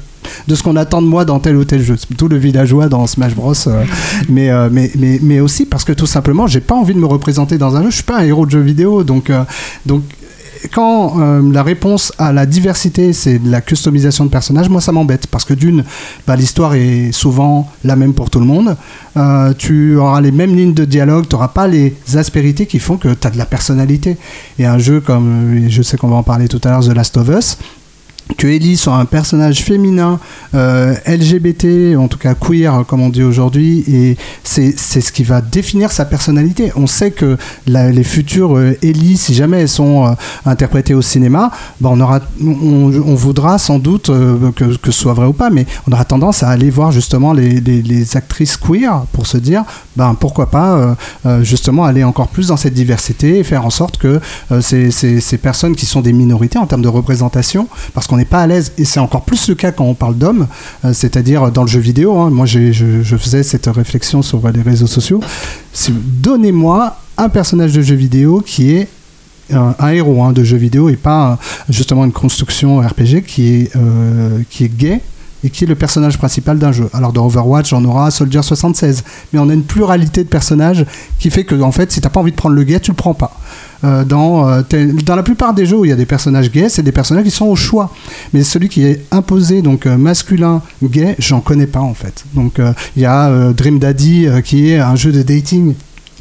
Speaker 5: de ce qu'on attend de moi dans tel ou tel jeu. Tout le villageois dans Smash Bros. euh, mais, euh, mais, mais, mais aussi parce que tout simplement, j'ai pas envie de me représenter dans un jeu. Je suis pas un héros de jeu vidéo, donc euh, donc quand euh, la réponse à la diversité, c'est de la customisation de personnages, moi ça m'embête parce que d'une, bah, l'histoire est souvent la même pour tout le monde. Euh, tu auras les mêmes lignes de dialogue, tu n'auras pas les aspérités qui font que tu as de la personnalité. Et un jeu comme, je sais qu'on va en parler tout à l'heure, The Last of Us, que Ellie soit un personnage féminin, euh, LGBT, en tout cas queer, comme on dit aujourd'hui, et c'est ce qui va définir sa personnalité. On sait que les futures euh, Ellie, si jamais elles sont euh, interprétées au cinéma, ben on, aura, on, voudra sans doute, que, que ce soit vrai ou pas, mais on aura tendance à aller voir justement les, les- les actrices queer pour se dire, ben pourquoi pas justement aller encore plus dans cette diversité et faire en sorte que ces, ces- ces personnes qui sont des minorités en termes de représentation, parce qu'on n'est pas à l'aise, et c'est encore plus le cas quand on parle d'hommes, euh, c'est-à-dire dans le jeu vidéo, hein, moi je, je faisais cette réflexion sur les réseaux sociaux, donnez-moi un personnage de jeu vidéo qui est un, un héros hein, de jeu vidéo et pas euh, justement une construction RPG qui est, euh, qui est gay et qui est le personnage principal d'un jeu. Alors dans Overwatch, on aura Soldier 76, mais on a une pluralité de personnages qui fait que en fait, si t'as pas envie de prendre le gay, tu le prends pas. Euh, dans, euh, dans la plupart des jeux où il y a des personnages gays, c'est des personnages qui sont au choix. Mais celui qui est imposé, donc euh, masculin, gay, j'en connais pas en fait. Donc il y a Dream Daddy qui est un jeu de dating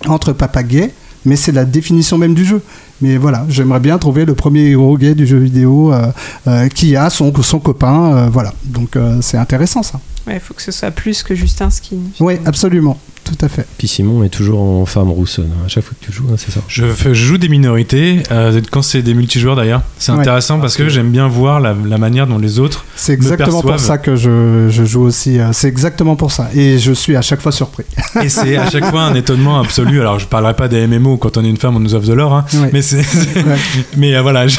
Speaker 5: entre papa gay, mais c'est la définition même du jeu. Mais voilà, j'aimerais bien trouver le premier héros gay du jeu vidéo euh, euh, qui a son, son copain. euh, voilà, donc euh, c'est intéressant ça.
Speaker 6: Ouais, il faut que ce soit plus que juste un skin.
Speaker 5: Oui, absolument, tout à fait.
Speaker 1: Puis Simon est toujours en femme roussonne à chaque fois que tu joues, hein, c'est ça
Speaker 4: Je, joue des minorités, euh, quand c'est des multijoueurs d'ailleurs. C'est
Speaker 5: Ouais.
Speaker 4: intéressant parce que j'aime bien voir la, la manière dont les autres.
Speaker 5: C'est exactement pour
Speaker 4: perçoivent.
Speaker 5: ça que je, je joue aussi. euh, C'est exactement pour ça. Et je suis à chaque fois surpris.
Speaker 4: Et c'est à chaque fois un étonnement absolu. Alors je parlerai pas des MMO quand on est une femme, on nous offre de l'or. hein.
Speaker 5: Ouais.
Speaker 4: Mais c'est. c'est-
Speaker 5: Ouais.
Speaker 4: Mais euh, voilà, je-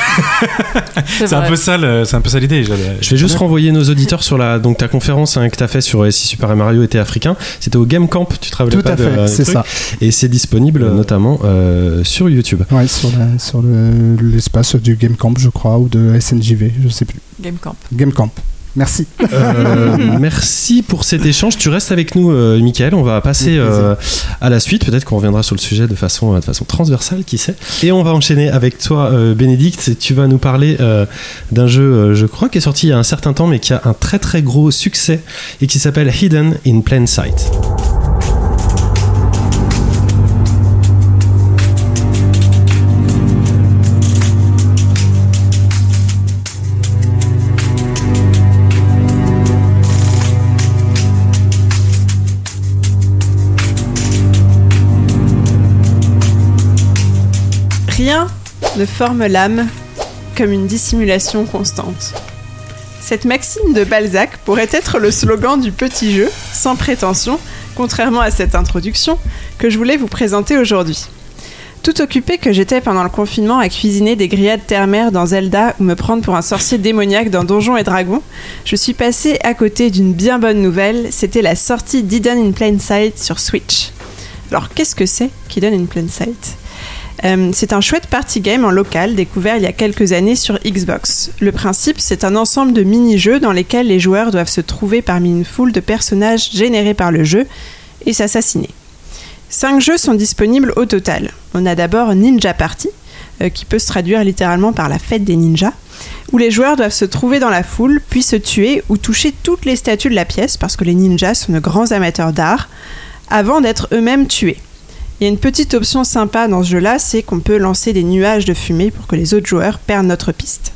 Speaker 4: c'est un peu ça, le- c'est un peu ça l'idée. Je-
Speaker 1: Je vais juste renvoyer nos auditeurs sur la donc ta conférence hein, que tu as fait sur si Super Mario était africain. C'était au Game Camp, tu scrabble
Speaker 5: Tout à
Speaker 1: Pad,
Speaker 5: fait,
Speaker 1: euh,
Speaker 5: c'est
Speaker 1: truc.
Speaker 5: ça.
Speaker 1: Et c'est disponible notamment euh, sur YouTube.
Speaker 5: Ouais, sur la- sur le- l'espace du Game Camp, je crois, ou de SNJV, je sais plus.
Speaker 2: Game Camp.
Speaker 5: Game Camp. Merci.
Speaker 1: Euh, merci pour cet échange. Tu restes avec nous, euh, Michael. On va passer euh, à la suite. Peut-être qu'on reviendra sur le sujet de façon, de façon transversale, qui sait. Et on va enchaîner avec toi, Bénédicte. Tu vas nous parler d'un jeu, je crois, qui est sorti il y a un certain temps, mais qui a un très très gros succès et qui s'appelle Hidden in Plain Sight.
Speaker 6: Ne forme l'âme comme une dissimulation constante. Cette maxime de Balzac pourrait être le slogan du petit jeu, sans prétention, contrairement à cette introduction, que je voulais vous présenter aujourd'hui. Tout occupé que j'étais pendant le confinement à cuisiner des grillades terre-mer dans Zelda ou me prendre pour un sorcier démoniaque dans Donjons et Dragons, je suis passé à côté d'une bien bonne nouvelle, c'était la sortie d'Hidden in Plain Sight sur Switch. Alors qu'est-ce que c'est qu'Hidden in Plain Sight? Euh, c'est un chouette party game en local découvert il y a quelques années sur Xbox. Le principe, c'est un ensemble de mini-jeux dans lesquels les joueurs doivent se trouver parmi une foule de personnages générés par le jeu et s'assassiner. Cinq jeux sont disponibles au total. On a d'abord Ninja Party, euh, qui peut se traduire littéralement par la fête des ninjas, où les joueurs doivent se trouver dans la foule, puis se tuer ou toucher toutes les statues de la pièce, parce que les ninjas sont de grands amateurs d'art, avant d'être eux-mêmes tués. Il y a une petite option sympa dans ce jeu-là, c'est qu'on peut lancer des nuages de fumée pour que les autres joueurs perdent notre piste.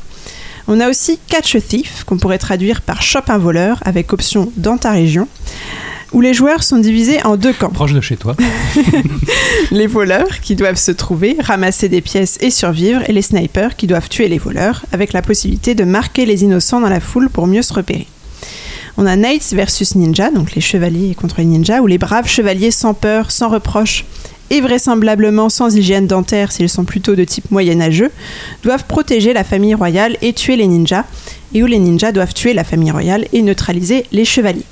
Speaker 6: On a aussi Catch a Thief, qu'on pourrait traduire par Chope un voleur, avec option dans ta région, où les joueurs sont divisés en deux camps.
Speaker 3: Proche de chez toi.
Speaker 6: Les voleurs, qui doivent se trouver, ramasser des pièces et survivre, et les snipers, qui doivent tuer les voleurs, avec la possibilité de marquer les innocents dans la foule pour mieux se repérer. On a Knights versus Ninja, donc les chevaliers contre les ninjas, où les braves chevaliers sans peur, sans reproche, et vraisemblablement sans hygiène dentaire s'ils sont plutôt de type moyenâgeux, doivent protéger la famille royale et tuer les ninjas, et où les ninjas doivent tuer la famille royale et neutraliser les chevaliers.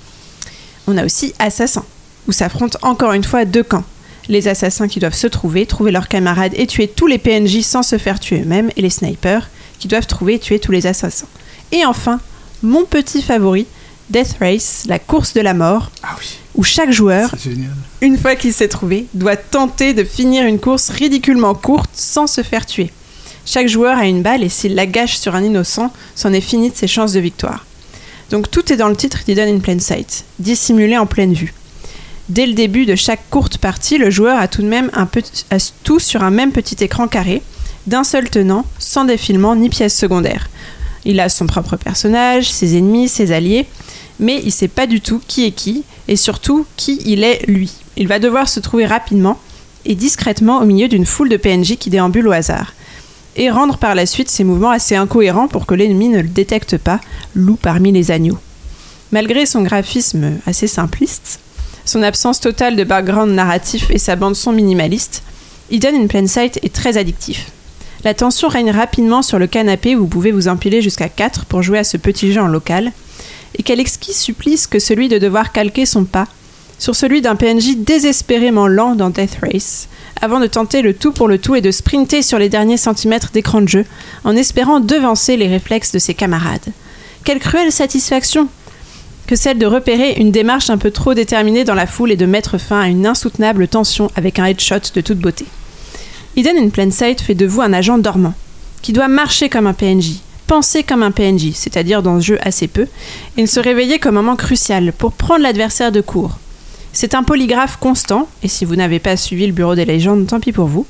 Speaker 6: On a aussi Assassins, où s'affrontent encore une fois deux camps. Les assassins qui doivent se trouver, trouver leurs camarades et tuer tous les PNJ sans se faire tuer eux-mêmes, et les snipers qui doivent trouver et tuer tous les assassins. Et enfin, mon petit favori, Death Race, la course de la mort,
Speaker 5: Ah oui,
Speaker 6: où chaque joueur. Une fois qu'il s'est trouvé, doit tenter de finir une course ridiculement courte sans se faire tuer. Chaque joueur a une balle et s'il la gâche sur un innocent, c'en est fini de ses chances de victoire. Donc tout est dans le titre d'Hidden in Plain Sight, dissimulé en pleine vue. Dès le début de chaque courte partie, le joueur a tout de même un tout sur un même petit écran carré, d'un seul tenant, sans défilement ni pièces secondaires. Il a son propre personnage, ses ennemis, ses alliés, mais il sait pas du tout qui est qui, et surtout qui il est lui. Il va devoir se trouver rapidement et discrètement au milieu d'une foule de PNJ qui déambulent au hasard, et rendre par la suite ses mouvements assez incohérents pour que l'ennemi ne le détecte pas, loup parmi les agneaux. Malgré son graphisme assez simpliste, son absence totale de background narratif et sa bande-son minimaliste, Hidden in Plain Sight est très addictif. La tension règne rapidement sur le canapé où vous pouvez vous empiler jusqu'à 4 pour jouer à ce petit jeu en local, et quel exquis supplice que celui de devoir calquer son pas sur celui d'un PNJ désespérément lent dans Death Race, avant de tenter le tout pour le tout et de sprinter sur les derniers centimètres d'écran de jeu, en espérant devancer les réflexes de ses camarades. Quelle cruelle satisfaction que celle de repérer une démarche un peu trop déterminée dans la foule et de mettre fin à une insoutenable tension avec un headshot de toute beauté. Hidden in Plain Sight fait de vous un agent dormant, qui doit marcher comme un PNJ, penser comme un PNJ, c'est-à-dire dans ce jeu assez peu, et se réveiller un moment crucial pour prendre l'adversaire de court. C'est un polygraphe constant, et si vous n'avez pas suivi le bureau des légendes, tant pis pour vous,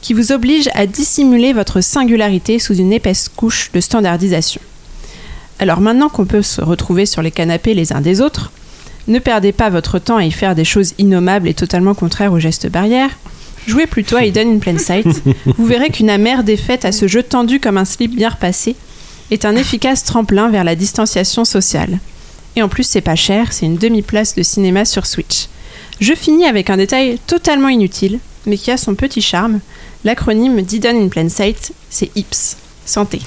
Speaker 6: qui vous oblige à dissimuler votre singularité sous une épaisse couche de standardisation. Alors maintenant qu'on peut se retrouver sur les canapés les uns des autres, ne perdez pas votre temps à y faire des choses innommables et totalement contraires aux gestes barrières. Jouez plutôt à Hidden in Plain Sight. Vous verrez qu'une amère défaite à ce jeu tendu comme un slip bien repassé est un efficace tremplin vers la distanciation sociale. Et en plus, c'est pas cher, c'est une demi-place de cinéma sur Switch. Je finis avec un détail totalement inutile, mais qui a son petit charme. L'acronyme d'Hidden in Plain Sight, c'est HIPS. Santé.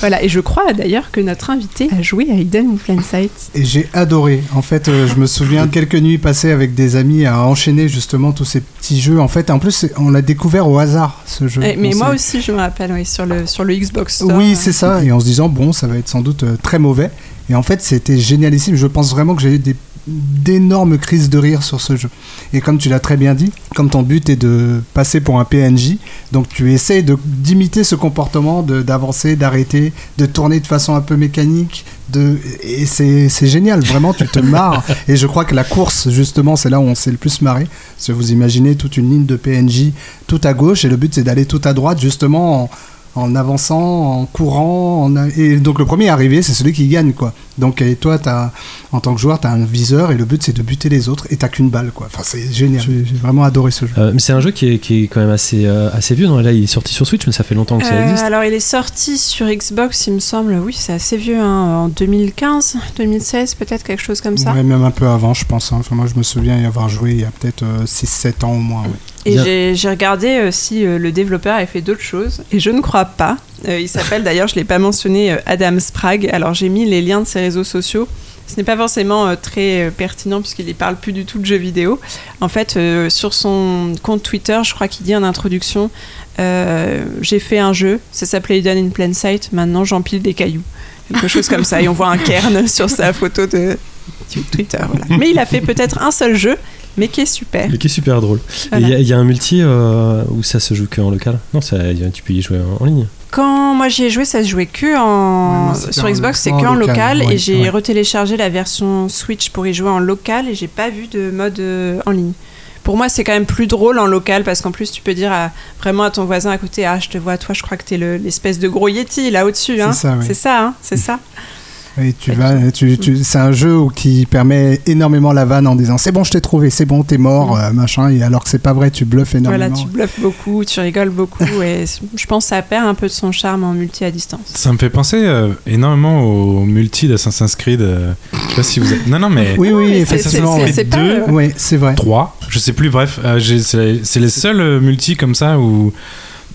Speaker 6: voilà, et je crois d'ailleurs que notre invité a joué à Hidden in Plain Sight.
Speaker 5: Et j'ai adoré. En fait, euh, je me souviens de quelques nuits passées avec des amis à enchaîner justement tous ces petits jeux. En fait, en plus, on l'a découvert au hasard, ce jeu.
Speaker 6: Eh, mais moi aussi, je me rappelle, oui, sur le, sur le Xbox Store.
Speaker 5: Oui, c'est ça. Et en se disant, bon, ça va être sans doute euh, très mauvais. Et en fait, c'était génialissime. Je pense vraiment que j'ai eu des d'énormes crises de rire sur ce jeu. Et comme tu l'as très bien dit, comme ton but est de passer pour un PNJ, donc tu essayes d'imiter ce comportement, de- d'avancer, d'arrêter, de tourner de façon un peu mécanique, de et c'est c'est génial. Vraiment, tu te marres. Et je crois que la course, justement, c'est là où on s'est le plus marré. Parce que vous imaginez toute une ligne de PNJ tout à gauche, et le but c'est d'aller tout à droite, justement en en avançant, en courant. en a- Et donc le premier arrivé, c'est celui qui gagne, quoi. Donc et toi, as, en tant que joueur, tu as un viseur et le but c'est de buter les autres et t'as qu'une balle, quoi. Enfin, c'est génial. J'ai vraiment adoré ce jeu.
Speaker 1: Euh, mais c'est un jeu qui est, qui est quand même assez, euh, assez vieux. Non? Là, il est sorti sur Switch, mais ça fait longtemps que ça
Speaker 6: Euh,
Speaker 1: existe.
Speaker 6: alors, il est sorti sur Xbox, il me semble. Oui, c'est assez vieux, hein, en 2015, 2016, peut-être quelque chose comme ça.
Speaker 5: Ouais, même un peu avant, je pense. hein. Enfin, moi, je me souviens y avoir joué il y a peut-être 6-7 ans au moins. ouais.
Speaker 6: Et j'ai regardé euh, si euh, le développeur avait fait d'autres choses, et je ne crois pas. Euh, il s'appelle d'ailleurs, je ne l'ai pas mentionné, Adam Sprague. Alors j'ai mis les liens de ses réseaux sociaux. Ce n'est pas forcément très pertinent puisqu'il ne parle plus du tout de jeux vidéo. En fait, sur son compte Twitter, je crois qu'il dit en introduction J'ai fait un jeu, ça s'appelait Hidden in Plain Sight, maintenant j'empile des cailloux. Quelque chose comme ça. Et on voit un cairn sur sa photo de Twitter. voilà. Mais il a fait peut-être un seul jeu, mais qui est super.
Speaker 1: Mais qui est super drôle. Il
Speaker 6: Voilà.
Speaker 1: y, a- il y a un multi euh, où ça se joue que en local? Non, ça, tu peux y jouer en, en ligne.
Speaker 6: Quand moi j'y ai joué, ça se jouait que en
Speaker 5: Ouais,
Speaker 6: sur Xbox, c'est que en
Speaker 5: local,
Speaker 6: local,
Speaker 5: ouais,
Speaker 6: et j'ai
Speaker 5: ouais.
Speaker 6: retéléchargé la version Switch pour y jouer en local et j'ai pas vu de mode euh, en ligne. Pour moi, c'est quand même plus drôle en local parce qu'en plus, tu peux dire à- vraiment à ton voisin à côté Ah, je te vois, toi, je crois que t'es le- l'espèce de gros Yeti là au-dessus.
Speaker 5: C'est
Speaker 6: Hein.
Speaker 5: ça, oui.
Speaker 6: C'est ça, hein, c'est ça.
Speaker 5: Et tu vas, tu, tu- c'est un jeu qui permet énormément la vanne en disant c'est bon, je t'ai trouvé, c'est bon, t'es mort,
Speaker 6: Mm.
Speaker 5: euh, machin. Et alors que c'est pas vrai, tu bluffes énormément.
Speaker 6: Voilà, tu bluffes beaucoup, tu rigoles beaucoup et je pense que ça perd un peu de son charme en multi à distance.
Speaker 4: Ça me fait penser euh, énormément au multi d'Assassin's Creed. euh, je sais pas si vous êtes... Non, non, mais...
Speaker 5: Oui, oui, effectivement.
Speaker 6: c'est-
Speaker 4: deux,
Speaker 5: Oui, c'est vrai.
Speaker 4: 3, je sais plus, bref, euh, c'est c'est les seuls euh, multi comme ça où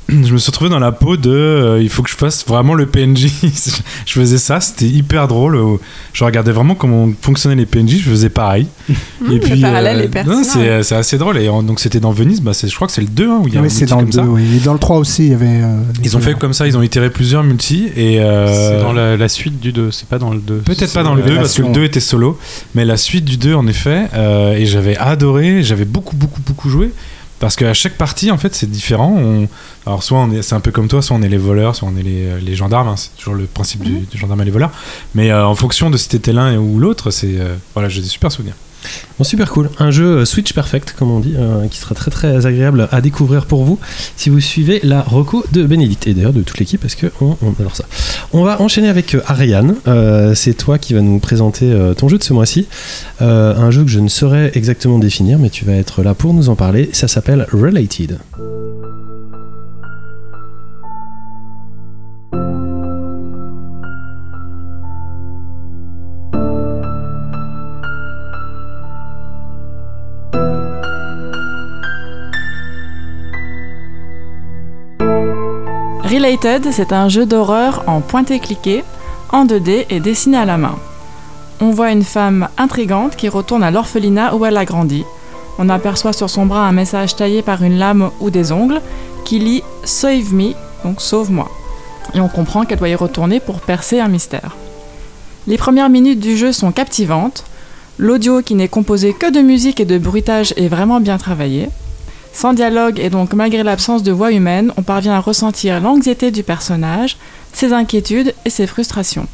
Speaker 4: je me suis retrouvé dans la peau de euh, il faut que je fasse vraiment le PNJ. je faisais ça, c'était hyper drôle. euh, Je regardais vraiment comment fonctionnaient les PNJ, je faisais pareil.
Speaker 6: Mmh, est pertinent,
Speaker 4: non, c'est c'est assez drôle. Et en- donc c'était dans Venise, bah, c'est- je crois que c'est le 2 hein, où il y a un
Speaker 5: Oui, c'est
Speaker 4: multi
Speaker 5: dans le
Speaker 4: comme
Speaker 5: 2,
Speaker 4: ça.
Speaker 5: oui. Et dans le 3 aussi, il y avait. euh,
Speaker 4: Ils ont fait comme ça, ils ont itéré plusieurs multi et euh,
Speaker 3: C'est dans la, la suite du 2, c'est pas dans le 2.
Speaker 4: Peut-être
Speaker 3: C'est
Speaker 4: pas dans le
Speaker 3: la
Speaker 4: 2 parce que le
Speaker 5: relation.
Speaker 4: 2 était solo, mais la suite du 2 en effet, euh, et j'avais adoré, j'avais beaucoup beaucoup beaucoup joué parce qu'à chaque partie en fait c'est différent. On- Alors soit on est, c'est un peu comme toi, soit on est les voleurs, soit on est les, les gendarmes, hein, c'est toujours le principe du, du gendarme et les voleurs. Mais euh, en fonction de si t'étais l'un ou l'autre, c'est euh, voilà, j'ai des super souvenirs.
Speaker 1: Bon, super cool. Un jeu euh, Switch Perfect, comme on dit, euh, qui sera très très agréable à découvrir pour vous si vous suivez la reco de Bénédicte et d'ailleurs de toute l'équipe parce que on, adore ça. On va enchaîner avec euh, Ariane. C'est toi qui vas nous présenter ton jeu de ce mois-ci. Un jeu que je ne saurais exactement définir, mais tu vas être là pour nous en parler. Ça s'appelle Related.
Speaker 2: C'est un jeu d'horreur en pointé-cliqué, en 2D et dessiné à la main. On voit une femme intrigante qui retourne à l'orphelinat où elle a grandi. On aperçoit sur son bras un message taillé par une lame ou des ongles qui lit Save me, donc sauve-moi. Et on comprend qu'elle doit y retourner pour percer un mystère. Les premières minutes du jeu sont captivantes. L'audio qui n'est composé que de musique et de bruitage est vraiment bien travaillé. Sans dialogue et donc malgré l'absence de voix humaine, on parvient à ressentir l'anxiété du personnage, ses inquiétudes et ses frustrations.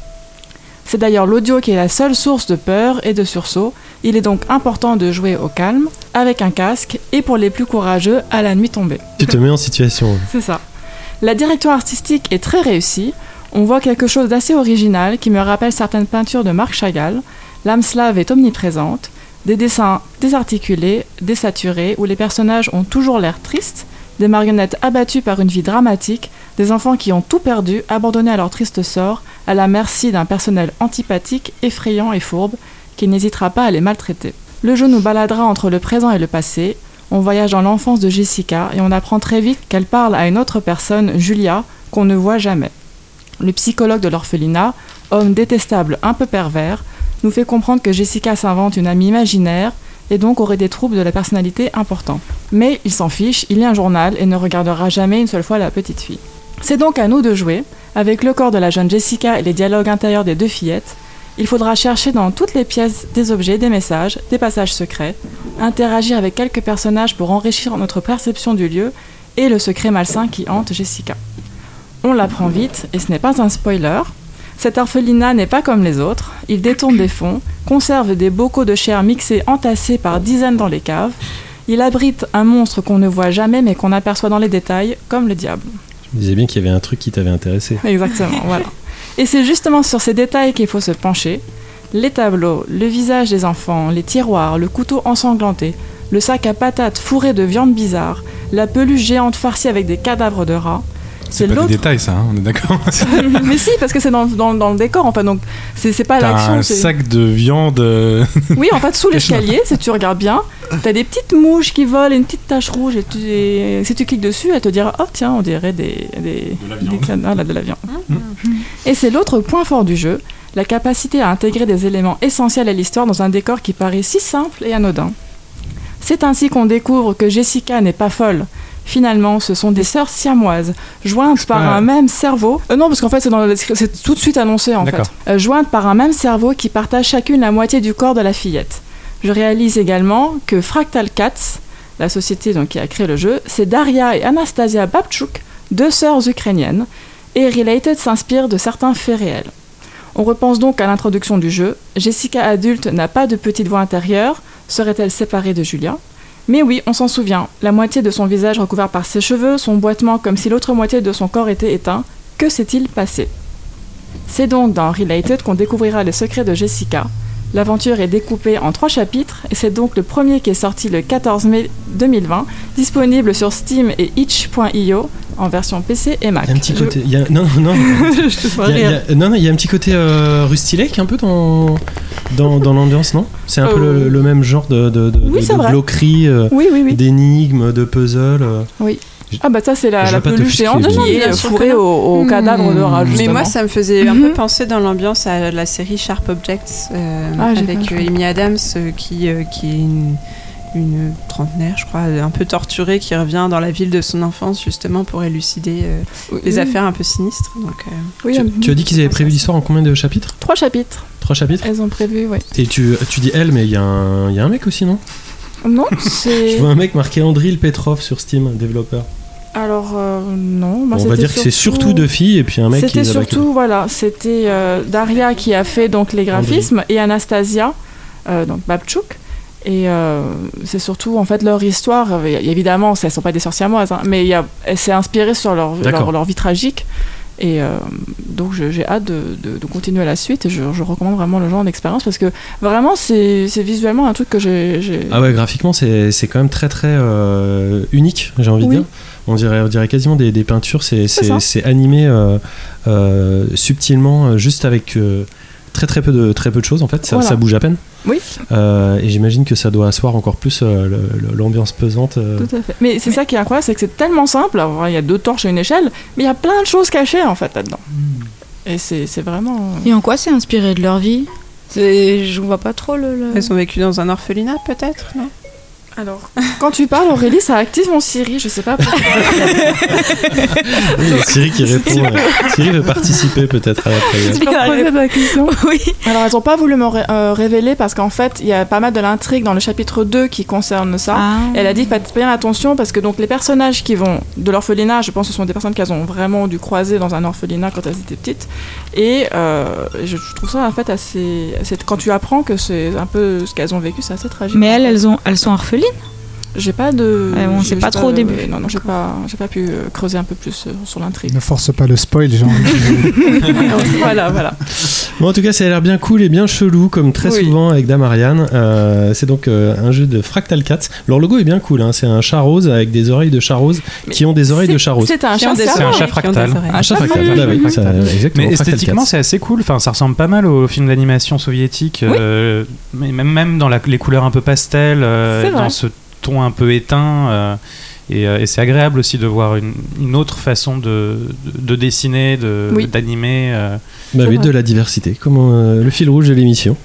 Speaker 2: C'est d'ailleurs l'audio qui est la seule source de peur et de sursaut. Il est donc important de jouer au calme, avec un casque et pour les plus courageux à la nuit tombée.
Speaker 1: Tu te mets en situation.
Speaker 2: C'est ça. La direction artistique est très réussie. On voit quelque chose d'assez original qui me rappelle certaines peintures de Marc Chagall. L'âme slave est omniprésente. Des dessins désarticulés, désaturés, où les personnages ont toujours l'air tristes, des marionnettes abattues par une vie dramatique, des enfants qui ont tout perdu, abandonnés à leur triste sort, à la merci d'un personnel antipathique, effrayant et fourbe, qui n'hésitera pas à les maltraiter. Le jeu nous baladera entre le présent et le passé. On voyage dans l'enfance de Jessica et on apprend très vite qu'elle parle à une autre personne, Julia, qu'on ne voit jamais. Le psychologue de l'orphelinat, homme détestable un peu pervers, nous fait comprendre que Jessica s'invente une amie imaginaire et donc aurait des troubles de la personnalité importants. Mais il s'en fiche, il lit un journal et ne regardera jamais une seule fois la petite fille. C'est donc à nous de jouer, avec le corps de la jeune Jessica et les dialogues intérieurs des deux fillettes. Il faudra chercher dans toutes les pièces des objets, des messages, des passages secrets, interagir avec quelques personnages pour enrichir notre perception du lieu et le secret malsain qui hante Jessica. On l'apprend vite, et ce n'est pas un spoiler. Cet orphelinat n'est pas comme les autres. Il détourne des fonds, conserve des bocaux de chair mixés entassés par dizaines dans les caves. Il abrite un monstre qu'on ne voit jamais mais qu'on aperçoit dans les détails, comme le diable.
Speaker 1: Je me disais bien qu'il y avait un truc qui t'avait intéressé.
Speaker 2: Exactement, voilà. Et c'est justement sur ces détails qu'il faut se pencher. Les tableaux, le visage des enfants, les tiroirs, le couteau ensanglanté, le sac à patates fourré de viande bizarre, la peluche géante farcie avec des cadavres de rats.
Speaker 4: C'est pas des détails, ça, hein, on est d'accord
Speaker 2: Mais si, parce que c'est dans, dans- dans le décor, enfin, donc c'est c'est pas l'action.
Speaker 4: un sac de viande. euh,
Speaker 2: Oui, en fait, sous l'escalier, si tu regardes bien, t'as des petites mouches qui volent, et une petite tache rouge, et, tu- et si tu cliques dessus, elle te dira Oh, tiens, on dirait des, des, des canards, là, de la viande. Et c'est l'autre point fort du jeu, la capacité à intégrer des éléments essentiels à l'histoire dans un décor qui paraît si simple et anodin. C'est ainsi qu'on découvre que Jessica n'est pas folle. Finalement, ce sont des sœurs siamoises, jointes par
Speaker 3: pas-
Speaker 2: un même cerveau. Euh, non, parce qu'en fait, c'est dans tout de suite annoncé en fait. Euh, jointes par un même cerveau qui partagent chacune la moitié du corps de la fillette. Je réalise également que Fractal Cats, la société donc, qui a créé le jeu, c'est Daria et Anastasia Babchuk, deux sœurs ukrainiennes, et Related s'inspire de certains faits réels. On repense donc à l'introduction du jeu. Jessica adulte n'a pas de petite voix intérieure. Serait-elle séparée de Julia? Mais oui, on s'en souvient. La moitié de son visage recouvert par ses cheveux, son boitement comme si l'autre moitié de son corps était éteint. Que s'est-il passé? C'est donc dans Related qu'on découvrira les secrets de Jessica. L'aventure est découpée en trois chapitres et c'est donc le premier qui est sorti le 14 mai 2020, disponible sur Steam et itch.io en version PC et Mac.
Speaker 1: Il y a un petit
Speaker 2: Je-
Speaker 1: côté. y a- Non, non,
Speaker 2: Je
Speaker 1: il y a- y a- non, non, il y a un petit côté euh, un peu dans, dans, dans l'ambiance, non? C'est un peu
Speaker 2: Euh,
Speaker 1: le, le même genre de, de, de,
Speaker 2: oui,
Speaker 1: bloquerie, euh,
Speaker 2: Oui, oui, oui.
Speaker 1: d'énigmes, de puzzles. euh.
Speaker 2: Ah bah ça c'est la,
Speaker 1: Je
Speaker 2: la peluche géante qui est fourrée au,
Speaker 7: Hmm.
Speaker 2: cadavre de rat
Speaker 6: Mais moi, ça me faisait un peu penser dans l'ambiance à la série Sharp Objects euh,
Speaker 2: Ah,
Speaker 6: avec euh. Amy Adams euh, qui, euh, qui est une, une trentenaire, je crois, un peu torturée, qui revient dans la ville de son enfance justement pour élucider euh,
Speaker 2: Oui.
Speaker 6: des affaires un peu sinistres. Donc, euh,
Speaker 2: Oui,
Speaker 1: tu, tu as dit qu'ils avaient prévu l'histoire en combien de chapitres?
Speaker 2: Trois chapitres.
Speaker 1: Trois chapitres?
Speaker 2: Elles ont prévu, oui.
Speaker 1: Et tu, tu dis elle, mais il y, a un- il y a un mec aussi, non?
Speaker 2: Non,
Speaker 1: Je
Speaker 2: c'est.
Speaker 1: vois un mec marqué Andril Petrov sur Steam, développeur.
Speaker 2: Alors euh, non. moi,
Speaker 1: on va dire que c'est surtout deux filles et puis un mec
Speaker 2: C'était surtout voilà, c'était euh, Daria qui a fait donc les graphismes et Anastasia, euh, donc Babchuk. Et euh, c'est surtout en fait leur histoire. Évidemment, elles sont pas des sorcières-moises, hein, mais y a- elle s'est inspirée sur leur, leur, leur vie tragique. Et donc j'ai hâte de, de- de continuer la suite et je, je recommande vraiment le genre d'expérience parce que vraiment c'est visuellement un truc que j'ai.
Speaker 1: Ah ouais, graphiquement, c'est c'est quand même très très unique, j'ai envie
Speaker 2: Oui.
Speaker 1: de dire. On dirait, on dirait quasiment des, des peintures, c'est animé euh, euh, subtilement, euh, juste avec euh, très très peu de, très peu de choses en fait, ça,
Speaker 2: Voilà.
Speaker 1: ça bouge à peine.
Speaker 2: Oui.
Speaker 1: Euh, et j'imagine que ça doit asseoir encore plus euh, l'ambiance pesante. euh.
Speaker 2: Tout à fait. Mais c'est ça qui est incroyable, c'est que c'est tellement simple. Alors, il y a deux torches et une échelle, mais il y a plein de choses cachées en fait là-dedans. Et c'est vraiment.
Speaker 7: Et en quoi c'est inspiré de leur vie? Je vois pas trop le. le-
Speaker 6: elles ont vécu dans un orphelinat peut-être, non?
Speaker 2: Alors, quand tu parles, Aurélie, ça active mon Siri, je sais pas pourquoi.
Speaker 1: Oui, il y a Siri qui répond. euh, Siri veut participer peut-être à la
Speaker 2: reposer ta question
Speaker 7: Oui.
Speaker 2: Alors, elles ont pas voulu me ré- euh, révéler parce qu'en fait, il y a pas mal de l'intrigue dans le chapitre 2 qui concerne ça.
Speaker 7: Ah.
Speaker 2: Elle a dit faites bien attention parce que donc les personnages qui vont de l'orphelinat, je pense que ce sont des personnes qu'elles ont vraiment dû croiser dans un orphelinat quand elles étaient petites. Et euh, je, je trouve ça en fait assez. Quand tu apprends que c'est un peu ce qu'elles ont vécu, c'est assez tragique.
Speaker 7: Mais elles, elles, ont, elles sont orphelines Блин,
Speaker 2: J'ai pas de.
Speaker 7: Ouais, on sait pas trop au début.
Speaker 2: Non, non, j'ai pas, j'ai pas pu euh, creuser un peu plus euh, sur l'intrigue.
Speaker 5: Ne force pas le spoil, j'ai envie
Speaker 2: voilà, voilà.
Speaker 1: Bon, en tout cas, ça a l'air bien cool et bien chelou, comme très
Speaker 2: Oui.
Speaker 1: souvent avec Dame Ariane. Euh, c'est donc euh, un jeu de Fractal Cats. Leur logo est bien cool, hein. c'est un chat rose avec des oreilles de chat rose qui ont des oreilles de chat rose.
Speaker 2: C'est un chat
Speaker 3: C'est un fractal.
Speaker 1: Un chat fractal, voilà, oui, ça, exactement.
Speaker 3: Mais esthétiquement, c'est assez cool. Enfin, ça ressemble pas mal aux films d'animation soviétiques. euh, mais même, même dans la- les couleurs un peu pastel, euh,
Speaker 2: C'est vrai.
Speaker 3: dans ce ton un peu éteint. euh, et, euh, et c'est agréable aussi de voir une, une autre façon de, de, de dessiner, de-
Speaker 2: Oui.
Speaker 3: d'animer. euh.
Speaker 1: Bah oui, de la diversité, comme euh, le fil rouge de l'émission.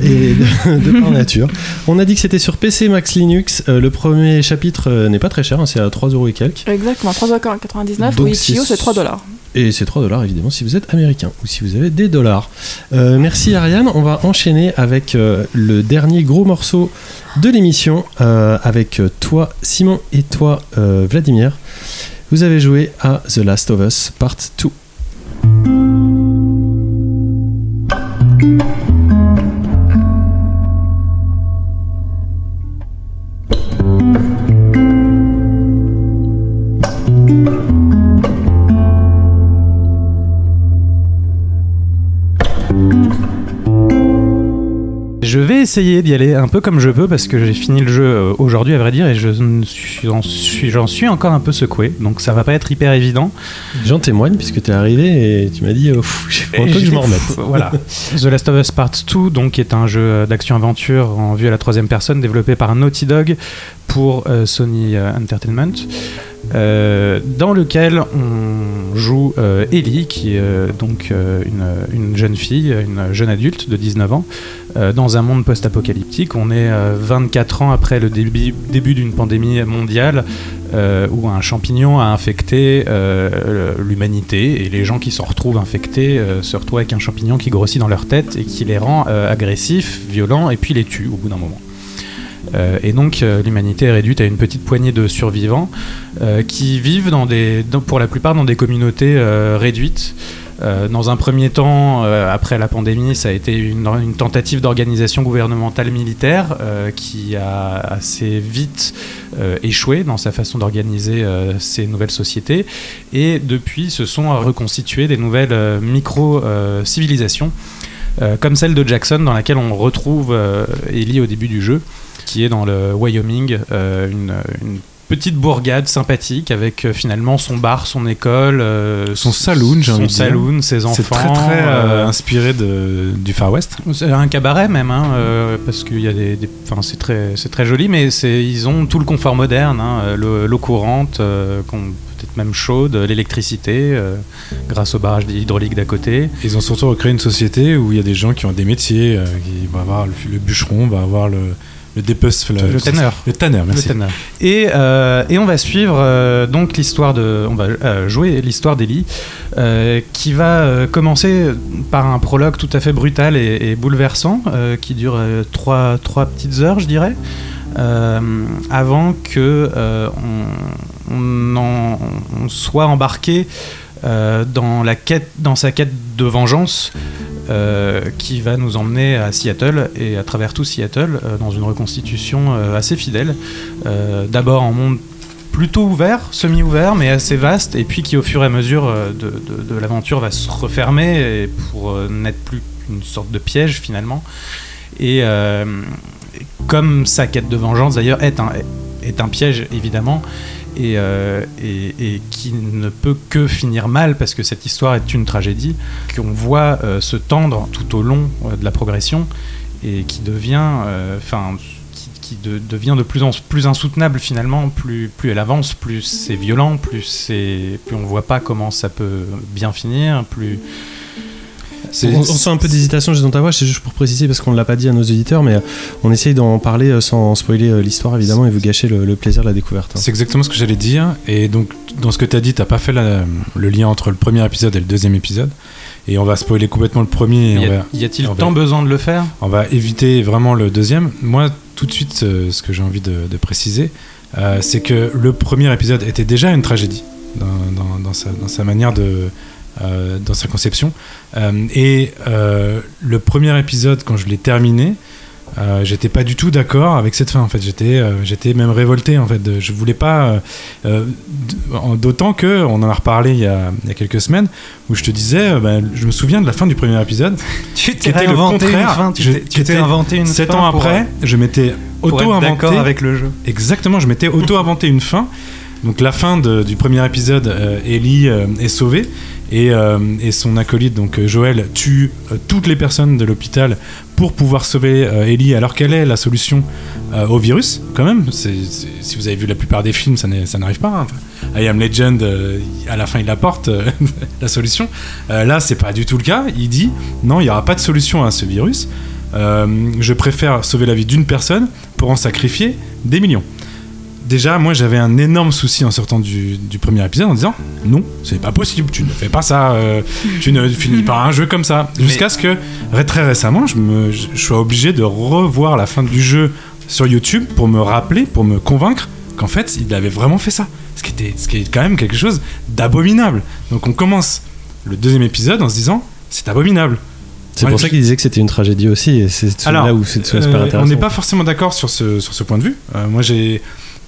Speaker 1: Et de, de par nature. On a dit que c'était sur PC Max Linux. Euh, le premier chapitre euh, n'est pas très cher, hein, c'est à 3 euros et quelques.
Speaker 2: Exactement, 3,99
Speaker 1: Donc
Speaker 2: ou Itch.io
Speaker 1: c'est-
Speaker 2: c'est 3 dollars.
Speaker 1: Et c'est 3 dollars évidemment si vous êtes américain ou si vous avez des dollars. Euh, merci Ariane. On va enchaîner avec le dernier gros morceau de l'émission avec toi Simon et toi Vladimir. Vous avez joué à The Last of Us Part 2.
Speaker 3: Je vais essayer d'y aller un peu comme je peux parce que j'ai fini le jeu euh, aujourd'hui à vrai dire et je suis- j'en suis, j'en suis encore un peu secoué donc ça va pas être hyper évident.
Speaker 1: J'en témoigne puisque tu es arrivé et tu m'as dit oh, pff, j'ai que je m'en remette.
Speaker 3: Voilà. The Last of Us Part 2, donc, est un jeu d'action-aventure en vue à la troisième personne développé par Naughty Dog pour euh, Sony euh, Entertainment. euh, dans lequel on joue euh, Ellie, qui est donc une, une jeune fille, une jeune adulte de 19 ans, euh, dans un monde post-apocalyptique. On est euh, 24 ans après le début, d'une pandémie mondiale euh, où un champignon a infecté euh, l'humanité et les gens qui s'en retrouvent infectés se retrouvent avec un champignon qui grossit dans leur tête et qui les rend agressifs, violents et puis les tue au bout d'un moment. Et donc l'humanité est réduite à une petite poignée de survivants qui vivent pour la plupart dans des communautés réduites. Euh, dans un premier temps, euh, après la pandémie, ça a été une, tentative d'organisation gouvernementale militaire euh, qui a assez vite échoué dans sa façon d'organiser ces nouvelles sociétés. Et depuis, se sont reconstituées des nouvelles micro-civilisations, comme celle de Jackson, dans laquelle on retrouve Ellie au début du jeu, qui est dans le Wyoming, une petite bourgade sympathique avec euh, finalement son bar, son école, euh,
Speaker 4: Son saloon, j'ai envie de dire.
Speaker 3: saloon, ses enfants.
Speaker 4: C'est très très euh, inspiré de, du Far West.
Speaker 3: c'est un cabaret même, hein, parce qu'il y a des, des- enfin c'est très, c'est très joli, mais c'est, ils ont tout le confort moderne, hein, l'eau, courante, peut-être même chaude, l'électricité, grâce au barrage hydraulique d'à côté.
Speaker 4: Ils ont surtout recréé une société où il y a des gens qui ont des métiers. qui va avoir le, le bûcheron, va avoir le, le dépece,
Speaker 3: Le tanneur.
Speaker 4: Le tanneur, merci.
Speaker 3: Le Tanner. Et, euh, et on va suivre euh, donc l'histoire de, on va euh, jouer l'histoire d'Ellie, qui va commencer par un prologue tout à fait brutal et, et bouleversant, qui dure trois, trois petites heures, je dirais, avant que on, on en- on soit embarqué euh, dans sa quête de vengeance. euh, qui va nous emmener à Seattle et à travers tout Seattle euh, dans une reconstitution assez fidèle. D'abord en monde plutôt ouvert, semi-ouvert, mais assez vaste, et puis qui au fur et à mesure de, l'aventure va se refermer pour n'être plus une sorte de piège finalement. Et, comme sa quête de vengeance d'ailleurs est un piège évidemment, et, euh, et- qui ne peut que finir mal parce que cette histoire est une tragédie qu'on voit euh, se tendre tout au long euh, de la progression et qui devient, qui de- devient de plus en plus insoutenable finalement. Plus, plus elle avance, plus c'est violent, plus c'est, plus on voit pas comment ça peut bien finir, plus.
Speaker 1: On, on sent un peu d'hésitation juste dans ta voix, c'est juste pour préciser parce qu'on ne l'a pas dit à nos auditeurs, mais euh, on essaye d'en parler euh, sans spoiler euh, l'histoire évidemment et vous gâcher le, le plaisir de la découverte. hein.
Speaker 4: C'est exactement ce que j'allais dire. Et donc, dans ce que tu as dit, tu pas fait la- le lien entre le premier épisode et le deuxième épisode. Et on va spoiler complètement le premier. Et
Speaker 3: Y a-t-il
Speaker 4: va-
Speaker 3: tant besoin de le faire?
Speaker 4: on va éviter vraiment le deuxième. Moi, tout de suite, ce que j'ai envie de, de préciser, euh, c'est que le premier épisode était déjà une tragédie dans, dans- dans sa, dans sa manière de. Euh, dans sa conception. Euh, et euh, le premier épisode, quand je l'ai terminé, j'étais pas du tout d'accord avec cette fin en fait j'étais j'étais même révolté en fait je voulais pas d'autant que on en a reparlé il y a, il y a quelques semaines où je te disais ben, je me souviens de la fin du premier épisode
Speaker 3: Tu
Speaker 4: qui était le contraire
Speaker 3: tu
Speaker 4: Je-
Speaker 3: t'es- tu t'es inventé une
Speaker 4: sept
Speaker 3: fin
Speaker 4: ans
Speaker 3: pour,
Speaker 4: après je m'étais auto-inventé
Speaker 3: avec le jeu.
Speaker 4: Exactement, je m'étais auto-inventé une fin. Donc la fin de- du premier épisode, euh, Ellie euh, est sauvée et, euh, et son acolyte, donc euh, Joël, tue euh, toutes les personnes de l'hôpital pour pouvoir sauver Ellie, alors quelle est la solution au virus, quand même Si vous avez vu la plupart des films, ça n'arrive pas. hein. I Am Legend, à la fin, il apporte la solution. Euh, là, c'est pas du tout le cas. Il dit non, il n'y aura pas de solution à ce virus. Je préfère sauver la vie d'une personne pour en sacrifier des millions. Déjà, moi j'avais un énorme souci en sortant du, du premier épisode en disant non, c'est pas possible, tu ne fais pas ça, euh, tu ne finis pas un jeu comme ça. Jusqu'à ce que très récemment, je, me, je, je sois obligé de revoir la fin du jeu sur YouTube pour me rappeler, pour me convaincre qu'en fait il avait vraiment fait ça. Ce qui, était, ce qui est quand même quelque chose d'abominable. Donc on commence le deuxième épisode en se disant c'est abominable.
Speaker 1: C'est
Speaker 4: Ouais,
Speaker 1: pour ça qu'il disait que c'était une tragédie aussi, et c'est
Speaker 4: alors,
Speaker 1: là où c'est super
Speaker 4: euh,
Speaker 1: intéressant.
Speaker 4: on n'est pas forcément d'accord sur ce, sur ce point de vue. Euh, moi, j'ai,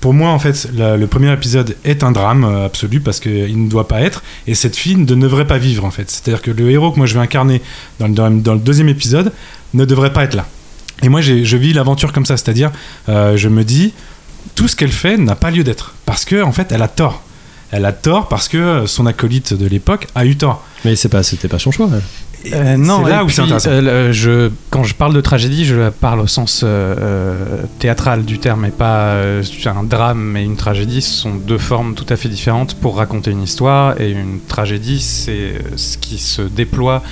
Speaker 4: pour moi, en fait, le premier épisode est un drame euh, absolu parce qu'il ne doit pas être, et cette fille ne devrait pas vivre, en fait. C'est-à-dire que le héros que moi je vais incarner dans le, deuxième épisode ne devrait pas être là. Et moi, je vis l'aventure comme ça, c'est-à-dire, euh, je me dis, tout ce qu'elle fait n'a pas lieu d'être, parce que, en fait, elle a tort. Elle a tort parce que son acolyte de l'époque a eu tort.
Speaker 1: Mais c'est pas, pas son choix.
Speaker 3: Euh, non,
Speaker 4: là où c'est
Speaker 3: puis,
Speaker 4: intéressant.
Speaker 3: euh, je, quand je parle de tragédie, je parle au sens euh, théâtral du terme et pas un drame et une tragédie. Ce sont deux formes tout à fait différentes pour raconter une histoire. Et une tragédie, c'est ce qui se déploie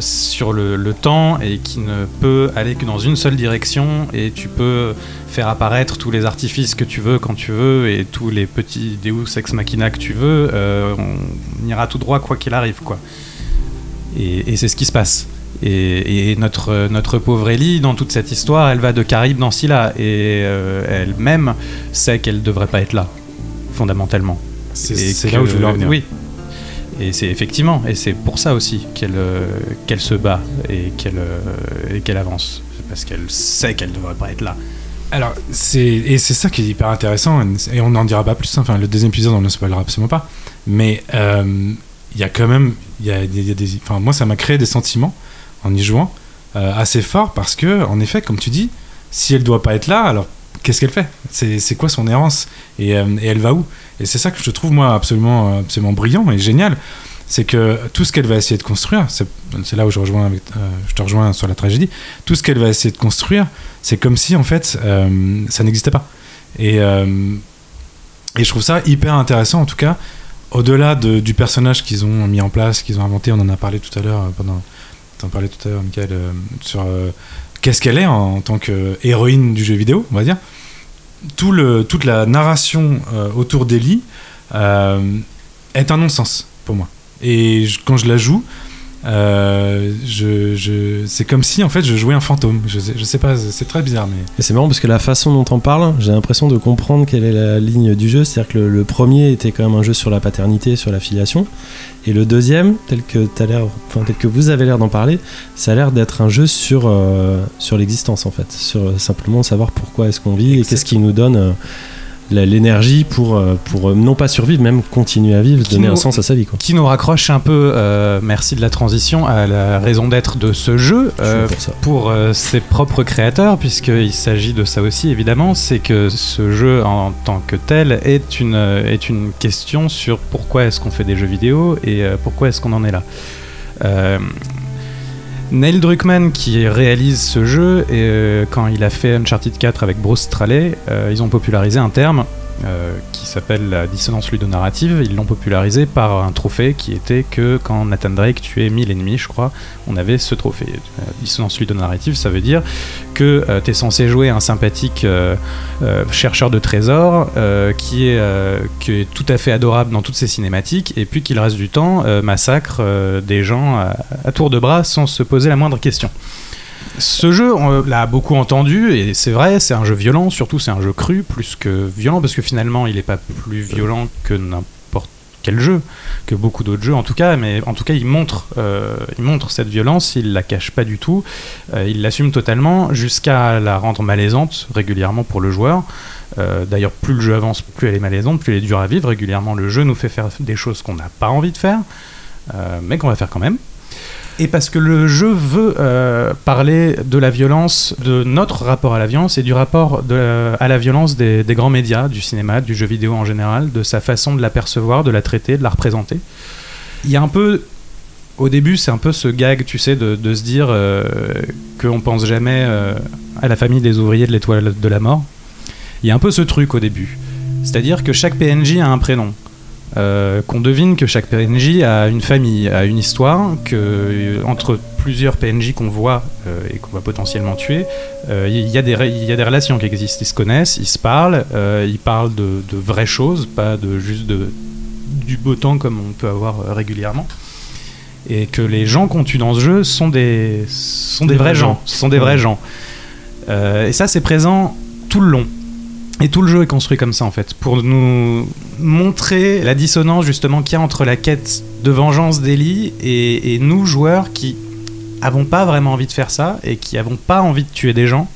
Speaker 3: sur le, le temps et qui ne peut aller que dans une seule direction. Et tu peux faire apparaître tous les artifices que tu veux quand tu veux et tous les petits Deus ex machina que tu veux. euh, on ira tout droit quoi qu'il arrive, quoi. Et, et c'est ce qui se passe. Et, et notre, notre pauvre Ellie, dans toute cette histoire, elle va de Caraïbes dans Scylla. Et euh, elle-même sait qu'elle ne devrait pas être là, fondamentalement.
Speaker 4: C'est, là où je voulais en venir.
Speaker 3: Oui. Et c'est effectivement, et c'est pour ça aussi qu'elle euh, qu'elle se bat et qu'elle euh, avance. Parce qu'elle sait qu'elle ne devrait pas être là.
Speaker 4: Alors, et c'est ça qui est hyper intéressant, et on n'en dira pas plus, hein. enfin, le deuxième épisode, on ne le spoilera absolument pas, mais euh, il y a quand même, y y a des, enfin, moi, ça m'a créé des sentiments en y jouant, euh, assez forts, parce que, en effet, comme tu dis, si elle doit pas être là, alors qu'est-ce qu'elle fait? C'est, quoi son errance? Et, euh, et elle va où? Et c'est ça que je trouve, moi, absolument, absolument brillant et génial, c'est que tout ce qu'elle va essayer de construire, c'est, là où je, rejoins euh, je te rejoins sur la tragédie, tout ce qu'elle va essayer de construire, c'est comme si en fait euh, ça n'existait pas. Et, euh, et je trouve ça hyper intéressant en tout cas, au-delà de- du personnage qu'ils ont mis en place, qu'ils ont inventé, on en a parlé tout à l'heure euh, pendant. Tout euh, sur euh, qu'est-ce qu'elle est en, tant qu'héroïne du jeu vidéo, on va dire. Tout le, toute la narration autour d'Ellie est un non-sens pour moi. Et quand je la joue, euh, je, je, c'est comme si en fait je jouais un fantôme. Je sais, je sais pas, c'est très bizarre, mais
Speaker 1: c'est marrant parce que la façon dont on parle, j'ai l'impression de comprendre quelle est la ligne du jeu. C'est-à-dire que le, le premier était quand même un jeu sur la paternité, sur la filiation. Et le deuxième, tel que, t'as l'air, enfin, tel que vous avez l'air d'en parler, ça a l'air d'être un jeu sur, euh, sur l'existence en fait. Sur euh, simplement savoir pourquoi est-ce qu'on vit et qu'est-ce qui nous donne euh, l'énergie pour, euh, pour euh, non pas survivre, même continuer à vivre,
Speaker 3: Qui
Speaker 1: donner
Speaker 3: nous-
Speaker 1: un sens à sa vie. Quoi.
Speaker 3: Qui nous raccroche un peu, euh, merci de la transition, à la raison d'être de ce jeu. Euh,
Speaker 1: pour
Speaker 3: euh, ses propres créateurs, puisqu'il s'agit de ça aussi évidemment, c'est que ce jeu en tant que tel est une, est une question sur pourquoi est-ce qu'on fait des jeux vidéo et pourquoi est-ce qu'on en est là. Neil Druckmann qui réalise ce jeu, et, euh, quand il a fait Uncharted 4 avec Bruce Straley, euh, ils ont popularisé un terme euh, qui s'appelle la dissonance ludonarrative. Ils l'ont popularisé par un trophée qui était que quand Nathan Drake tuait 1000 ennemis, je crois, on avait ce trophée. Euh, dissonance ludonarrative, ça veut dire que tu es censé jouer un sympathique euh, euh, chercheur de trésors euh, qui, est, euh, tout à fait adorable dans toutes ses cinématiques et puis qui le reste du temps euh, massacre euh, des gens à tour de bras sans se poser la moindre question. Ce jeu, on l'a beaucoup entendu, et c'est vrai, c'est un jeu violent, surtout c'est un jeu cru, plus que violent, parce que finalement il n'est pas plus violent que n'importe quel jeu, que beaucoup d'autres jeux en tout cas, mais en tout cas il montre, euh, il montre cette violence, il la cache pas du tout, euh, il l'assume totalement, jusqu'à la rendre malaisante régulièrement pour le joueur. Euh, D'ailleurs, plus le jeu avance, plus elle est malaisante, plus elle est dure à vivre. Régulièrement, le jeu nous fait faire des choses qu'on n'a pas envie de faire, mais qu'on va faire quand même. Et parce que le jeu veut euh, parler de la violence, de notre rapport à la violence et du rapport de- à la violence des, grands médias, du cinéma, du jeu vidéo en général, de sa façon de la percevoir, de la traiter, de la représenter. il y a un peu au début, c'est un peu ce gag, tu sais, de, de se dire euh, qu'on pense jamais euh, à la famille des ouvriers de l'étoile de la mort. Il y a un peu ce truc au début. C'est-à-dire que chaque PNJ a un prénom. Euh, qu'on devine que chaque PNJ a une famille, a une histoire, que euh, entre plusieurs PNJ qu'on voit euh, et qu'on va potentiellement tuer, il y, a des re- il y a des relations qui existent. Ils se connaissent, ils se parlent, ils parlent de, de vraies choses, pas de juste de, du beau temps comme on peut avoir régulièrement. Et que les gens qu'on tue dans ce jeu sont des, sont des vrais gens. Sont des vrais gens. Et ça, c'est présent tout le long. Et tout le jeu est construit comme ça en fait, pour nous montrer la dissonance justement qu'il y a entre la quête de vengeance d'Ellie et, nous joueurs qui avons pas vraiment envie de faire ça et qui avons pas envie de tuer des gens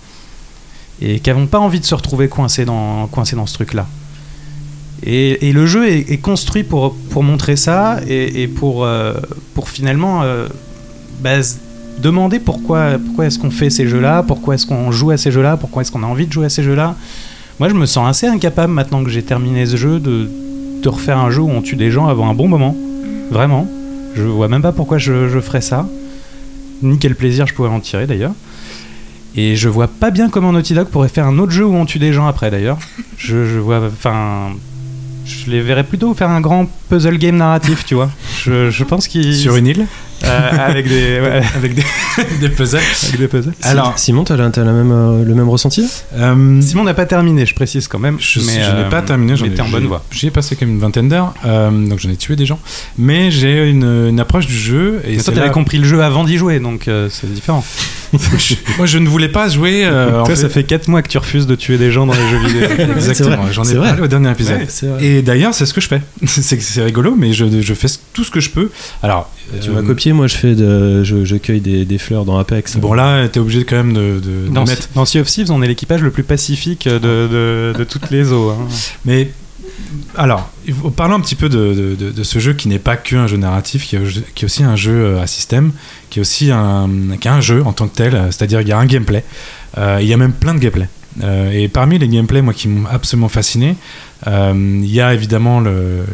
Speaker 3: et qui avons pas envie de se retrouver coincés dans, coincés dans ce truc-là. Et, et le jeu est, construit pour, pour montrer ça et, pour, euh, pour finalement euh, bah, demander pourquoi, pourquoi est-ce qu'on fait ces jeux-là, pourquoi est-ce qu'on joue à ces jeux-là, pourquoi est-ce qu'on a envie de jouer à ces jeux-là. Moi, je me sens assez incapable maintenant que j'ai terminé ce jeu de, de refaire un jeu où on tue des gens avant un bon moment. Vraiment. Je vois même pas pourquoi je, je ferais ça. Ni quel plaisir je pourrais en tirer d'ailleurs. Et je vois pas bien comment Naughty Dog pourrait faire un autre jeu où on tue des gens après d'ailleurs. Je, je vois. Enfin. Je les verrais plutôt faire un grand puzzle game narratif, tu vois. Je, je pense qu'ils.
Speaker 4: Sur une île
Speaker 3: avec des. ouais,
Speaker 4: avec des, des puzzles.
Speaker 3: avec des puzzles.
Speaker 4: Alors,
Speaker 1: Simon, t'as la- t'as la même, euh, le même ressenti
Speaker 4: euh,
Speaker 3: Simon n'a pas terminé, je précise quand même.
Speaker 4: je,
Speaker 3: mais,
Speaker 4: je n'ai
Speaker 3: euh,
Speaker 4: pas terminé, j'en
Speaker 3: t'es en bonne voie.
Speaker 4: J'y ai passé quand même une vingtaine d'heures, euh, donc j'en ai tué des gens. Mais j'ai une, une approche du jeu. Et
Speaker 3: Mais toi, t'avais
Speaker 4: là-
Speaker 3: compris le jeu avant d'y jouer, donc euh, c'est différent.
Speaker 4: Moi, je ne voulais pas jouer. euh, en
Speaker 3: Toi,
Speaker 4: fait-
Speaker 3: ça fait 4 mois que tu refuses de tuer des gens dans les jeux vidéo.
Speaker 4: Exactement, j'en
Speaker 1: c'est
Speaker 4: ai
Speaker 1: vrai.
Speaker 4: parlé au dernier épisode. Et d'ailleurs, c'est ce que je fais. c'est c'est rigolo, mais je, je fais tout ce que je peux. Alors,
Speaker 1: Tu
Speaker 4: euh,
Speaker 1: m'as copié, moi je fais de, je, je cueille des, des fleurs dans Apex.
Speaker 4: Bon, là, t'es obligé quand même de, de- de
Speaker 3: Dans,
Speaker 4: mettre.
Speaker 3: dans Sea of Thieves, on est l'équipage le plus pacifique de, de, de toutes les eaux. hein.
Speaker 4: Mais alors, parlons un petit peu de, de- de- de ce jeu qui n'est pas qu'un jeu narratif, qui est, qui est aussi un jeu euh, à système, qui est aussi un, qui est un jeu en tant que tel, euh, c'est-à-dire il y a un gameplay. Euh, il y a même plein de gameplay. Euh, et parmi les gameplays, moi, qui m'ont absolument fasciné, euh, il y a évidemment le, le-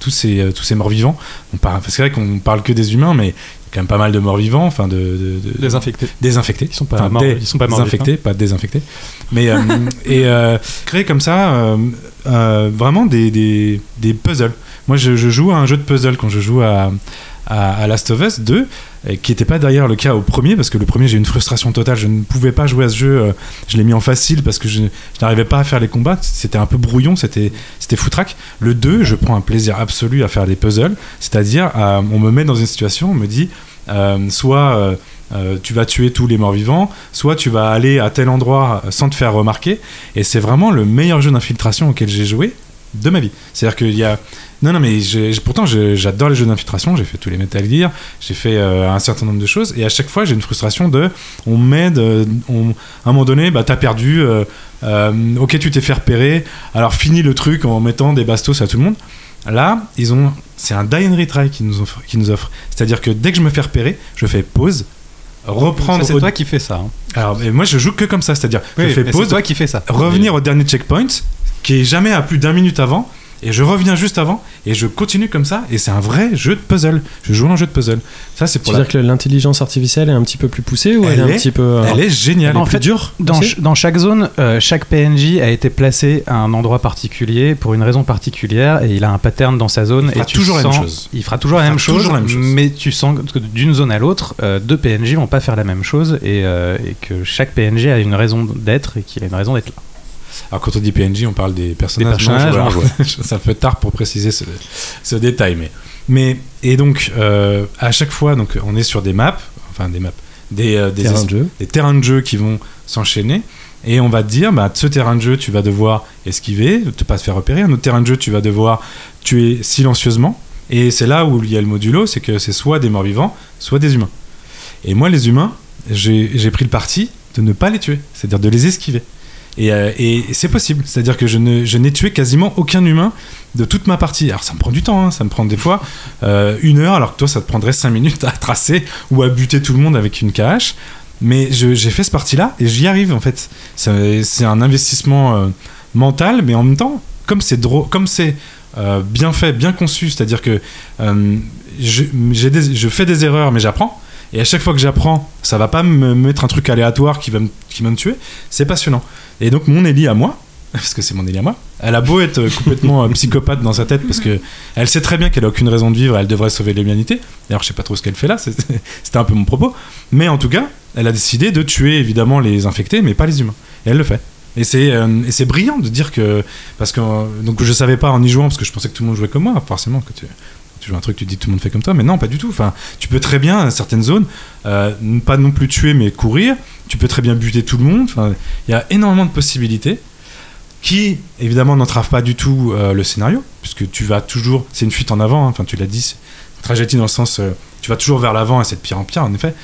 Speaker 4: tous ces, euh, tous ces morts vivants. On parle, c'est vrai qu'on parle que des humains, mais il y a quand même pas mal de morts vivants, enfin de, de- de-
Speaker 3: Désinfectés.
Speaker 4: désinfectés.
Speaker 3: Ils sont pas morts, ils sont pas morts
Speaker 4: désinfectés, pas désinfectés. Mais euh, et euh, créer comme ça euh, euh, vraiment des, des, des puzzles. Moi, je, je joue à un jeu de puzzle quand je joue à, à, à Last of Us 2, et qui n'était pas derrière le cas au premier, parce que le premier, j'ai eu une frustration totale. Je ne pouvais pas jouer à ce jeu. euh, Je l'ai mis en facile parce que je, n'arrivais pas à faire les combats. C'était un peu brouillon, c'était foutraque. Le 2, je prends un plaisir absolu à faire des puzzles, c'est-à-dire, euh, on me met dans une situation, on me dit, euh, soit tu vas tuer tous les morts vivants, soit tu vas aller à tel endroit sans te faire remarquer. Et c'est vraiment le meilleur jeu d'infiltration auquel j'ai joué de ma vie. C'est-à-dire qu'il y a. Non, non, mais pourtant je- j'adore les jeux d'infiltration. J'ai fait tous les Metal Gear, j'ai fait euh, un certain nombre de choses. Et à chaque fois, j'ai une frustration de. On m'aide, euh, on- à un moment donné, bah, t'as perdu. euh, euh, ok, tu t'es fait repérer. Alors finis le truc en mettant des bastos à tout le monde. Là, ils ont, c'est un die and retry qui nous offre. Qui nous offre. C'est-à-dire que dès que je me fais repérer, je fais pause, reprendre.
Speaker 3: C'est
Speaker 4: au-
Speaker 3: toi qui fais ça. hein.
Speaker 4: Alors, mais moi, je joue que comme ça, c'est-à-dire, je
Speaker 3: Oui,
Speaker 4: fais
Speaker 3: mais
Speaker 4: pause,
Speaker 3: C'est toi qui fais ça.
Speaker 4: revenir au dernier checkpoint, qui est jamais à plus d'un minute avant, et je reviens juste avant, et je continue comme ça, et c'est un vrai jeu de puzzle. Je joue un jeu de puzzle. Ça, c'est
Speaker 1: Tu
Speaker 4: pour
Speaker 1: veux
Speaker 4: la...
Speaker 1: dire que l'intelligence artificielle est un petit peu plus poussée ou elle,
Speaker 4: Elle
Speaker 1: est un petit peu. euh,
Speaker 4: Elle est géniale.
Speaker 1: elle est
Speaker 3: En
Speaker 1: plus
Speaker 3: fait,
Speaker 1: dure
Speaker 3: Dans,
Speaker 1: aussi
Speaker 3: ch- dans chaque zone, euh, chaque PNJ a été placé à un endroit particulier pour une raison particulière et il a un pattern dans sa zone.
Speaker 4: Il fera
Speaker 3: et tu
Speaker 4: toujours la même chose.
Speaker 3: Il fera toujours, la,
Speaker 4: Il
Speaker 3: même
Speaker 4: fera
Speaker 3: chose,
Speaker 4: toujours la même chose.
Speaker 3: mais tu sens que d'une zone à l'autre, euh, deux PNJ vont pas faire la même chose et, euh, et que chaque PNJ a une raison d'être et qu'il a une raison d'être là.
Speaker 4: Alors, quand on dit PNJ, on parle des personnages,
Speaker 3: Des personnages
Speaker 4: non joueurs. ça fait tard pour préciser ce, ce détail, mais... mais et donc, euh, à chaque fois, donc, on est sur des maps, enfin des maps, des, euh, des,
Speaker 1: terrain
Speaker 4: es-
Speaker 1: de jeu.
Speaker 4: des terrains de jeu qui vont s'enchaîner. Et on va te dire, bah, ce terrain de jeu, tu vas devoir esquiver, ne pas te faire repérer. Un autre terrain de jeu, tu vas devoir tuer silencieusement. Et c'est là où il y a le modulo, c'est que c'est soit des morts vivants, soit des humains. Et moi, les humains, j'ai pris le parti de ne pas les tuer, c'est-à-dire de les esquiver. Et, euh, et c'est possible, c'est-à-dire que je n'ai tué quasiment aucun humain de toute ma partie. Alors ça me prend du temps, hein, ça me prend des fois euh, une heure, alors que toi ça te prendrait cinq minutes à tracer ou à buter tout le monde avec une KH. Mais j'ai fait ce parti-là et j'y arrive en fait. C'est un investissement euh, mental, mais en même temps, comme c'est bien fait, bien conçu, c'est-à-dire que je, fais des erreurs, mais j'apprends. Et à chaque fois que j'apprends, ça va pas me mettre un truc aléatoire qui va me tuer. C'est passionnant. Et donc mon Ellie à moi, parce que c'est mon Ellie à moi, elle a beau être complètement euh, psychopathe dans sa tête parce que elle sait très bien qu'elle a aucune raison de vivre, elle devrait sauver l'humanité. D'ailleurs, je sais pas trop ce qu'elle fait là, c'était un peu mon propos. Mais en tout cas, elle a décidé de tuer évidemment les infectés, mais pas les humains. Et elle le fait. Et c'est euh, brillant de dire que parce que euh, donc je savais pas en y jouant parce que je pensais que tout le monde jouait comme moi forcément que tu tu joues un truc tu dis tout le monde fait comme toi mais non pas du tout. Enfin tu peux très bien à certaines zones euh, pas non plus tuer mais courir. Tu peux très bien buter tout le monde. Enfin il y a énormément de possibilités qui évidemment n'entravent pas du tout euh, le scénario puisque tu vas toujours c'est une fuite en avant hein, enfin tu l'as dit tragédie dans le sens euh, tu vas toujours vers l'avant et c'est de pire en pire en effet.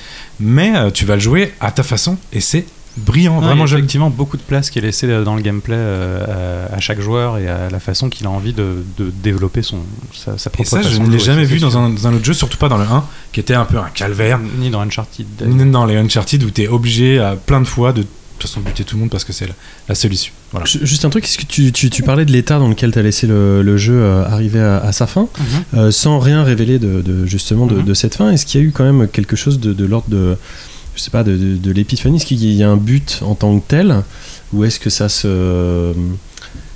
Speaker 4: Mais euh, tu vas le jouer à ta façon et c'est brillant vraiment
Speaker 3: effectivement beaucoup de place qui est laissée dans le gameplay euh, à, à chaque joueur et à la façon qu'il a envie de, de développer son, sa, sa
Speaker 4: Et
Speaker 3: propre
Speaker 4: ça, je ne l'ai jamais vu dans un, dans un autre jeu, surtout pas dans le 1, qui était un peu un calvaire.
Speaker 3: Ni dans Uncharted.
Speaker 4: Ni dans les Uncharted où tu es obligé à plein de fois de de toute façon buter tout le monde parce que c'est la, la seule issue. Voilà.
Speaker 1: Ju- Juste un truc, est-ce que tu, tu, tu parlais de l'état dans lequel tu as laissé le, le jeu euh, arriver à, à sa fin,
Speaker 3: Mhm.
Speaker 1: euh, sans rien révéler de, de- justement de,
Speaker 3: Mhm.
Speaker 1: de cette fin Est-ce qu'il y a eu quand même quelque chose de, de l'ordre de, je sais pas, de, de, de l'épiphanie Est-ce qu'il y a un but en tant que tel Ou est-ce que ça se.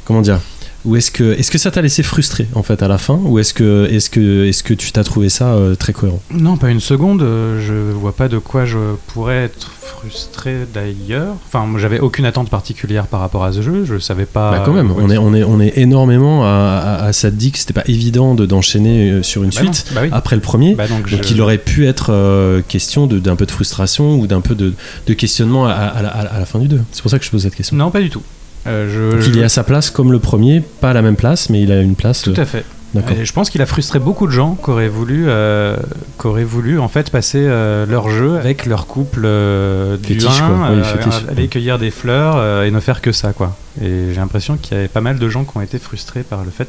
Speaker 1: Comment dire? Ou est-ce que, est-ce que ça t'a laissé frustré en fait à la fin Ou est-ce que, est-ce que, est-ce que tu t'as trouvé ça euh, très cohérent?
Speaker 3: Non, pas une seconde. euh, Je vois pas de quoi je pourrais être frustré d'ailleurs. Enfin, j'avais aucune attente particulière par rapport à ce jeu. Je savais pas.
Speaker 1: Bah quand même,
Speaker 3: ouais,
Speaker 1: on est, on est, on est énormément à, à, à ça te dit que c'était pas évident de, d'enchaîner euh, sur une
Speaker 3: Bah
Speaker 1: suite
Speaker 3: bah oui.
Speaker 1: après le premier.
Speaker 3: Bah donc,
Speaker 1: Donc
Speaker 3: je-
Speaker 1: il aurait pu être euh, question d'un peu de frustration ou d'un peu de, de questionnement à, à la- à la fin du 2. C'est pour ça que je pose cette question.
Speaker 3: Non, pas du tout. Euh, je,
Speaker 1: il est à sa place comme le premier, pas à la même place, mais il a une place.
Speaker 3: Tout
Speaker 1: euh,
Speaker 3: à fait.
Speaker 1: D'accord.
Speaker 3: Et je pense qu'il a frustré beaucoup de gens qui auraient voulu, euh, qui auraient voulu en fait passer euh, leur jeu avec leur couple euh, du
Speaker 1: Fétiche,
Speaker 3: 1,
Speaker 1: quoi. Oui,
Speaker 3: euh,
Speaker 1: fétiche.
Speaker 3: aller cueillir des fleurs euh, et ne faire que ça quoi. Et j'ai l'impression qu'il y avait pas mal de gens qui ont été frustrés par le fait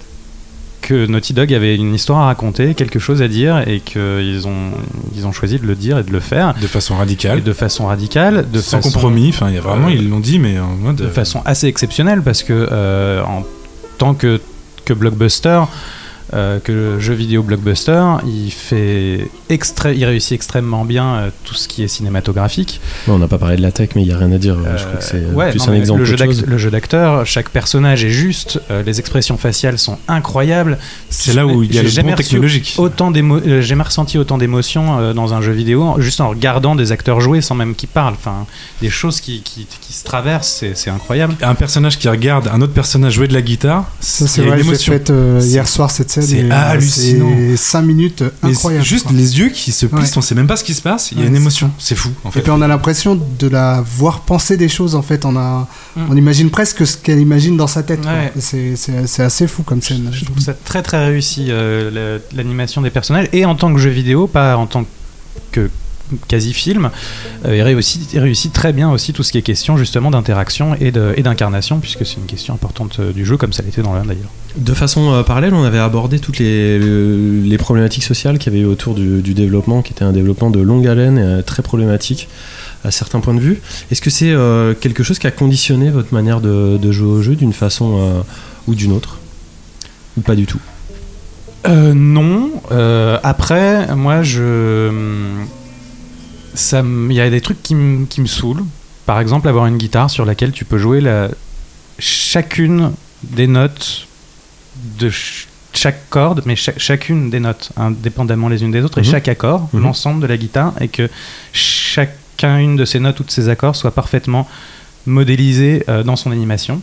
Speaker 3: que Naughty Dog avait une histoire à raconter, quelque chose à dire et qu'ils ont, ils ont choisi de le dire et de le faire
Speaker 4: De façon
Speaker 3: et
Speaker 4: radicale,
Speaker 3: de façon radicale, de
Speaker 4: sans
Speaker 3: façon,
Speaker 4: compromis. Enfin, vraiment,
Speaker 3: euh,
Speaker 4: ils l'ont dit, mais en mode.
Speaker 3: de façon assez exceptionnelle parce que euh, en tant que, que blockbuster, euh, que jeu vidéo blockbuster, il fait extra- il réussit extrêmement bien euh, tout ce qui est cinématographique.
Speaker 1: Ouais, on n'a pas parlé de la tech, mais il n'y a rien à dire. euh, je crois que c'est
Speaker 3: ouais,
Speaker 1: plus
Speaker 3: non,
Speaker 1: un exemple
Speaker 3: le jeu, le d'acteur, chaque personnage est juste, euh, les expressions faciales sont incroyables.
Speaker 4: C'est là où il y a le
Speaker 3: jamais
Speaker 4: bon technologique.
Speaker 3: Autant j'ai jamais ressenti autant d'émotions euh, dans un jeu vidéo juste en regardant des acteurs jouer sans même qu'ils parlent. Enfin, des choses qui, qui, qui se traversent, c'est- incroyable.
Speaker 4: Un personnage qui regarde un autre personnage jouer de la guitare,
Speaker 5: c'est
Speaker 4: une émotion.
Speaker 5: fait euh, hier soir cette scène.
Speaker 4: C'est
Speaker 5: et, euh,
Speaker 4: hallucinant.
Speaker 5: C'est 5 minutes incroyables.
Speaker 4: juste
Speaker 5: quoi.
Speaker 4: les yeux qui se plissent,
Speaker 5: Ouais.
Speaker 4: on sait même pas ce qui se passe, il y a
Speaker 5: Ouais,
Speaker 4: une émotion. C'est fou, en
Speaker 5: Et
Speaker 4: fait.
Speaker 5: puis on a l'impression de la voir penser des choses en fait. On, a,
Speaker 3: Mm.
Speaker 5: on imagine presque ce qu'elle imagine dans sa tête.
Speaker 3: Ouais.
Speaker 5: C'est- assez fou comme scène.
Speaker 3: Je trouve ça très très réussi euh, l'animation des personnages et en tant que jeu vidéo, pas en tant que quasi film, euh, réussit, très bien aussi tout ce qui est question justement d'interaction et et d'incarnation puisque c'est une question importante euh, du jeu comme ça l'était dans le 1 d'ailleurs.
Speaker 1: De façon euh, parallèle, on avait abordé toutes les, le- les problématiques sociales qu'il y avait eu autour du, du développement, qui était un développement de longue haleine et euh, très problématique à certains points de vue. Est-ce que c'est euh, quelque chose qui a conditionné votre manière de, de jouer au jeu d'une façon ou d'une autre? Ou pas du tout?
Speaker 3: Non. Après, moi, je. Il y a des trucs qui me qui me saoulent. Par exemple, avoir une guitare sur laquelle tu peux jouer la... chacune des notes de ch- chaque corde, mais cha- chacune des notes, indépendamment les unes des autres, et
Speaker 1: Mhm.
Speaker 3: chaque accord,
Speaker 1: Mhm.
Speaker 3: l'ensemble de la guitare, et que chacune de ces notes ou de ces accords soit parfaitement modélisé euh, dans son animation.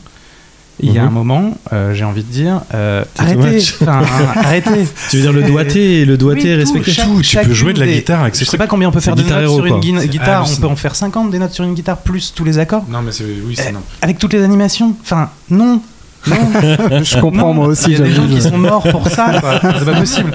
Speaker 3: Il y a
Speaker 1: Mhm.
Speaker 3: un moment, euh, j'ai envie de dire, euh, arrêtez, arrêtez.
Speaker 1: Tu veux dire le doigté et le doigté
Speaker 3: Oui, tout, chaque-
Speaker 4: Tout, tu peux jouer de la
Speaker 3: des-
Speaker 4: guitare avec
Speaker 3: Je sais pas combien on peut faire de
Speaker 1: Guitar
Speaker 3: notes sur une
Speaker 1: quoi.
Speaker 3: guitare. On peut en faire 50 des notes sur une guitare plus tous les accords
Speaker 4: Non, mais c'est oui, c'est
Speaker 3: Eh,
Speaker 4: non.
Speaker 3: avec toutes les animations. Enfin, non. Non.
Speaker 5: Je comprends
Speaker 3: Non,
Speaker 5: moi aussi.
Speaker 3: Il y a des gens qui sont morts pour ça. C'est pas possible.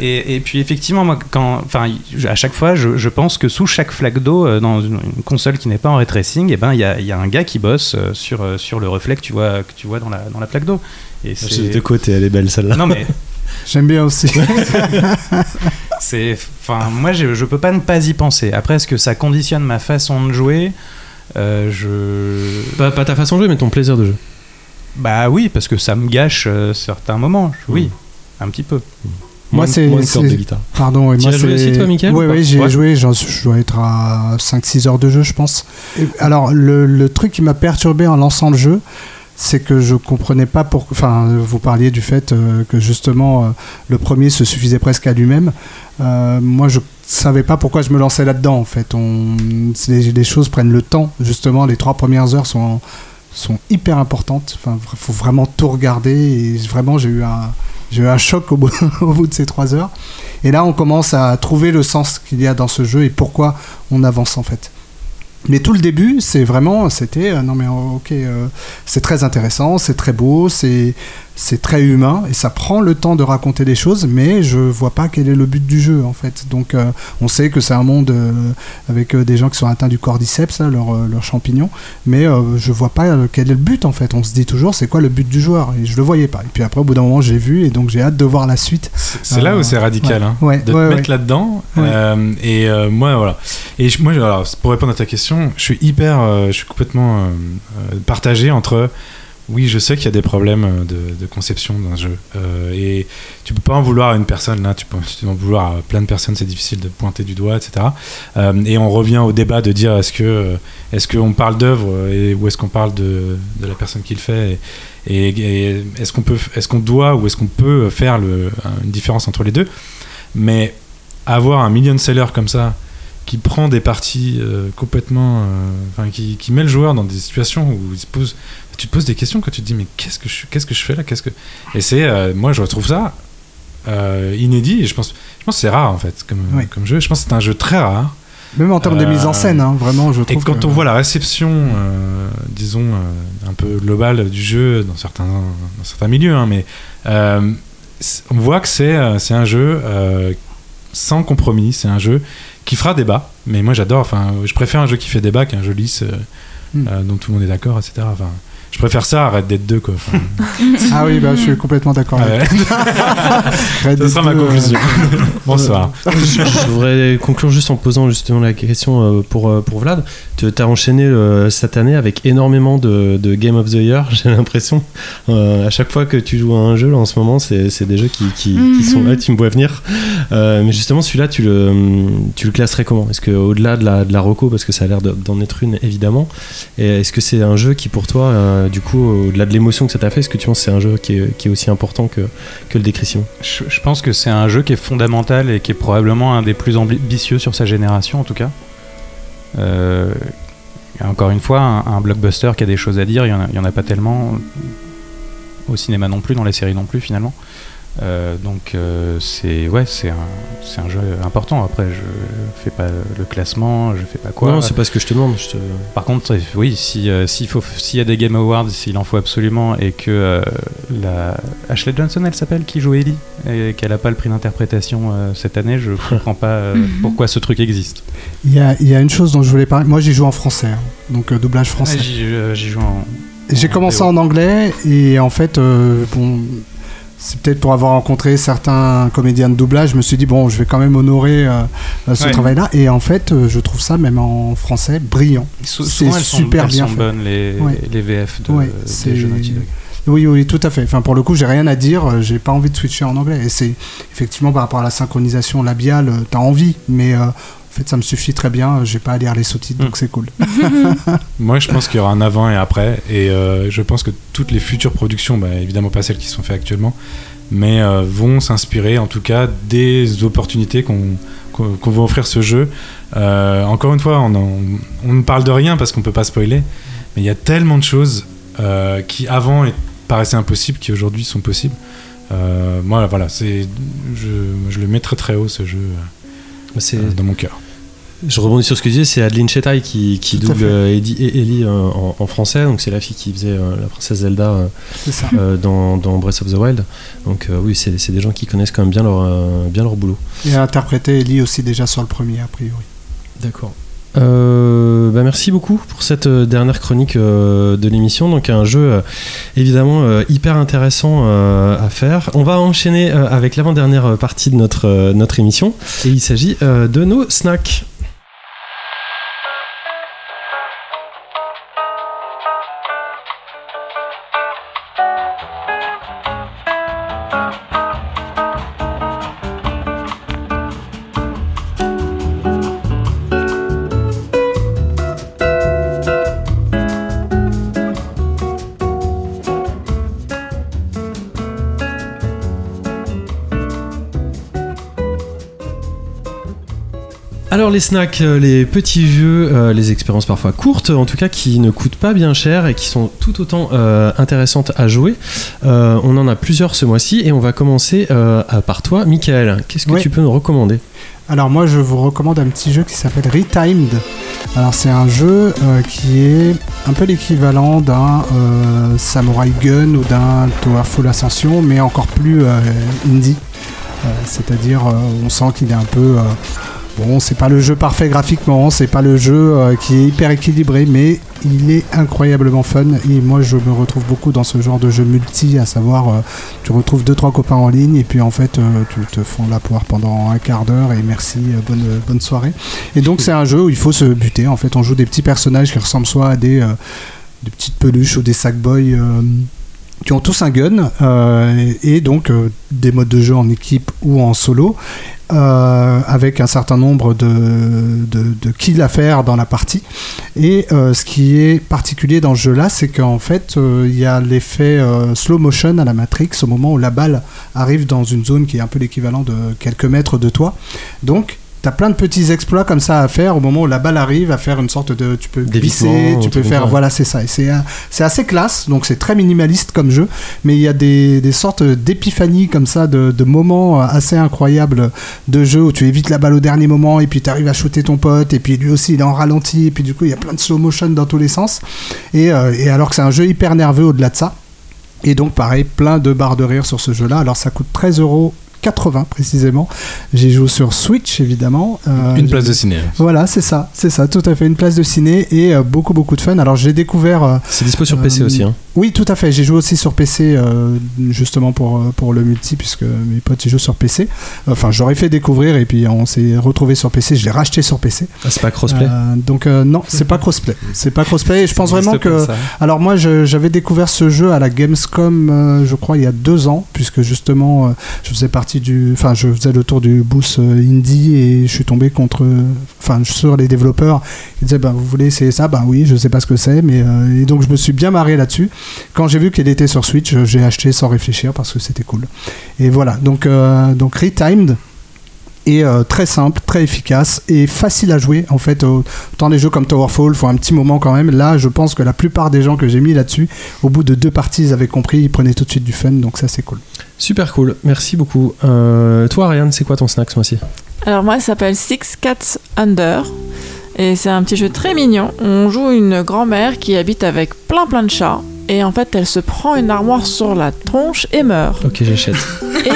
Speaker 3: Et, et puis effectivement, moi, quand, enfin, à chaque fois, je, je pense que sous chaque flaque d'eau euh, dans une, une console qui n'est pas en ray tracing, et ben il y a, il y a un gars qui bosse euh, sur euh, sur le reflet que tu vois que tu vois dans la dans la flaque d'eau. Et c'est
Speaker 1: De côté, elle est belle celle-là.
Speaker 3: non mais
Speaker 5: J'aime bien aussi.
Speaker 3: c'est enfin moi je, je peux pas ne pas y penser. Après, est-ce que ça conditionne ma façon de jouer? Euh, Je
Speaker 1: Pas, pas ta façon de jouer, mais ton plaisir de jeu.
Speaker 3: Bah oui, parce que ça me gâche euh, certains moments. Oui, un petit peu.
Speaker 5: Moi, c'est-
Speaker 1: guitare.
Speaker 5: Pardon, et
Speaker 1: Tu
Speaker 5: moi
Speaker 1: as joué
Speaker 5: c'est-
Speaker 1: aussi, toi, Mickaël,
Speaker 5: Oui, oui, j'ai
Speaker 1: Ouais.
Speaker 5: joué, je dois être à 5-6 heures de jeu, je pense. Et alors, le, le truc qui m'a perturbé en lançant le jeu, c'est que je comprenais pas pour. Enfin, vous parliez du fait euh, que justement euh, le premier se suffisait presque à lui-même. Euh, moi, je savais pas pourquoi je me lançais là-dedans. En fait, on, les choses prennent le temps. Justement, les trois premières heures sont sont hyper importantes. Enfin, faut vraiment tout regarder. Et vraiment, j'ai eu un j'ai un choc au bout, de ces trois heures. Et là, on commence à trouver le sens qu'il y a dans ce jeu et pourquoi on avance en fait. Mais tout le début, c'est vraiment, c'était, euh, non mais euh, ok, euh, c'est très intéressant, c'est très beau, c'est c'est très humain et ça prend le temps de raconter des choses, mais je vois pas quel est le but du jeu en fait. Donc euh, on sait que c'est un monde euh, avec euh, des gens qui sont atteints du cordyceps, là, leur, leur champignon, mais je vois pas quel est le but en fait. On se dit toujours c'est quoi le but du joueur? Et je le voyais pas. Et puis après au bout d'un moment j'ai vu et donc j'ai hâte de voir la suite.
Speaker 4: C'est là où c'est radical,
Speaker 5: ouais.
Speaker 4: hein,
Speaker 5: Ouais,
Speaker 4: de
Speaker 5: ouais,
Speaker 4: te mettre là-dedans. Et moi, voilà. Et je- moi, alors, pour répondre à ta question, je suis hyper, je suis complètement partagé entre. Oui, je sais qu'il y a des problèmes euh, de, conception d'un jeu. Euh, et tu peux pas en vouloir à une personne, là, tu peux, tu peux en vouloir à plein de personnes, c'est difficile de pointer du doigt, etc. Euh, et on revient au débat de dire est-ce que est-ce qu'on parle d'œuvre ou est-ce qu'on parle de, la personne qui le fait et, est-ce qu'on est-ce doit ou est-ce qu'on peut faire une différence entre les deux? Mais avoir un million seller comme ça qui prend des parties complètement enfin qui met le joueur dans des situations où il se pose tu te poses des questions quand tu te dis mais qu'est-ce que je qu'est-ce que je fais là? Qu'est-ce que et c'est euh, moi je retrouve ça euh, inédit et je pense je pense que c'est rare en fait comme, jeu je pense que c'est un jeu très rare
Speaker 5: Même en termes de mise en
Speaker 4: Euh,
Speaker 5: scène, hein, vraiment, je
Speaker 4: et
Speaker 5: trouve.
Speaker 4: quand
Speaker 5: que-
Speaker 4: on voit la réception, disons, un peu globale du jeu dans certains, dans certains milieux, hein, mais on voit que c'est un jeu sans compromis, c'est un jeu qui fera débat. Mais moi j'adore, enfin, je préfère un jeu qui fait débat qu'un jeu lisse euh,
Speaker 5: Hmm.
Speaker 4: euh, dont tout le monde est d'accord, etc. Enfin, je préfère ça à Red Dead 2, quoi. Enfin,
Speaker 5: Ah oui, bah, je suis complètement d'accord. avec
Speaker 4: ouais.
Speaker 5: Dead
Speaker 4: sera ma
Speaker 5: 2, euh,
Speaker 4: conclusion. Bonsoir.
Speaker 1: je, je voudrais conclure juste en posant justement la question euh, pour, euh, pour Vlad. Tu as enchaîné cette année avec énormément de, de Game of the Year, j'ai l'impression. Euh, à chaque fois que tu joues à un jeu, là, en ce moment, c'est des jeux qui, qui, qui sont là, tu me vois venir. Euh, mais justement, celui-là, tu le, tu le classerais comment? Est-ce qu'au-delà de la, de la reco, parce que ça a l'air de- d'en être une évidemment, est-ce que c'est un jeu qui pour toi, euh, du coup, au-delà de l'émotion que ça t'a fait, est-ce que tu penses que c'est un jeu qui est, aussi important que, le décrétion
Speaker 3: Je, pense que c'est un jeu qui est fondamental et qui est probablement un des plus ambitieux sur sa génération en tout cas. Euh, encore une fois, un, blockbuster qui a des choses à dire, il y en a, il y en a pas tellement au cinéma non plus, dans les séries non plus finalement. Euh, donc euh, c'est ouais, c'est un, c'est un jeu important. Après, je fais pas le classement, je fais pas quoi.
Speaker 1: Non, c'est pas ce que je te demande. je te-
Speaker 3: Par contre, euh, oui, si, euh, s'il faut, s'il y a des Game Awards, s'il en faut absolument, et que euh, la Ashley Johnson, elle s'appelle, qui joue Ellie, et qu'elle n'a pas le prix d'interprétation euh, cette année, je comprends pas euh, pourquoi ce truc existe.
Speaker 5: Il y, a, il y a une chose dont je voulais parler. Moi, j'y joue en français, hein, donc euh, doublage français.
Speaker 3: Euh, j'y joue en.
Speaker 5: J'ai
Speaker 3: en
Speaker 5: commencé en anglais et en fait, euh, bon, c'est peut-être pour avoir rencontré certains comédiens de doublage, je me suis dit bon, je vais quand même honorer euh, ce
Speaker 3: Ouais.
Speaker 5: travail-là. Et en fait, euh, je trouve ça même en français brillant.
Speaker 3: Sou-
Speaker 5: c'est
Speaker 3: sont,
Speaker 5: super
Speaker 3: elles
Speaker 5: bien
Speaker 3: sont
Speaker 5: fait.
Speaker 3: bonnes, les,
Speaker 5: Ouais.
Speaker 3: les VF de,
Speaker 5: Ouais,
Speaker 3: des jeux.
Speaker 5: Oui, oui, tout à fait. Enfin, pour le coup, j'ai rien à dire. euh, J'ai pas envie de switcher en anglais. Et c'est effectivement par rapport à la synchronisation labiale, euh, t'as envie, mais euh, fait, ça me suffit très bien. J'ai pas à lire les sous-titres,
Speaker 3: Mm.
Speaker 5: donc c'est cool.
Speaker 4: Moi, je pense qu'il y aura un avant et après, et euh, je pense que toutes les futures productions, bah, évidemment pas celles qui sont faites actuellement, mais euh, vont s'inspirer en tout cas des opportunités qu'on qu'on qu'on va offrir ce jeu. Euh, encore une fois, on, en- on ne parle de rien parce qu'on peut pas spoiler, mais il y a tellement de choses euh, qui avant paraissaient impossibles qui aujourd'hui sont possibles. Euh, moi, voilà, c'est, je, je le mets très très haut ce jeu euh, dans mon cœur.
Speaker 1: Je rebondis sur ce que tu disais, c'est Adeline Chetaille qui, double euh, Eddie- Ellie euh, en, en français. Donc c'est la fille qui faisait euh, la princesse Zelda euh, dans, dans Breath of the Wild. Donc euh, oui, c'est des gens qui connaissent quand même bien leur, euh, bien leur boulot.
Speaker 5: Et a interprété Ellie aussi déjà sur le premier, a priori.
Speaker 1: D'accord. Euh, bah merci beaucoup pour cette dernière chronique euh, de l'émission. Donc un jeu euh, évidemment hyper intéressant à faire. On va enchaîner avec l'avant-dernière partie de notre, notre émission et il s'agit de nos snacks. Les snacks, euh, les petits jeux, euh, les expériences parfois courtes, en tout cas qui ne coûtent pas bien cher et qui sont tout autant euh, intéressantes à jouer. On en a plusieurs ce mois-ci et on va commencer par toi, Michael. Qu'est-ce que
Speaker 5: Oui.
Speaker 1: tu peux nous recommander?
Speaker 5: Alors moi je vous recommande un petit jeu qui s'appelle Retimed. Alors c'est un jeu euh, qui est un peu l'équivalent d'un euh, Samurai Gun ou d'un Towerfall Ascension mais encore plus euh, indie. C'est-à-dire on sent qu'il est un peu... bon c'est pas le jeu parfait graphiquement, c'est pas le jeu euh, qui est hyper équilibré mais il est incroyablement fun. Et moi je me retrouve beaucoup dans ce genre de jeu multi à savoir euh, tu retrouves deux trois copains en ligne et puis en fait euh, tu te font la poire pendant un quart d'heure et merci bonne bonne soirée. Et donc c'est un jeu où il faut se buter en fait. On joue des petits personnages qui ressemblent soit à des des petites peluches ou des sackboys qui ont tous un gun euh, et, donc euh, des modes de jeu en équipe ou en solo euh, avec un certain nombre de, de, kills à faire dans la partie. Et ce qui est particulier dans ce jeu là c'est qu'en fait il y a l'effet slow motion à la Matrix au moment où la balle arrive dans une zone qui est un peu l'équivalent de quelques mètres de toi. Donc T'as plein de petits exploits comme ça à faire au moment où la balle arrive à faire une sorte de tu peux glisser, tu peux faire voilà c'est ça. Et c'est c'est assez classe donc c'est très minimaliste comme jeu mais il y a des, des sortes d'épiphanies comme ça de, de moments assez incroyables de jeu où tu évites la balle au dernier moment et puis tu arrives à shooter ton pote et puis lui aussi il est en ralenti et puis du coup il y a plein de slow motion dans tous les sens. Et, euh, et alors que c'est un jeu hyper nerveux au-delà de ça. Et donc pareil plein de barres de rire sur ce jeu là alors ça coûte 13 euros 80 précisément j'y joue sur Switch évidemment Euh,
Speaker 4: Une
Speaker 5: j'ai-
Speaker 4: place de ciné.
Speaker 5: voilà c'est ça c'est ça tout à fait une place de ciné et euh, beaucoup beaucoup de fun alors j'ai découvert euh,
Speaker 1: C'est dispo sur PC aussi. Hein.
Speaker 5: Oui, tout à fait. J'ai joué aussi sur PC, euh, justement pour, euh, pour le multi, puisque mes potes ils jouent sur PC. Enfin, j'aurais fait découvrir et puis on s'est retrouvé sur PC. Je l'ai racheté sur PC.
Speaker 1: Ah, c'est pas crossplay
Speaker 5: Euh, donc euh, non, c'est pas crossplay. C'est pas crossplay. Et je pense vraiment que. Alors moi, j'avais découvert ce jeu à la Gamescom, euh, je crois, il y a deux ans, puisque justement, euh, je faisais partie du, enfin, je faisais le tour du euh, indie et je suis tombé contre, enfin, sur les développeurs. Ils disaient, bah, vous voulez essayer ça? Bah oui, je sais pas ce que c'est, mais euh, et donc je me suis bien marré là-dessus. Quand j'ai vu qu'il était sur Switch, euh, j'ai acheté sans réfléchir parce que c'était cool. Et voilà, donc euh, donc Retimed est euh, très simple, très efficace et facile à jouer. En fait, autant les jeux comme Towerfall font un petit moment quand même. Là, je pense que la plupart des gens que j'ai mis là-dessus, au bout de deux parties, ils avaient compris, ils prenaient tout de suite du fun, donc ça c'est cool.
Speaker 1: Super cool, merci beaucoup. Euh, toi, Ariane, c'est quoi ton snack ce mois-ci?
Speaker 2: Alors moi, ça s'appelle Six Cats Under. Et c'est un petit jeu très mignon. On joue une grand-mère qui habite avec plein plein de chats. Et en fait, elle se prend une armoire sur la tronche et meurt.
Speaker 1: Ok, j'achète.
Speaker 2: Et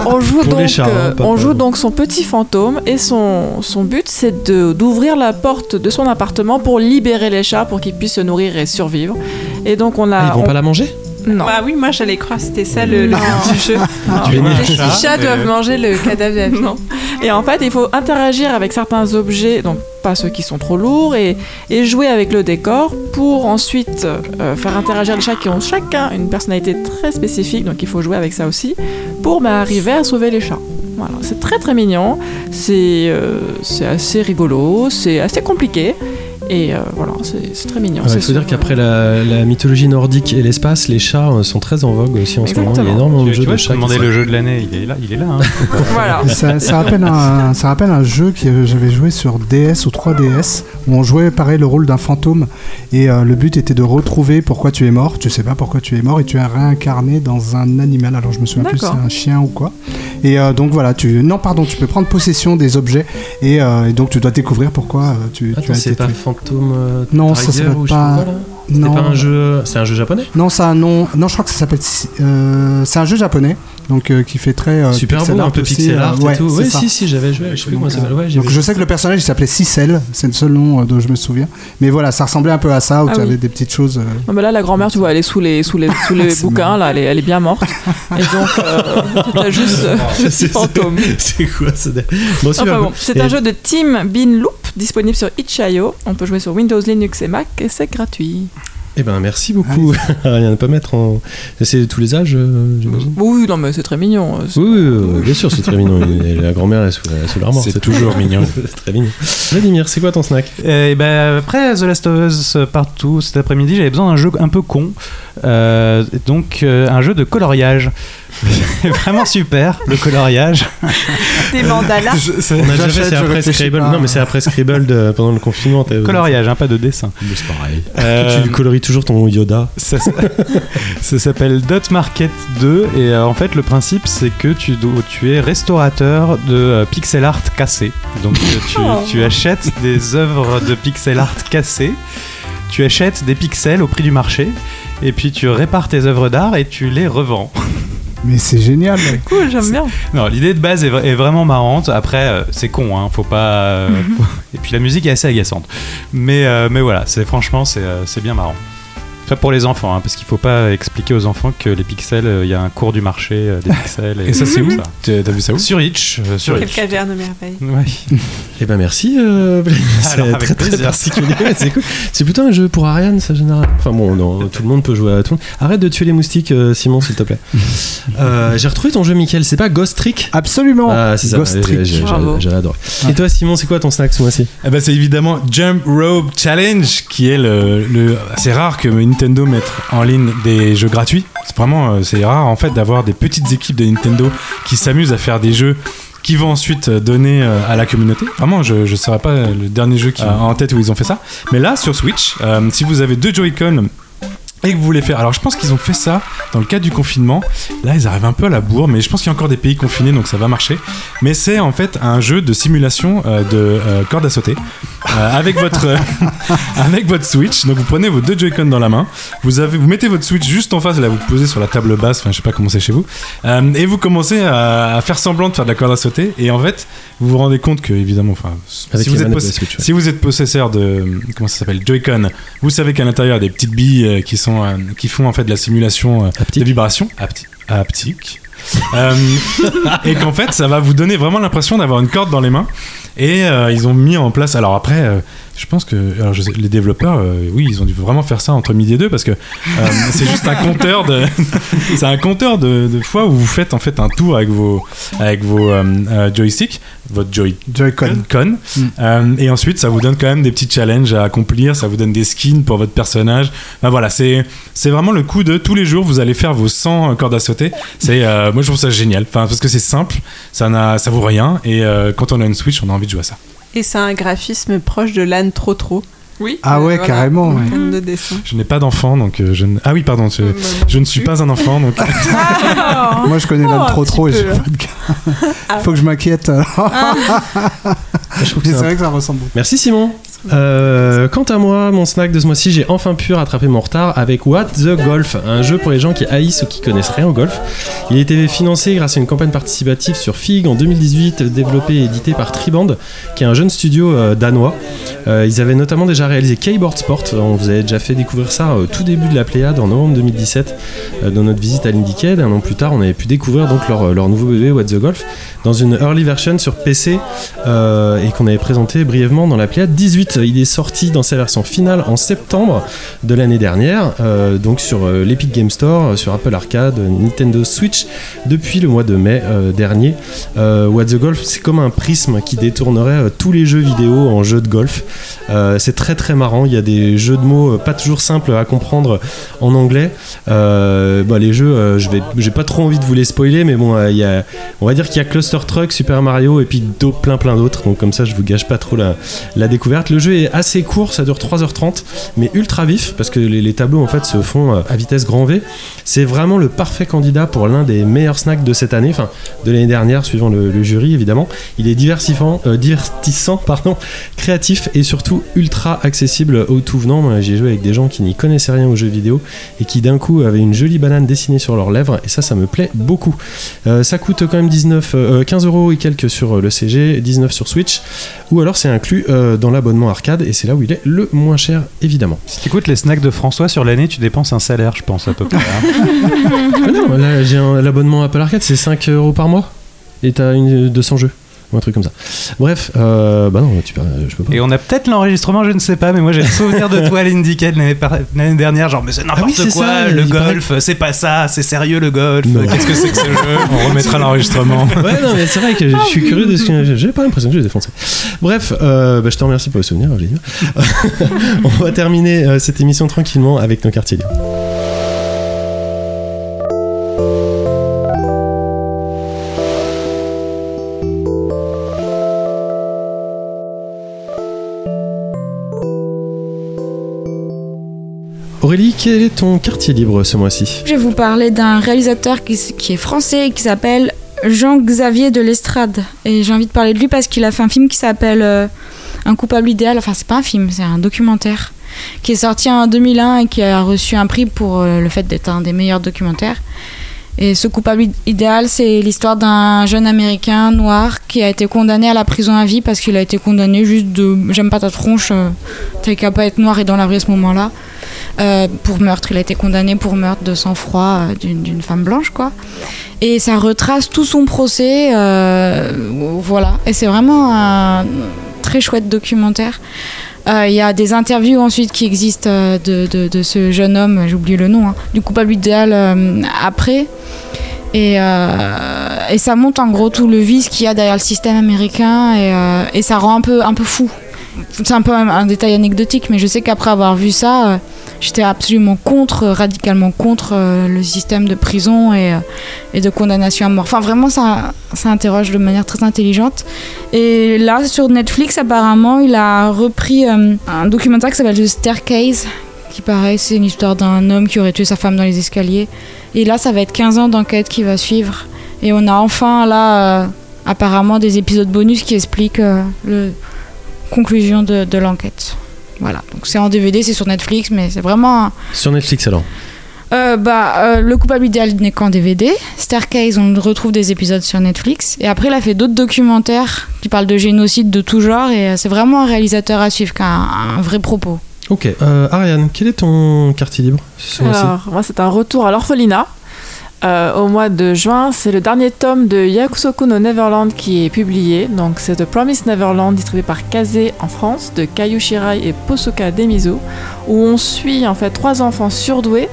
Speaker 2: on joue donc, euh,
Speaker 1: hein,
Speaker 2: on joue donc son petit fantôme et son, son but c'est de d'ouvrir la porte de son appartement pour libérer les chats pour qu'ils puissent se nourrir et survivre. Et donc on a.
Speaker 1: Ah, ils vont
Speaker 2: on-
Speaker 1: pas la manger?
Speaker 2: Non.
Speaker 6: Ah oui, moi j'allais croire que c'était ça le, le
Speaker 2: Non.
Speaker 6: but du jeu. Les six chats doivent manger le cadavre de.
Speaker 2: Non. Et en fait, il faut interagir avec certains objets, donc pas ceux qui sont trop lourds, et, et jouer avec le décor pour ensuite euh, faire interagir les chats qui ont chacun une personnalité très spécifique, donc il faut jouer avec ça aussi, pour bah, arriver à sauver les chats. Voilà, c'est très très mignon, c'est euh, c'est assez rigolo, c'est assez compliqué, et euh, voilà, c'est très mignon.
Speaker 1: Il
Speaker 2: C'est
Speaker 1: faut dire qu'après la, la mythologie nordique et l'espace, les chats euh, sont très en vogue aussi en ce moment. Il y a
Speaker 2: Exactement.
Speaker 1: énormément de
Speaker 3: Tu,
Speaker 1: jeux
Speaker 3: tu vois,
Speaker 1: de chats. sont-
Speaker 3: le jeu de l'année, il est là, il est là. hein.
Speaker 2: Voilà.
Speaker 5: ça, ça rappelle un, ça rappelle un jeu que j'avais joué sur DS ou 3DS où on jouait pareil le rôle d'un fantôme et euh, le but était de retrouver pourquoi tu es mort. Tu sais pas pourquoi tu es mort et tu es réincarné dans un animal. Alors je me souviens plus si c'est un chien ou quoi. Et euh, donc voilà, tu non pardon, tu peux prendre possession des objets et, euh, et donc tu dois découvrir pourquoi euh, tu, tu
Speaker 1: Attends,
Speaker 5: as
Speaker 1: c'est
Speaker 5: été
Speaker 1: pas
Speaker 5: tué.
Speaker 1: Euh,
Speaker 5: Non, ça, ça
Speaker 1: Tiger ou je sais
Speaker 5: pas-
Speaker 1: quoi,
Speaker 5: Non.
Speaker 1: pas un jeu. C'est un jeu japonais
Speaker 5: Non, ça nom. Non, je crois que ça s'appelle. euh, c'est un jeu japonais, donc euh, qui fait très euh,
Speaker 1: Super
Speaker 5: pixel
Speaker 1: beau, un peu
Speaker 5: aussi,
Speaker 1: pixel
Speaker 5: euh,
Speaker 1: art
Speaker 5: ouais,
Speaker 1: et tout. Oui,
Speaker 5: ça.
Speaker 1: si, si, j'avais joué. Je sais plus comment ça s'appelle. Ouais,
Speaker 5: Donc je sais que le personnage il s'appelait Cicel, c'est le seul nom euh, dont je me souviens. Mais voilà, ça ressemblait un peu à ça où
Speaker 2: Ah
Speaker 5: tu
Speaker 2: oui.
Speaker 5: avais des petites choses. euh,
Speaker 2: Non, mais là, la grand-mère, tu vois, elle est sous les, sous les, sous les
Speaker 5: C'est
Speaker 2: bouquins, là, elle est, elle est bien morte. Et donc, euh, t'as juste euh, fantôme.
Speaker 1: C'est quoi ça Bon,
Speaker 2: c'est un jeu de Team Bean Loop disponible sur itch.io. On peut jouer sur Windows, Linux et Mac et c'est gratuit.
Speaker 1: Eh ben, merci beaucoup. Rien à pas mettre en. C'est tous les âges, euh, j'imagine.
Speaker 2: Oui, non, mais c'est très mignon.
Speaker 1: Oui, oui, oui, bien sûr, c'est très mignon. La grand-mère est sous, la- sous l'armoire.
Speaker 4: C'est toujours mignon.
Speaker 1: c'est très mignon. Vladimir, c'est quoi ton snack?
Speaker 3: Et ben, après The Last of Us partout cet après-midi, j'avais besoin d'un jeu un peu con. Euh, donc, euh, un jeu de coloriage. vraiment super, le coloriage.
Speaker 6: Des mandalas.
Speaker 1: On a déjà fait, c'est après Scribble. Non, mais c'est après Scribble de- pendant le confinement. t'as-
Speaker 3: Coloriage, hein, pas de dessin.
Speaker 4: C'est pareil.
Speaker 3: Euh,
Speaker 1: Tu coloris toujours ton Yoda.
Speaker 3: Ça, s'appelle Dot Market 2 et euh, en fait le principe c'est que tu, es restaurateur de euh, pixel art cassé. Donc tu,
Speaker 6: Oh.
Speaker 3: tu achètes des œuvres de pixel art cassées, tu achètes des pixels au prix du marché et puis tu répares tes œuvres d'art et tu les revends.
Speaker 5: Mais c'est génial. mec.
Speaker 6: Cool, j'aime bien.
Speaker 3: Non, l'idée de base est, vra- est vraiment marrante. Après, euh, c'est con, hein, faut pas. euh, faut- Et puis la musique est assez agaçante. Mais, euh, mais voilà, c'est franchement, c'est euh, c'est bien marrant. Pas pour les enfants, hein, parce qu'il faut pas expliquer aux enfants que les pixels, euh, il y a un cours du marché euh, des pixels.
Speaker 4: Et ça, c'est où T'as t'as vu ça où
Speaker 3: Sur Itch. euh, sur
Speaker 6: Quelle caverne merveille.
Speaker 3: Ouais.
Speaker 1: Eh ben merci. Euh, c'est très très particulier. C'est cool. C'est plutôt un jeu pour Ariane, ça général. Enfin bon, non, tout le monde peut jouer à tout. Arrête de tuer les moustiques, euh, Simon, s'il te plaît. Euh, J'ai retrouvé ton jeu, Michael. C'est pas Ghost Trick
Speaker 5: Absolument.
Speaker 1: Ah, c'est ça.
Speaker 5: Ghost Trick.
Speaker 1: j'ai- adoré. Et toi, Simon, c'est quoi ton snack ce mois-ci?
Speaker 4: Eh ben, c'est évidemment Jump Rope Challenge, qui est le. le- C'est rare que Nintendo mette en ligne des jeux gratuits. C'est vraiment, euh, c'est rare en fait d'avoir des petites équipes de Nintendo qui s'amusent à faire des jeux qui vont ensuite euh, donner euh, à la communauté. Vraiment, je ne saurais pas euh, le dernier jeu qui a en tête où ils ont fait ça. Mais là, sur Switch, euh, si vous avez deux Joy-Con et que vous voulez faire. Alors, je pense qu'ils ont fait ça dans le cadre du confinement. Là, ils arrivent un peu à la bourre, mais je pense qu'il y a encore des pays confinés, donc ça va marcher. Mais c'est en fait un jeu de simulation euh, de euh, corde à sauter euh, avec votre avec votre Switch. Donc, vous prenez vos deux Joy-Con dans la main, vous avez vous mettez votre Switch juste en face, là, vous posez sur la table basse. Enfin, je sais pas comment c'est chez vous, et vous commencez à, à faire semblant de faire de la corde à sauter. Et en fait, vous vous rendez compte que évidemment, enfin, si vous êtes
Speaker 1: Switch, ouais.
Speaker 4: si vous êtes possesseur de comment ça s'appelle Joy-Con, vous savez qu'à l'intérieur il y a des petites billes qui sont euh, qui font en fait de la simulation euh, de vibration. Hapti- haptique. Euh, et qu'en fait ça va vous donner vraiment l'impression d'avoir une corde dans les mains et euh, ils ont mis en place alors après euh, je pense que alors je sais- les développeurs euh, oui ils ont dû vraiment faire ça entre midi et deux parce que euh, c'est juste un compteur de c'est un compteur de, de fois où vous faites en fait un tour avec vos avec vos euh, euh, joysticks votre joy
Speaker 5: Joy-Con.
Speaker 4: con. Euh, et ensuite, ça vous donne quand même des petits challenges à accomplir, ça vous donne des skins pour votre personnage. Enfin, voilà, c'est c'est vraiment le coup de tous les jours, vous allez faire vos 100 cordes à sauter. C'est euh, moi je trouve ça génial, enfin parce que c'est simple, ça n'a ça vaut rien et euh, quand on a une Switch, on a envie de jouer à ça.
Speaker 6: Et c'est un graphisme proche de l'âne trop trop.
Speaker 2: Oui.
Speaker 5: Ah ouais,
Speaker 2: voilà.
Speaker 5: carrément. ouais.
Speaker 6: De.
Speaker 4: Je n'ai pas d'enfant donc euh, je ne... Ah oui, pardon, je, je ne suis pas un enfant donc
Speaker 5: Moi, je connais
Speaker 6: Oh,
Speaker 5: l'âne
Speaker 6: un
Speaker 5: trop trop et j'ai
Speaker 6: là.
Speaker 5: pas de gars.
Speaker 6: Ah.
Speaker 5: Faut que je m'inquiète.
Speaker 1: Je trouve que
Speaker 5: c'est vrai que ça ressemble beaucoup.
Speaker 1: Merci Simon. Euh, quant à moi, mon snack de ce mois-ci, j'ai enfin pu rattraper mon retard avec What the Golf, un jeu pour les gens qui haïssent ou qui connaissent rien au golf. Il a été financé grâce à une campagne participative sur FIG en 2018, développé et édité par Triband, qui est un jeune studio euh, danois. Euh, ils avaient notamment déjà réalisé Keyboard Sport, on vous avait déjà fait découvrir ça au tout début de la Pléiade en novembre 2017, euh, dans notre visite à l'Indiecade. Un an plus tard, on avait pu découvrir donc leur, nouveau bébé What the Golf dans une early version sur PC et qu'on avait présenté brièvement dans la Pléiade 18. Il est sorti dans sa version finale en septembre de l'année dernière, euh, donc sur euh, l'Epic Game Store, euh, sur Apple Arcade, Nintendo Switch, depuis le mois de mai dernier. What the Golf, c'est comme un prisme qui détournerait tous les jeux vidéo en jeux de golf. C'est très très marrant, il y a des jeux de mots pas toujours simples à comprendre en anglais. Bah, les jeux, je vais, j'ai pas trop envie de vous les spoiler, mais bon, il y on va dire qu'il y a Cluster Truck, Super Mario et puis plein plein d'autres. Donc comme ça, je vous gâche pas trop la découverte. Le jeu est assez court, ça dure 3h30, mais ultra vif parce que les, tableaux en fait se font euh, à vitesse grand V. C'est vraiment le parfait candidat pour l'un des meilleurs snacks de cette année, enfin de l'année dernière, suivant le, jury évidemment. Il est diversifiant, euh, divertissant, pardon, créatif et surtout ultra accessible au tout venant. J'ai joué avec des gens qui n'y connaissaient rien aux jeux vidéo et qui d'un coup avaient une jolie banane dessinée sur leurs lèvres et ça, ça me plaît beaucoup. Euh, ça coûte quand même 19, euh, 15 euros et quelques sur le CG, 19 sur Switch ou alors c'est inclus dans l'abonnement arcade et c'est là où il est le moins cher évidemment.
Speaker 3: Si tu écoutes les snacks de François sur l'année, tu dépenses un salaire, je pense, à peu près. hein.
Speaker 1: Ah non, là j'ai un- l'abonnement Apple Arcade, c'est 5 euros par mois et t'as une 200 jeux ou un truc comme ça. Bref, euh, bah non, tu peux, je peux pas.
Speaker 3: Et on a peut-être l'enregistrement, je ne sais pas, mais moi j'ai le souvenir de toi à l'Indiecade l'année dernière, genre mais c'est n'importe
Speaker 1: Ah oui, c'est
Speaker 3: quoi,
Speaker 1: ça,
Speaker 3: le
Speaker 1: paraît
Speaker 3: golf, c'est pas ça, c'est sérieux le golf, qu'est-ce que c'est que ce jeu
Speaker 4: on remettra l'enregistrement.
Speaker 1: Ouais, non, mais c'est vrai que je je suis curieux de ce que. J'ai pas l'impression que j'ai défoncé. Bref, euh, bah, je te remercie pour le souvenir. On va terminer euh, cette émission tranquillement avec nos quartiers libres. Quel est ton quartier libre ce mois-ci
Speaker 7: Je vais vous parler d'un réalisateur qui, est français et qui s'appelle Jean-Xavier de l'Estrade. Et j'ai envie de parler de lui parce qu'il a fait un film qui s'appelle euh, Un coupable idéal. Enfin, c'est pas un film, c'est un documentaire qui est sorti en 2001 et qui a reçu un prix pour euh, le fait d'être un des meilleurs documentaires. Et ce coupable id- idéal, c'est l'histoire d'un jeune américain noir qui a été condamné à la prison à vie parce qu'il a été condamné juste de j'aime pas ta tronche, euh, t'as qu'à pas être noir et dans la à ce moment-là. Euh, pour meurtre, il a été condamné pour meurtre de sang-froid euh, d'une femme blanche, quoi. Et ça retrace tout son procès, euh, voilà. Et c'est vraiment un très chouette documentaire. Il y a des interviews ensuite qui existent de, ce jeune homme, j'ai oublié le nom, hein, du coupable idéal après. Et, euh, et ça montre en gros tout le vice qu'il y a derrière le système américain et, et ça rend un peu, un peu fou. C'est un peu un, détail anecdotique, mais je sais qu'après avoir vu ça, euh, j'étais absolument contre, radicalement contre euh, le système de prison et, euh, de condamnation à mort. Enfin, vraiment, ça, ça interroge de manière très intelligente. Et là, sur Netflix, apparemment, il a repris euh, un documentaire qui s'appelle The Staircase, qui pareil, c'est une histoire d'un homme qui aurait tué sa femme dans les escaliers. Et là, ça va être 15 ans d'enquête qui va suivre. Et on a enfin, là, euh, apparemment, des épisodes bonus qui expliquent euh, le conclusion de, de l'enquête. Voilà, donc c'est en DVD, c'est sur Netflix, mais c'est vraiment
Speaker 1: Sur Netflix alors
Speaker 7: euh, bah, euh, le coupable idéal n'est qu'en DVD. Staircase, on retrouve des épisodes sur Netflix. Et après, il a fait d'autres documentaires qui parlent de génocide de tout genre. Et euh, c'est vraiment un réalisateur à suivre, qui a un, un vrai propos.
Speaker 1: Ok. Euh, Ariane, quel est ton quartier libre ce
Speaker 2: Alors, moi, c'est un retour à l'orphelinat. Euh, au mois de juin, c'est le dernier tome de Yakusoku no Neverland qui est publié. Donc, c'est The Promised Neverland, distribué par Kaze en France, de Kayu Shirai et Posuka Demizo, où on suit en fait trois enfants surdoués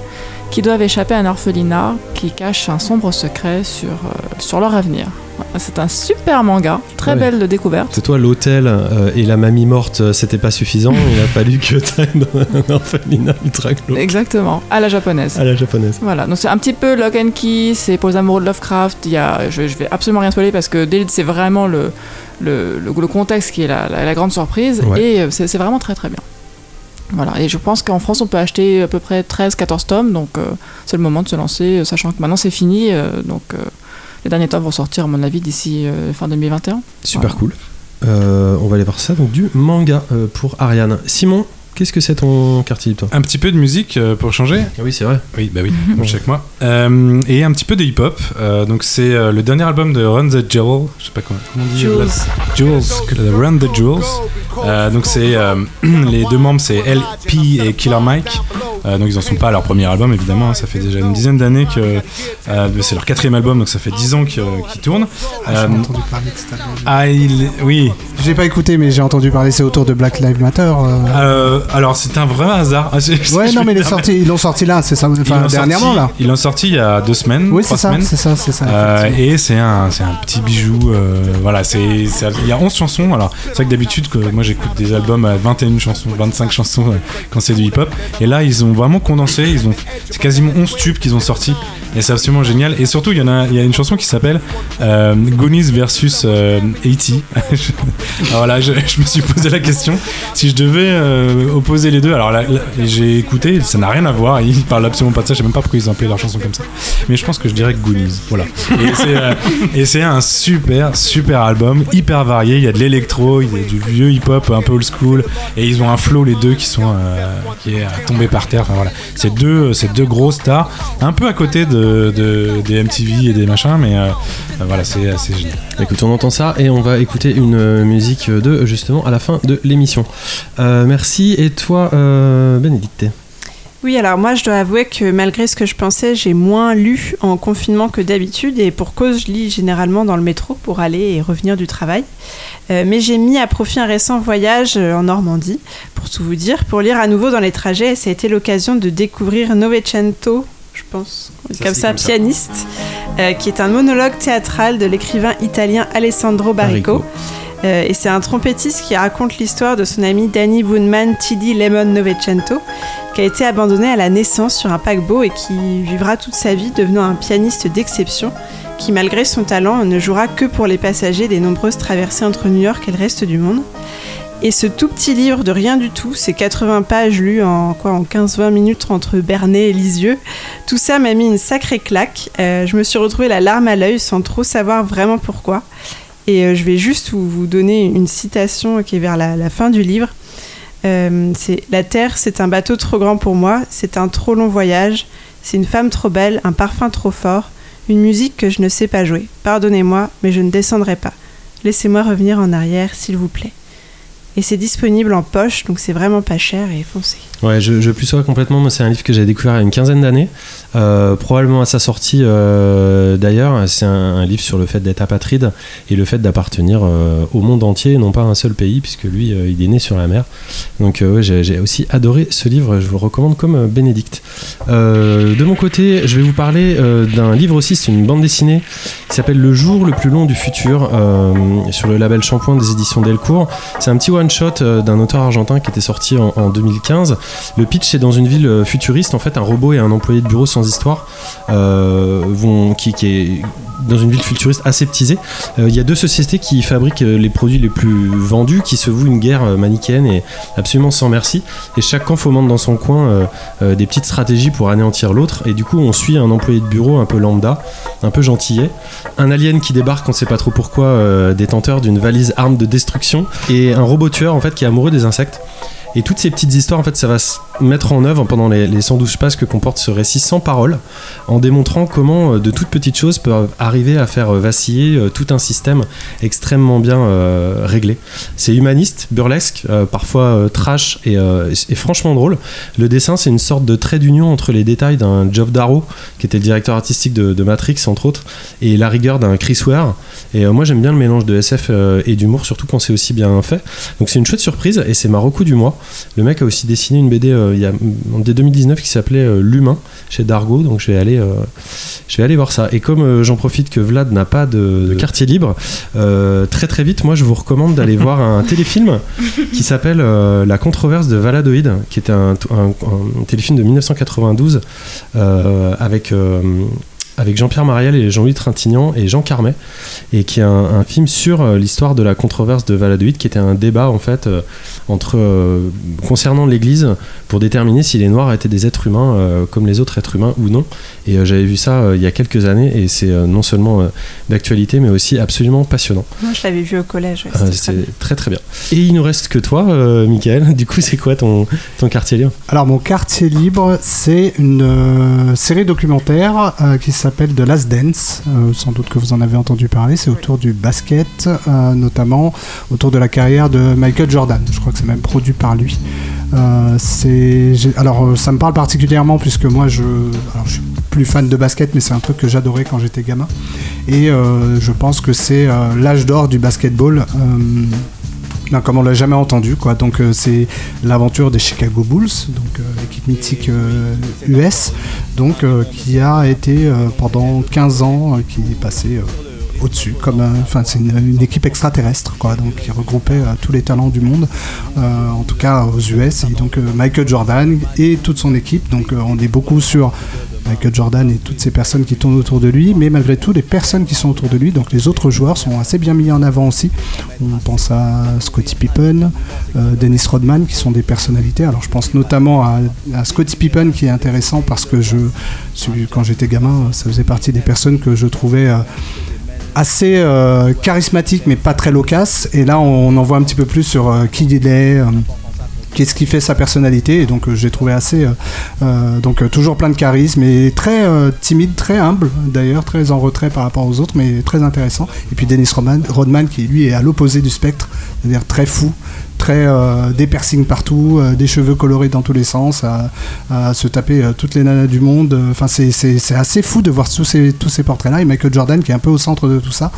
Speaker 2: qui doivent échapper à un orphelinat qui cache un sombre secret sur, euh, sur leur avenir. C'est un super manga, très
Speaker 1: Ouais.
Speaker 2: belle découverte.
Speaker 1: C'est toi l'hôtel euh, et la mamie morte, euh, c'était pas suffisant. Il a fallu que t'ailles dans un orphelinat
Speaker 2: Exactement, à la japonaise.
Speaker 1: à la japonaise.
Speaker 2: Voilà, donc c'est un petit peu Lock and Key, c'est pour les amoureux de Lovecraft. Il y a, je, je vais absolument rien spoiler parce que c'est vraiment le, le, le- le contexte qui est la, la- la grande surprise
Speaker 1: Ouais.
Speaker 2: et euh, c'est vraiment très très bien. Voilà, et je pense qu'en France on peut acheter à peu près 13-14 tomes, donc euh, c'est le moment de se lancer, sachant que maintenant c'est fini, euh, donc euh, les derniers tomes vont sortir à mon avis d'ici euh, fin 2021.
Speaker 1: Super cool. Euh, on va aller voir ça, donc du manga euh, pour Ariane. Simon, qu'est-ce que c'est ton quartier toi?
Speaker 4: Un petit peu de musique euh, pour changer.
Speaker 1: Ah oui, c'est vrai.
Speaker 4: Oui, bah oui, comme chaque mois. Euh, et un petit peu de hip-hop. Euh, donc c'est euh, le dernier album de Run the Jewel. Je sais pas comment, comment on dit.
Speaker 2: Jules.
Speaker 4: la- Jules, que- the Run the Jewels. Euh, donc c'est euh, les deux membres, c'est LP et Killer Mike. Euh, donc ils en sont pas à leur premier album évidemment. hein. ça fait déjà une dizaine d'années que euh, c'est leur quatrième album, donc ça fait dix ans qu'ils tournent.
Speaker 5: Ah, j'ai entendu parler de cet album.
Speaker 4: ah, il, oui.
Speaker 5: J'ai pas écouté, mais j'ai entendu parler, c'est autour de Black Lives Matter. Euh.
Speaker 4: Euh, alors c'est un vrai hasard. Ah,
Speaker 5: ouais, non,
Speaker 4: vais
Speaker 5: mais ils l'ont sorti là, c'est ça, enfin, dernièrement
Speaker 4: sorti-
Speaker 5: là.
Speaker 4: Ils l'ont sorti il y a deux semaines.
Speaker 5: Oui,
Speaker 4: trois
Speaker 5: c'est ça,
Speaker 4: semaines.
Speaker 5: c'est ça, c'est ça.
Speaker 4: Euh, et c'est un, petit bijou. euh, voilà, c'est, il y a 11 chansons. Alors, c'est vrai que d'habitude, que moi j'écoute des albums à 21 chansons, 25 chansons euh, quand c'est du hip-hop. Et là, ils ont vraiment condensé. Ils ont, c'est quasiment 11 tubes qu'ils ont sortis. Et c'est absolument génial. Et surtout, il y a, une chanson qui s'appelle euh, Goonies versus euh, 80. alors voilà, je, me suis posé la question si je devais euh, opposer les deux. Alors là, là, j'ai écouté, ça n'a rien à voir. Ils parlent absolument pas de ça. Je sais même pas pourquoi ils ont appelé leur chanson comme ça. Mais je pense que je dirais Goonies. Voilà. Et c'est, euh, un super, super album, hyper varié. Il y a de l'électro, il y a du vieux hip-hop un peu old school. Et ils ont un flow, les deux, qui sont euh, qui est tombé par terre. Enfin, voilà. C'est deux, c'est deux gros stars, un peu à côté de, de- des MTV et des machins, mais euh, voilà, c'est assez génial.
Speaker 1: Écoute, on entend ça et on va écouter une euh, musique de justement à la fin de l'émission. Euh, merci. Et toi, euh, Bénédicte?
Speaker 6: Oui, alors moi, je dois avouer que malgré ce que je pensais, j'ai moins lu en confinement que d'habitude et pour cause, je lis généralement dans le métro pour aller et revenir du travail. Euh, mais j'ai mis à profit un récent voyage en Normandie, pour tout vous dire, pour lire à nouveau dans les trajets et ça a été l'occasion de découvrir Novecento, je pense,
Speaker 1: Ça
Speaker 6: comme
Speaker 1: se dit
Speaker 6: ça,
Speaker 1: comme ça.
Speaker 6: pianiste, euh, qui est un monologue théâtral de l'écrivain italien Alessandro Barrico. Euh, et c'est un trompettiste qui raconte l'histoire de son ami Danny Boonman Tidi Lemon Novecento, qui a été abandonné à la naissance sur un paquebot et qui vivra toute sa vie devenant un pianiste d'exception, qui malgré son talent ne jouera que pour les passagers des nombreuses traversées entre New York et le reste du monde. Et ce tout petit livre de rien du tout, ces 80 pages lues en, quoi, en 15-20 minutes entre Bernay et Lisieux, tout ça m'a mis une sacrée claque. Euh, je me suis retrouvée la larme à l'œil sans trop savoir vraiment pourquoi. Et euh, je vais juste vous, donner une citation qui est vers la, la fin du livre. Euh, c'est La Terre, c'est un bateau trop grand pour moi, c'est un trop long voyage, c'est une femme trop belle, un parfum trop fort, une musique que je ne sais pas jouer. Pardonnez-moi, mais je ne descendrai pas. Laissez-moi revenir en arrière, s'il vous plaît. Et c'est disponible en poche, donc c'est vraiment pas cher et foncé.
Speaker 1: Ouais, je, je plus complètement. Moi, c'est un livre que j'ai découvert il y a une quinzaine d'années, euh, probablement à sa sortie euh, d'ailleurs. C'est un, livre sur le fait d'être apatride et le fait d'appartenir euh, au monde entier, non pas à un seul pays, puisque lui, il est né sur la mer. Donc, ouais, j'ai aussi adoré ce livre. Je vous le recommande comme Bénédicte. De mon côté, je vais vous parler d'un livre aussi. C'est une bande dessinée qui s'appelle Le jour le plus long du futur, sur le label Shampoing des éditions Delcourt. C'est un petit one-shot euh, d'un auteur argentin qui était sorti en 2015. Le pitch, c'est dans une ville euh, futuriste. En fait, un robot et un employé de bureau sans histoire euh, vont, qui, qui est dans une ville futuriste aseptisée. Euh, Il y a deux sociétés qui fabriquent euh, les produits les plus vendus, qui se vouent une guerre euh, manichéenne et absolument sans merci. Et chaque camp fomente dans son coin des petites stratégies pour anéantir l'autre. Et du coup, on suit un employé de bureau un peu lambda, un peu gentillet, un alien qui débarque, on sait pas trop pourquoi, détenteur d'une valise arme de destruction, et un robot tueur en fait qui est amoureux des insectes. Et toutes ces petites histoires, en fait, ça va mettre en œuvre pendant les, les 112 pages que comporte ce récit sans parole, en démontrant comment euh, de toutes petites choses peuvent arriver à faire euh, vaciller euh, tout un système extrêmement bien réglé. C'est humaniste, burlesque, parfois trash et, franchement drôle. Le dessin, c'est une sorte de trait d'union entre les détails d'un Geoff Darrow, qui était le directeur artistique de, Matrix, entre autres, et la rigueur d'un Chris Ware. Et moi, j'aime bien le mélange de SF et d'humour, surtout quand c'est aussi bien fait. Donc c'est une chouette surprise et c'est ma recoup du mois. Le mec a aussi dessiné une BD il y a, en dès 2019 qui s'appelait euh, L'humain chez Dargo, donc je vais aller, euh, je vais aller voir ça. Et comme euh, j'en profite que Vlad n'a pas de, de quartier libre, euh, très très vite, moi je vous recommande d'aller voir un téléfilm qui s'appelle euh, La controverse de Valadoïde, qui était un, un- un téléfilm de 1992 euh, avec euh, avec Jean-Pierre Mariel et Jean-Louis Trintignant et Jean Carmet, et qui est un, un film sur euh, l'histoire de la controverse de Valadoïde, qui était un débat en fait euh, entre euh, concernant l'Église pour déterminer si les Noirs étaient des êtres humains euh, comme les autres êtres humains ou non. Et euh, j'avais vu ça euh, il y a quelques années, et c'est euh, non seulement euh, d'actualité, mais aussi absolument passionnant.
Speaker 6: Moi, je l'avais vu au collège. ouais,
Speaker 1: Euh,
Speaker 6: bien.
Speaker 1: c'est très très bien. Et il nous reste que toi, euh, Michael. Du coup, c'est quoi ton, ton quartier libre?
Speaker 5: Alors mon quartier libre, c'est une euh, série documentaire euh, qui s'appelle The Last Dance. Euh, sans doute que vous en avez entendu parler. C'est autour du basket, euh, notamment autour de la carrière de Michael Jordan. Je crois que c'est même produit par lui. Euh, alors ça me parle particulièrement puisque moi je je suis plus fan de basket mais c'est un truc que j'adorais quand j'étais gamin et je pense que c'est l'âge d'or du basketball comme on l'a jamais entendu quoi donc euh, c'est l'aventure des Chicago Bulls donc euh, équipe mythique US donc euh, qui a été pendant 15 ans qui est passé au-dessus, comme enfin c'est une, équipe extraterrestre quoi, donc qui regroupait tous les talents du monde, en tout cas aux US et donc Michael Jordan et toute son équipe. Donc on est beaucoup sur Michael Jordan et toutes ces personnes qui tournent autour de lui, mais malgré tout les personnes qui sont autour de lui, donc les autres joueurs sont assez bien mis en avant aussi. On pense à Scottie Pippen, euh, Dennis Rodman qui sont des personnalités. Alors je pense notamment à, Scottie Pippen qui est intéressant parce que je quand j'étais gamin, ça faisait partie des personnes que je trouvais euh, assez euh, charismatique mais pas très loquace et là on en voit un petit peu plus sur euh, qui il est qu'est-ce qui fait sa personnalité. Et donc euh, j'ai trouvé assez euh, euh, donc toujours plein de charisme et très timide très humble d'ailleurs très en retrait par rapport aux autres mais très intéressant. Et puis Dennis Rodman, Rodman qui lui est à l'opposé du spectre c'est-à-dire très fou euh, des piercings partout, euh, des cheveux colorés dans tous les sens, à, se taper euh, toutes les nanas du monde. Enfin, c'est- assez fou de voir tous ces, tous ces portraits-là. Et Michael Jordan qui est un peu au centre de tout ça.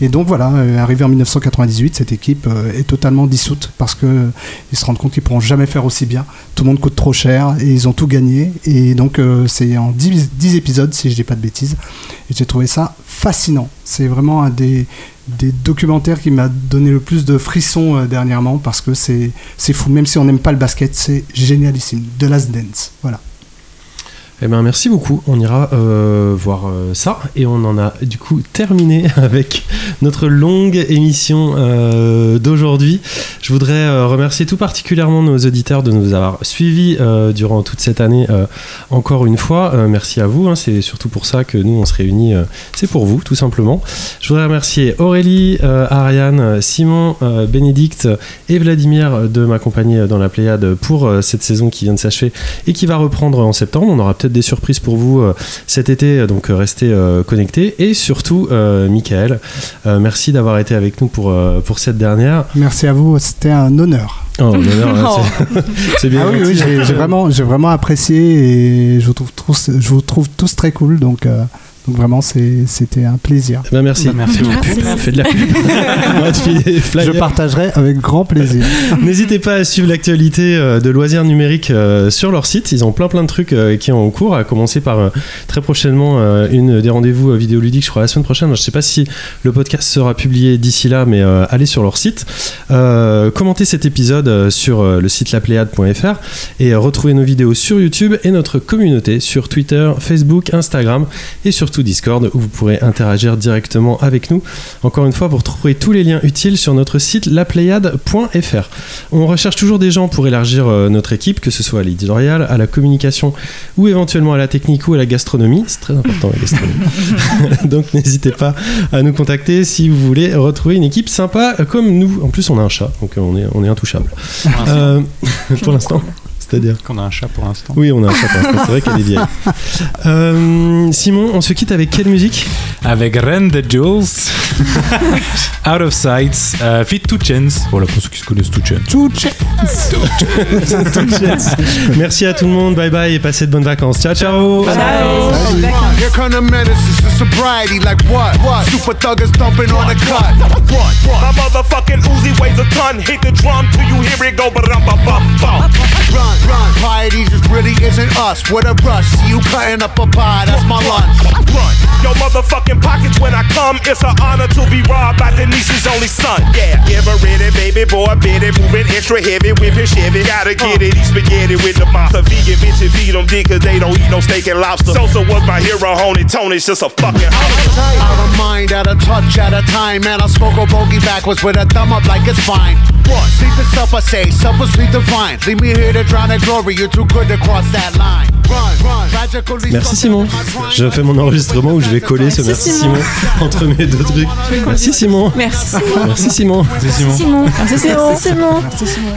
Speaker 5: Et donc voilà, arrivé en 1998, cette équipe est totalement dissoute parce que ils se rendent compte qu'ils pourront jamais faire aussi bien. Tout le monde coûte trop cher et ils ont tout gagné. Et donc c'est en 10, 10 épisodes, si je dis pas de bêtises. Et j'ai trouvé ça fascinant. C'est vraiment un des, des documentaires qui m'a donné le plus de frissons euh, dernièrement parce que c'est fou. Même si on n'aime pas le basket, c'est génialissime. The Last Dance. Voilà.
Speaker 1: Eh ben merci beaucoup. On ira euh, voir euh, ça et on en a du coup terminé avec notre longue émission euh, d'aujourd'hui. Je voudrais remercier tout particulièrement nos auditeurs de nous avoir suivis durant toute cette année. encore une fois, merci à vous. hein. C'est surtout pour ça que nous on se réunit. C'est pour vous, tout simplement. Je voudrais remercier Aurélie, Ariane, Simon, Bénédicte et Vladimir de m'accompagner dans la Pléiade pour cette saison qui vient de s'achever et qui va reprendre en septembre. On aura peut-être des surprises pour vous euh, cet été, donc euh, restez euh, connectés. Et surtout, euh, Michael, euh, merci d'avoir été avec nous pour, euh, pour cette dernière.
Speaker 5: Merci à vous, c'était un honneur.
Speaker 1: Oh, hein, c'est- c'est bien.
Speaker 5: Ah oui, j'ai j'ai vraiment, j'ai vraiment apprécié et je vous trouve tous, je vous trouve tous très cool. Donc, euh, donc vraiment, c'était un plaisir.
Speaker 1: Eh ben, merci.
Speaker 3: Bah, merci beaucoup.
Speaker 1: Fais de la pub.
Speaker 5: Je partagerai avec grand plaisir.
Speaker 1: N'hésitez pas à suivre l'actualité euh, de loisirs numériques euh, sur leur site. Ils ont plein plein de trucs euh, qui sont en cours, à commencer par très prochainement une des rendez-vous vidéoludiques, je crois la semaine prochaine. Je sais pas si le podcast sera publié d'ici là, mais allez sur leur site. Commentez cet épisode sur le site lapléade.fr et retrouvez nos vidéos sur YouTube et notre communauté sur Twitter, Facebook, Instagram et surtout Discord où vous pourrez interagir directement avec nous. Encore une fois, vous retrouverez tous les liens utiles sur notre site lapléade.fr. On recherche toujours des gens pour élargir euh, notre équipe, que ce soit à l'éditorial, à la communication ou éventuellement à la technique ou à la gastronomie. C'est très important la gastronomie. Donc n'hésitez pas à nous contacter si vous voulez retrouver une équipe sympa euh, comme nous. En plus, on a un chat, donc euh, on est, on est intouchable. Euh, pour l'instant. C'est-à-dire
Speaker 3: Qu'on a un chat pour l'instant.
Speaker 1: Oui, on a un chat pour l'instant. C'est vrai qu'elle est vieille. Euh, Simon, on se quitte avec quelle musique?
Speaker 4: Avec Ren the Jules, Out of Sight, euh, Fit Two Chance. Voilà pour ceux qui se connaissent Two Chance.
Speaker 1: Merci à tout le monde. Bye bye et passez de bonnes vacances. Ciao, ciao.
Speaker 9: Here come the menaces to sobriety, like what? What? Super thuggers thumping on the cut.
Speaker 10: Run, My motherfucking Uzi weighs a ton. Hit the drum till you hear it go, but I'm bum bum bum.
Speaker 9: Run, run. Piety just really isn't us. With a rush, see you cutting up a pie, that's my lunch.
Speaker 10: Run, yo motherfucking pockets when I come. It's an honor to be robbed by Denise's only son. Yeah, give her it, baby boy, bit it, moving extra heavy, whipping Chevy. Gotta get it, eat spaghetti with the monster. Vegan bitches feed them dick cause they don't eat no steak and lobster. Sosa was my hero, honey. Tony's just a fucking host.
Speaker 9: Out of mind, out of touch, at a time. Man, I smoke a bogey backwards with a thumb up like it's fine. What? Sleep the self, I say. Self will sleep divine. Leave me here to drown
Speaker 1: Merci Simon. Je fais mon enregistrement où je vais coller ce merci Simon entre mes deux trucs. Merci Simon.
Speaker 6: Merci Simon.
Speaker 1: Merci Simon.
Speaker 4: C'est Simon.
Speaker 7: Simon.
Speaker 6: Merci Simon.
Speaker 7: Simon.
Speaker 6: Merci Simon.